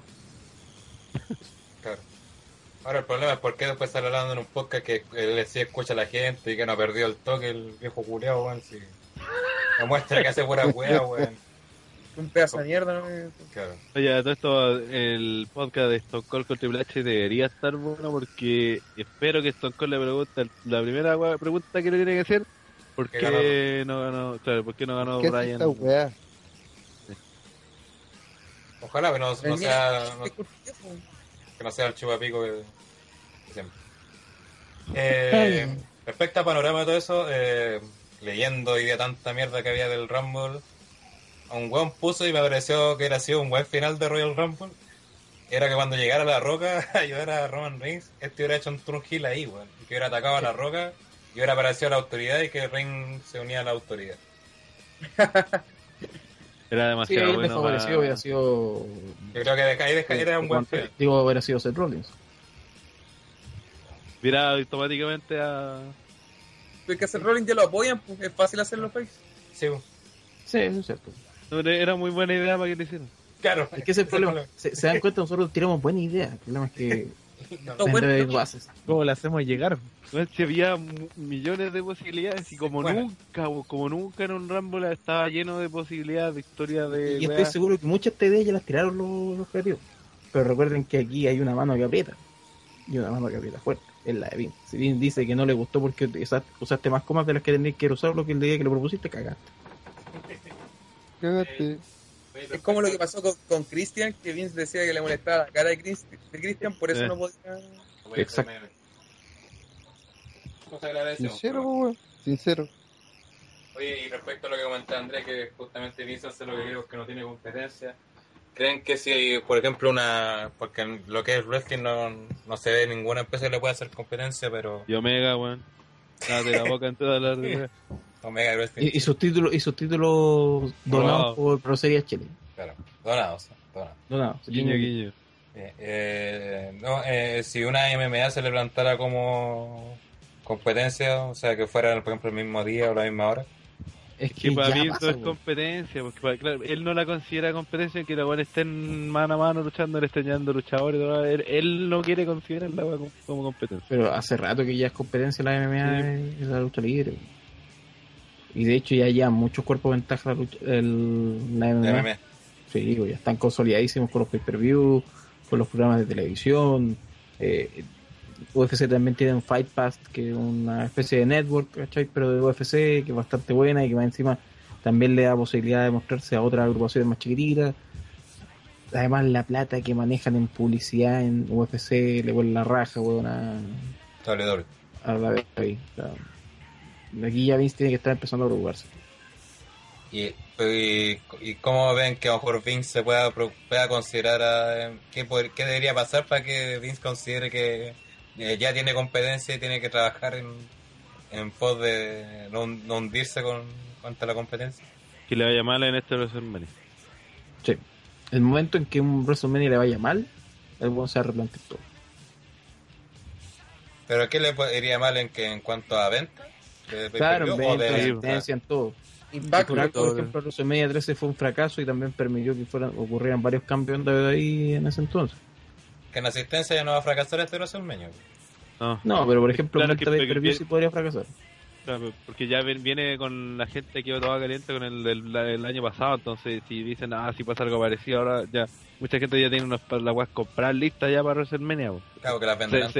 Claro. Ahora el problema es por qué después sale hablando en un podcast que él sí escucha a la gente y que no ha perdido el toque el viejo culiao, weón. Si demuestra que hace pura wea, weón. Un pedazo de mierda, ¿no? Claro. Oye, todo esto, el podcast de Stone Cold con Triple H debería estar bueno porque espero que Stone Cold le pregunte la primera wea- pregunta que le tiene que hacer. ¿Por ¿Qué qué no ganó? Claro, ¿por qué no ganó ¿Qué es Brian? esta weá? Ojalá que no, sea, no- que no sea el chupapico que, que siempre. Eh, respecto a panorama de todo eso, eh, leyendo hoy día tanta mierda que había del Rumble, a un weón puso y me pareció que era sido un buen final de Royal Rumble. Era que cuando llegara la roca a ayudar a Roman Reigns, este hubiera hecho un turn heel ahí, weón. Y que hubiera atacado a la roca y hubiera aparecido la autoridad y que Reigns se unía a la autoridad. Era Sí, demasiado me bueno. favoreció, para- hubiera sido. Yo creo que de ahí de- era un buen final. Digo, hubiera sido Seth Rollins. Mira automáticamente a. Pero que hacer Rolling ya lo apoyan, pues es fácil hacerlo face. Sí, weón. Sí, eso es cierto. Era muy buena idea para que lo hicieran. claro. Es que ese es el problema. Se, se dan cuenta, nosotros tiramos buena idea. El problema es que ¿Cómo le hacemos llegar? No, si había millones de posibilidades y como Bueno. nunca, como nunca en un Rumble estaba lleno de posibilidades de historia de. Y estoy seguro que muchas de ellas ya las tiraron los, los creativos. Pero recuerden que aquí hay una mano que aprieta. Y una mano que aprieta fuerte. Es la de Vin. Si Vin dice que no le gustó porque usaste, usaste más comas de las que tenías que usar lo que el día que lo propusiste, cagaste. Cagaste. Es como lo que pasó con, con Christian, que Vince decía que le molestaba la cara de, Chris- de Christian, por eso Eh. no podía. Exacto. No se agradece. Sincero, weón. Sincero. Oye, y respecto a lo que comentaba Andrés, que justamente Vince hace lo que creo que no tiene competencia, ¿creen que si, por ejemplo, una. Porque en lo que es wrestling no, no se ve ninguna empresa que le pueda hacer competencia, pero Y Omega, weón. Cállate la boca en toda la Omega Wrestling. Y, y sus títulos, y sus títulos donados por Pro Series Chile. Claro, donados. donados. Donados. Guiño, guiño. Eh, eh, no, eh, si una MMA se le plantara como competencia, o sea, que fuera, por ejemplo, el mismo día o la misma hora, Es Que que para mí eso es competencia, porque para- claro, él no la considera competencia que la weón estén mano a mano luchando, le estén llevando luchadores, él, él no quiere considerarla como, como competencia. Pero hace rato que ya es competencia la MMA y la lucha libre. Y de hecho ya llevan muchos cuerpos de ventaja la, el, la. MMA. Sí, digo, ya están consolidadísimos con los pay-per-view, con los programas de televisión. Eh, UFC también tiene un Fight Pass, que es una especie de network, ¿cachai? Pero de UFC, que es bastante buena y que más encima también le da posibilidad de mostrarse a otras agrupaciones más chiquititas. Además, la plata que manejan en publicidad en UFC le vuelve la raja, weón, a, WWE. a la vez. ahí. O sea, aquí ya Vince tiene que estar empezando a preocuparse. Y, y, y cómo ven que a lo mejor Vince se pueda, pro- pueda considerar a- qué, poder- qué debería pasar para que Vince considere que eh, ya tiene competencia y tiene que trabajar en, en pos de no, no hundirse con contra la competencia. Que le vaya mal en este WrestleMania. Sí. El momento en que un WrestleMania le vaya mal, el weón se va a replantear todo. Pero ¿qué le iría mal en que en cuanto a venta? ¿De Claro, en de- en asistencia, en todo. Impact, Por ejemplo, WrestleMania 13 fue un fracaso y también permitió que fueran, ocurrieran varios campeones de ahí en ese entonces. que en asistencia ya no va a fracasar este WrestleMania. No, No, pero por ejemplo, Claro que- que- sí podría fracasar. claro, porque ya viene con la gente que iba toda caliente con el, el, el año pasado, entonces si dicen, ah, si pasa algo parecido, ahora ya mucha gente ya tiene unas las weas comprar listas ya para WrestleMania. Claro que las venderán.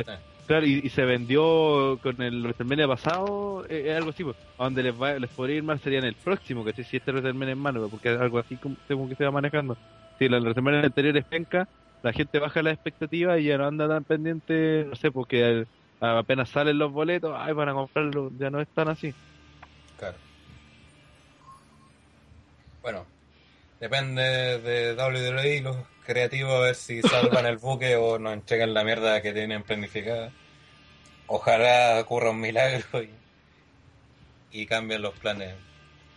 Claro, y, y se vendió con el WrestleMania pasado, eh, es algo así, pues, donde les, va, les podría ir mal sería en el próximo, que si este WrestleMania es malo, porque es algo así como, como que se va manejando. Si la WrestleMania anterior es penca, la gente baja las expectativas y ya no anda tan pendiente, no sé, porque apenas salen los boletos, ay, van a comprarlo, ya no es tan así. Claro. Bueno, depende de WWE los creativos a ver si salvan el buque o nos entregan la mierda que tienen planificada. Ojalá ocurra un milagro y, y cambien los planes.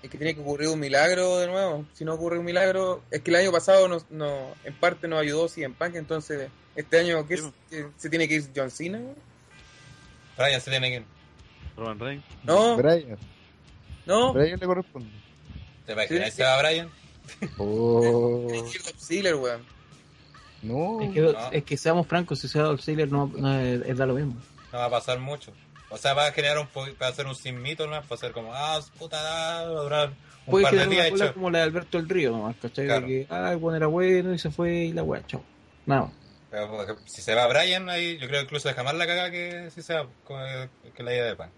Es que tiene que ocurrir un milagro de nuevo. Si no ocurre un milagro, es que el año pasado nos, no, en parte nos ayudó CM Punk, entonces este año ¿qué es? ¿Que ¿se tiene que ir John Cena? Brian se tiene que ir. Roman Reigns. No, Brian. no. Brian le corresponde. ¿Te imaginas Sí, se va Brian? Oh, weón. no. Es que, no. es que seamos francos, si sea Dolph Ziggler no, no es, es da lo mismo. No va a pasar mucho. O sea, va a generar un va a ser un sin mito, ¿no? Va a ser como, ah, puta, va a durar un Puede par de una días hecho. como la de Alberto del Río, nomás, ¿cachai? Claro. De que, ah, el bueno era bueno y se fue y la wea, chao. Nada. Pero si se va Brian, ahí yo creo que incluso deja más la caga que si se va con- que la idea de Punk.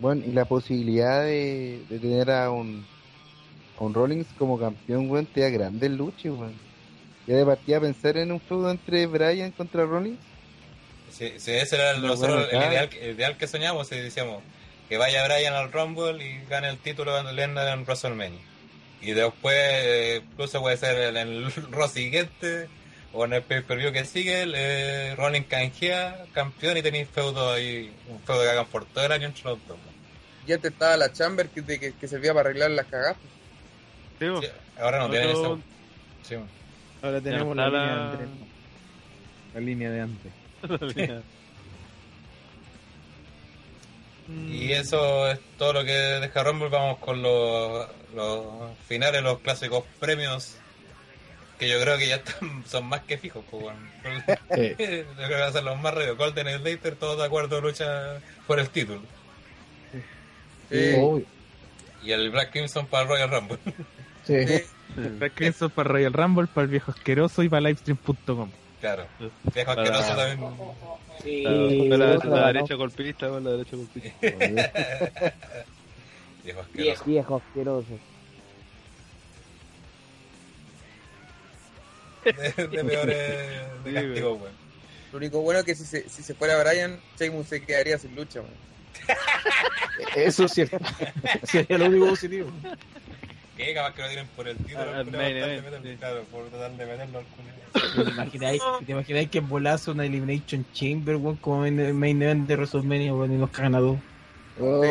Bueno, y la posibilidad de, de tener a un, un Rollins como campeón, weón, te da grandes luchas, weón. Ya de partida pensar en un feudo entre Brian contra Rollins. Si, si ese era el, No, nosotros bueno, el, claro. ideal, el ideal que soñamos, si decíamos que vaya Brian al Rumble y gane el título de en WrestleMania. Y después, eh, incluso puede ser en el Raw siguiente o en el pay-per-view que sigue, el, eh, Rollins canjea campeón y tenéis feudo ahí, un feudo que hagan por todo el año entre los dos. Y antes estaba la Chamber que, que, que servía para arreglar las cagadas. Sí, po. Sí, ahora no tienen eso. Sí, Ahora tenemos la, está línea la- de Andrés. La línea de antes. Y eso es todo lo que deja Rumble. Vamos con los, los finales, los clásicos premios. Que yo creo que ya están, son más que fijos. Pues, bueno. Sí. yo creo que van a ser los más rápidos. Golden y Slater, todos de acuerdo, lucha por el título. Sí. Y el Black Crimson para el Royal Rumble. Sí. Sí. Para Royal Rumble, para el viejo asqueroso y para livestream.com. claro. Viejo Para- asqueroso también. Sí, La, la, la derecha golpista, la derecha golpista. Viejo asqueroso. Viejo asqueroso. De, de peores de Sí, castigo. Lo único bueno es que si se, si se fuera Brian, Sheamus se quedaría sin lucha, weón. Eso es cierto. Sería lo único positivo. ¿Qué? Capaz que lo tienen por el título. Main por tratar de event, meterlo, sí. Claro, por tratar de meterlo al culiao. ¿Te imagináis, ¿te imagináis que volazo una Elimination Chamber, weón, como en el main event de WrestleMania, weón, y nos cagan a dos? Oh,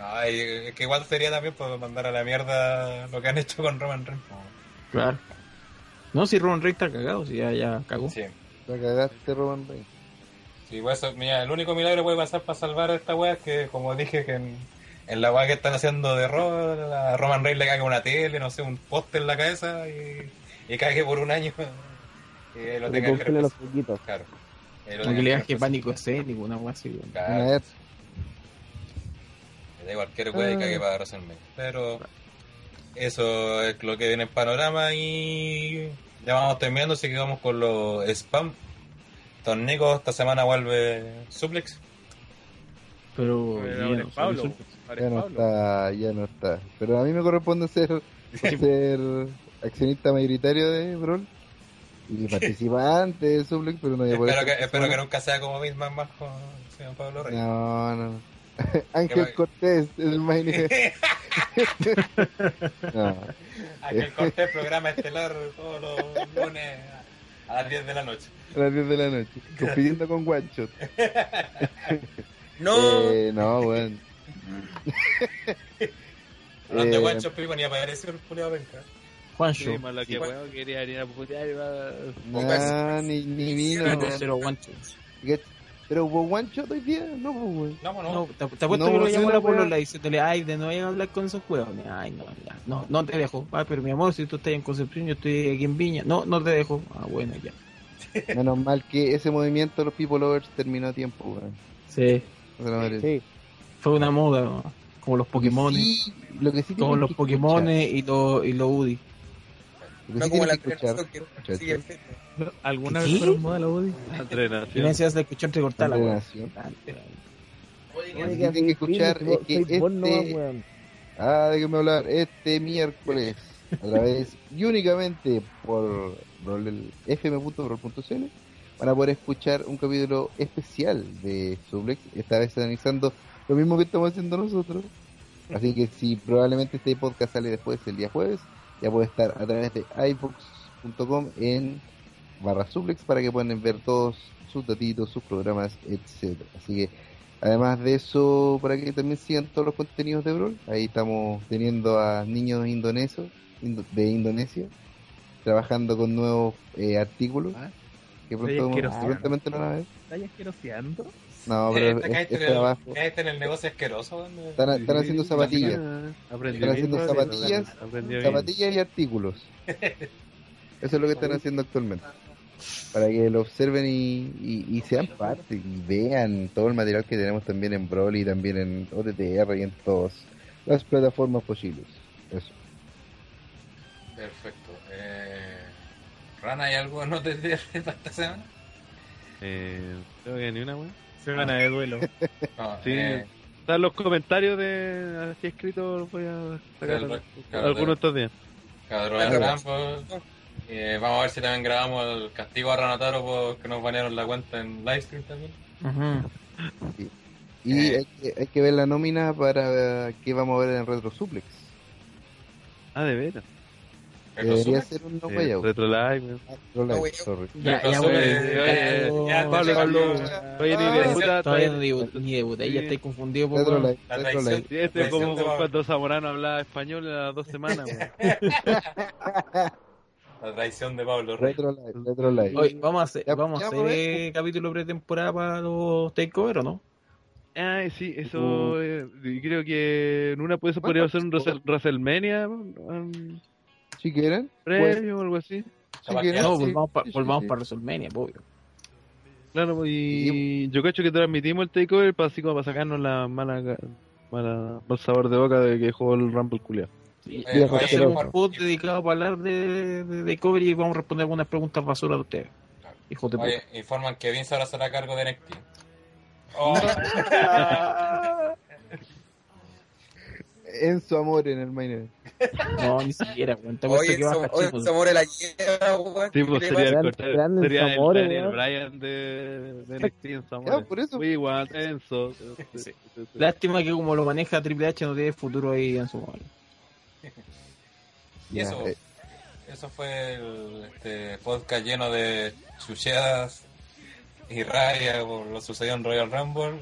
Ay, es que igual sería también por mandar a la mierda lo que han hecho con Roman Reigns. Claro. No, si Roman Reigns está cagado, si ya, ya cagó. Sí. la cagaste, Roman Reigns. Sí, pues eso, mira, el único milagro que puede pasar para salvar a esta wea es que, como dije, que en, en la wea que están haciendo de Raw, a Roman Reigns le caiga una tele, no sé, un poste en la cabeza y, y caiga por un año. Y lo Le tengan que los poquitos. Claro. Como que le que das que pánico escénico, una wea así. Claro. Una vez. Le da cualquier wea y cague para WrestleMania. Pero eso es lo que viene en panorama y ya vamos terminando, así que vamos con los spam. Don Nico, esta semana vuelve Suplex. Pero. No Pablo. Ya no Pablo. está, ya no está. Pero a mí me corresponde ser, ser accionista mayoritario de Brawl y participante de Suplex, pero no voy a poder Espero que, espero que nunca sea como Bismarck más con señor Pablo Reyes. No, no, Ángel. Cortés es el main event. No, Aquel corte programa estelar todos los lunes a las 10 de la noche. a las 10 de la noche, compitiendo con Shot. No, Eh, no, weón. Hablando de Eh, guanchos, pico, ni apareció el culiao venga. Juancho. Sí, malo que weón quería ir a putear y va... Nah, ni, ni vino. Cero, cero Juancho. Pero hubo One Shot hoy día, no, pues, weón. No, no. No, te, te apuesto No, que lo llamó la polola y diciéndole, ay, de no vayan a hablar con esos huevos. Ay, no, ya, no, no te dejo. Ah, pero mi amor, si tú estás en Concepción, yo estoy aquí en Viña. No, no te dejo. Ah, bueno, ya. Menos mal que ese movimiento de los People Lovers terminó a tiempo, weón. Sí, Sí, fue una moda, ¿no? como los Pokémon. Sí, lo que sí Como los que Pokémon y los y los Woody. lo que no sí como la que que sigue. ¿Alguna ¿Qué? vez fueron moda la? Entrenación. Tienes de escuchar entrecortar la Lo que tienen que escuchar es que este- weón. Ah, de qué me hablar este miércoles a través y únicamente por rol- el fm.rol.cl van a poder escuchar un capítulo especial de Suplex, esta vez analizando lo mismo que estamos haciendo nosotros. Así que si probablemente este podcast sale después el día jueves, ya puede estar a través de iVoox.com en barra Suplex para que puedan ver todos sus datitos, sus programas, etcétera. Así que Además de eso, para que también sigan todos los contenidos de Brawl, ahí estamos teniendo a niños indonesios indo- de Indonesia trabajando con nuevos eh, artículos Ah, que pronto, asqueroso. prontamente lo van a ver. No, Eh, pero es en el- en el negocio asqueroso. Están, están haciendo zapatillas, Están haciendo bien, zapatillas, y artículos. Eso es lo que están haciendo actualmente. Para que lo observen y, y, y sean parte y vean todo el material que tenemos también en Brawl y también en OTTR y en todas las plataformas posibles. Eso. Perfecto. Eh, Rana, ¿hay algo no te de para esta semana? Eh, creo que ni una, weón. Semana de duelo. No, Sí. eh, Están los comentarios de así escrito, los voy a sacar algunos estos días. Claro. Rambo. Eh, vamos a ver si también grabamos el castigo a Ranataro porque nos banearon la cuenta en livestream también. Ujú. Y Eh. hay, que, hay que ver la nómina para que vamos a ver en Retro Suplex. Ah, de veras. Debería ser un no Eh, way out. Retro Live. Ah, No way out. Ya, ya, ya, eh, ya, ya, Pablo, ya, Pablo. Oye, ni de ese- puta, Todavía no todavía- digo ni ya estáis confundido por Retro. Live, Retro. Live. Este es como cuando Zamorano hablaba español a las dos semanas. La traición de Pablo Rey. Retro Live, Retro Live. Oye, vamos a hacer, Ya- vamos a ya hacer a eh, capítulo pretemporada para los takeover, ¿o no? Ah, sí, eso eh, y creo que en una pues eso podría ser un Wrestle- WrestleMania um, Si quieren, pues, previo o algo así. si quieren, No, sí, volvamos para sí, sí, volvamos sí. para WrestleMania, obvio. Claro, pues, y yo cacho que transmitimos el takeover para así como para sacarnos la mala, mala mal sabor de boca de que jugó el Rumble culiao. Y- Eh, y vamos a oye, hacer un pod dedicado para hablar de, de, de cover y vamos a responder algunas preguntas basura de ustedes. Claro. Hijos de puta. Oye, informan que Vince ahora será a cargo de NXT. Oh, Enzo Amor en el main event. No, ni siquiera, weón. Oye, que baja oye, Chico. Enzo Amore la lleva, weón. Sí, pues ¿Qué sería el, sería el Daniel. Bryan de, de NXT en Ya, Samoa. por eso. We want Enzo. Lástima que como lo maneja Triple H no tiene futuro ahí en su mano. Y eso, eh, eso fue el este, podcast lleno de chucheadas y raya por lo sucedido en Royal Rumble.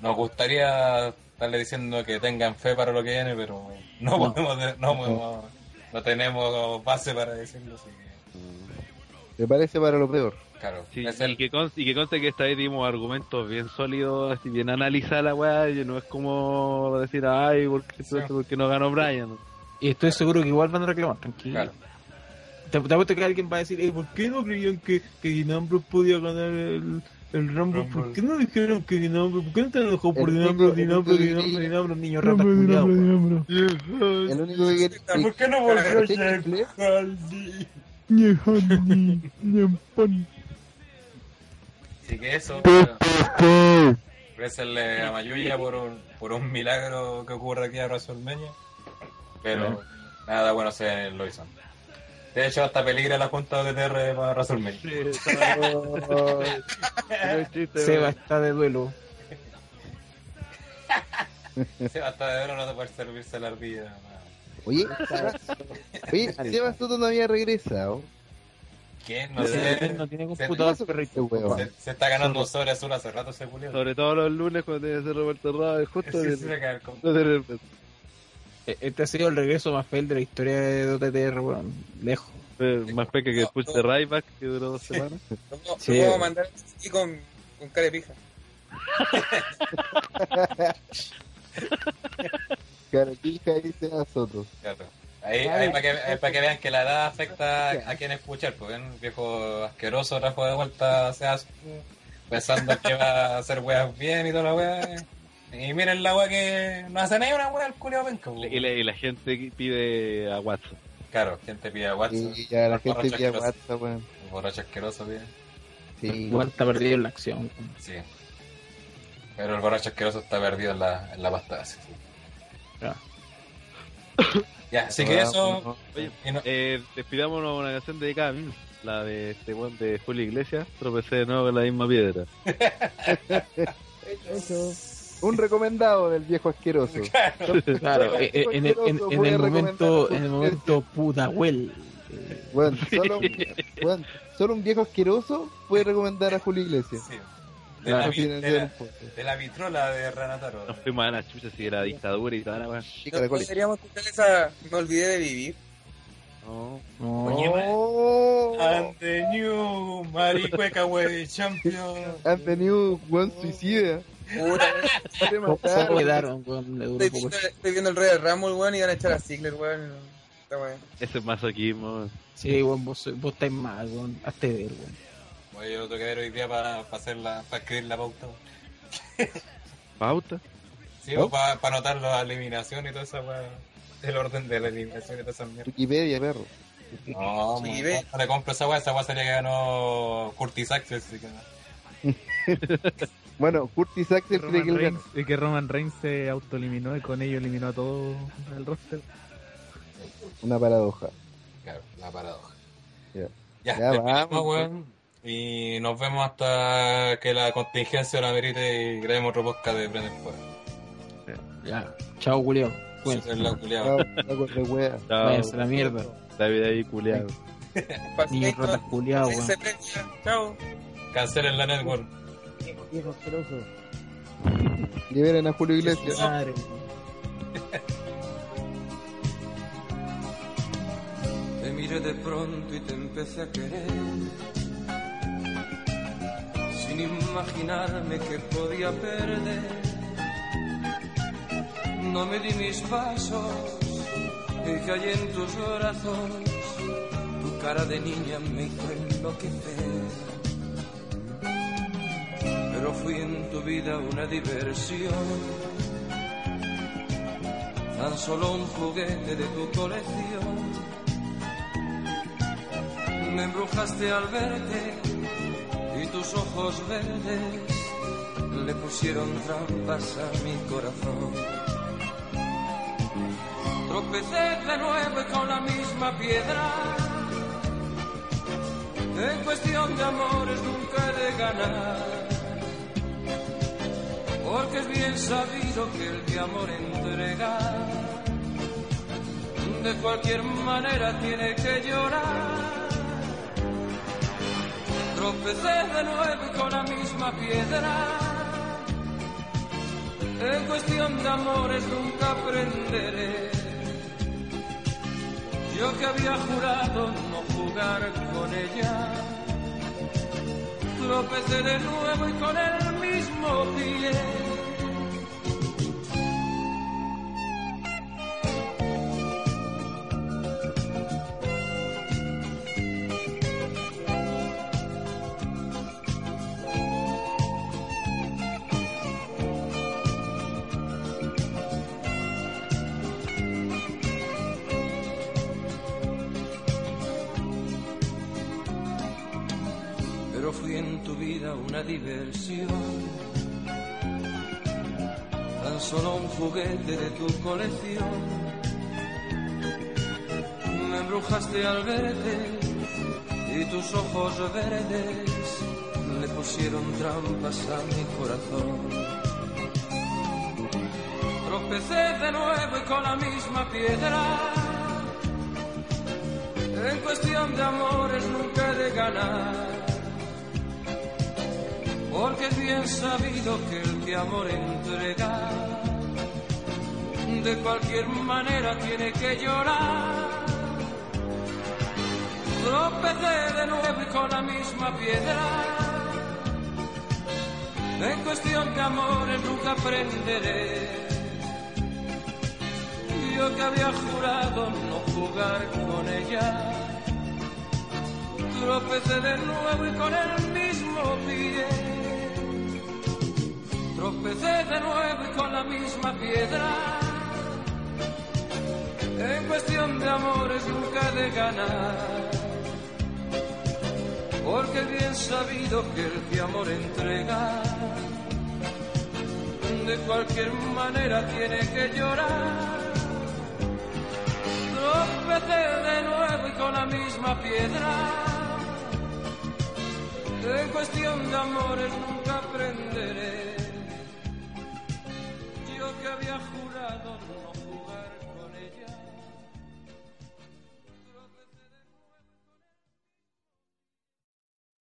Nos gustaría estarle diciendo que tengan fe para lo que viene, pero no, No. podemos, de- no, podemos- no tenemos base para decirlo. así que, Me parece para lo peor. claro, Sí, es y, que conste, y que conste que esta vez dimos argumentos bien sólidos, así bien analizada la weá, y no es como decir, ay, ¿por qué, Sí. por qué no ganó Bryan? Y estoy seguro que igual van a reclamar, tranquilo. claro. Te, te apuesto que alguien va a decir, "Ey, ¿por qué no creían que, que podía ganar el, el Rumble? ¿Por Rumble. qué no dijeron que Dean Ambrose? ¿Por qué no te enojó por único- Ambrose, Dean Ambrose, niño rata culiado? weón? El único que quiere. ¿Por qué no volvió ¿Cachai que Jeff Flair? Hardy? Así que eso. Agradecerle a Mayuya por un, por un milagro que ocurre aquí a WrestleMania. Pero nada bueno se lo hizo. De hecho, hasta peligra la junta de TR para WrestleMania. Seba está de duelo. Sí, hasta de ver no te puede servirse la ardilla. Oye, oye, Seba Soto no había regresado. ¿Quién? No sé. no tiene Se- computador, perrito. weón. Se, se está ganando sobre azul hace rato ese culiao. Sobre todo los lunes cuando tiene que ser Roberto Rada, justo Sí, el- sí, el com- Este ha sido el regreso más fail de la historia de OTTR, weón. Lejos. Más peca que el push de Ryback que duró dos semanas. Lo puedo- Sí, puedo mandar aquí con, con cara de pija. Caratija y Seba Soto. Claro. Ahí, ahí para que, para que vean que la edad afecta a, a quien escuchar, porque un viejo asqueroso trajo de vuelta a Seas pensando que va a hacer weas bien y toda la wea. Y miren la wea que no hace ni una wea el culio penca. Y la, y la gente pide a Watson. Claro, gente pide a WhatsApp. Y ya la gente pide asqueroso. WhatsApp, weón. El borracho asqueroso pide. Sí. Igual está perdido en la acción. weón. Sí. Pero el borracho asqueroso está perdido en la, en la pasta base. Ya. Ya, así que eso. Oye, no- eh, despidámonos una canción dedicada a mí, la de este buen de Julio Iglesias. Tropecé de nuevo con la misma piedra. Un recomendado del viejo asqueroso. Claro, eh, eh, en, el, en, en el momento, en el momento puta, huel. Bueno, solo, bueno, solo un viejo asqueroso puede recomendar a Julio Iglesias. sí. De, la, Claro, vi- de, la, de la vitrola de Ranataro. Nos fuimos a la chucha si era dictadura y toda la weá. Deberíamos escuchar esa Me olvidé de vivir. No. No, And the new Maricueca Way Champion. han tenido buen suicida. Puta, Quiere ¿Cómo matar. ¿Cómo quedaron? weón? Estoy, viendo, estoy viendo el Royal Rumble, weón, y van a echar a Ziggler, weón. Esta weón. Ese es masoquismo. Sí, weón, vos, vos estáis mal, weón. Hazte ver, weón. Oye, yo lo tengo que ver hoy día para hacer la, para escribir la pauta. Pauta. Sí, ¿Oh? para anotar la eliminación y toda esa weá. El orden de la eliminación y toda esa mierda. Wikipedia, perro. No, Sí, no le compro esa weá, esa weá sería que ganó Curtis Axel, así que Bueno, Curtis Axel cree que Reigns, y que Roman Reigns se autoeliminó y con ello eliminó a todo el roster. Una paradoja. Claro, la paradoja. Ya. Ya, Ya, vamos, weón. Y nos vemos hasta que la contingencia lo amerite y grabemos otro podcast de Prender Fuego. Ya. Chao, Julio. Cuídense. Culiao. Chao, la mierda. David ahí culiado. Niños Pasito, ratas culiados, weón. Chao. Cancelen la network. Viejo asqueroso. Liberen a Julio Iglesias. Madre, Te miré de pronto y te empecé a querer. Sin imaginarme que podía perder. No me di mis pasos y caí en tus brazos. Tu cara de niña me hizo enloquecer. Pero fui en tu vida una diversión. Tan solo un juguete de tu colección. Me embrujaste al verte y tus ojos verdes le pusieron trampas a mi corazón. Tropecé de nuevo con la misma piedra. En cuestión de amores nunca he de ganar. Porque es bien sabido que el que amor entrega, de cualquier manera tiene que llorar. Tropecé de nuevo con la misma piedra. En cuestión de amores nunca aprenderé. Yo que había jurado no jugar con ella. Tropecé de nuevo y con el mismo pie. Tu colección. Me embrujaste al verte y tus ojos verdes le pusieron trampas a mi corazón. Tropecé de nuevo y con la misma piedra. En cuestión de amores nunca he de ganar. Porque es bien sabido que el que amor entrega, de cualquier manera tiene que llorar. Tropecé de nuevo y con la misma piedra. En cuestión de amores nunca aprenderé. Yo que había jurado no jugar con ella. Tropecé de nuevo y con el mismo pie. Tropecé de nuevo y con la misma piedra en cuestión de amores nunca de ganar. Porque bien sabido que el que amor entrega, de cualquier manera tiene que llorar. Tropecé de nuevo y con la misma piedra en cuestión de amores nunca aprenderé. Yo que había jurado no.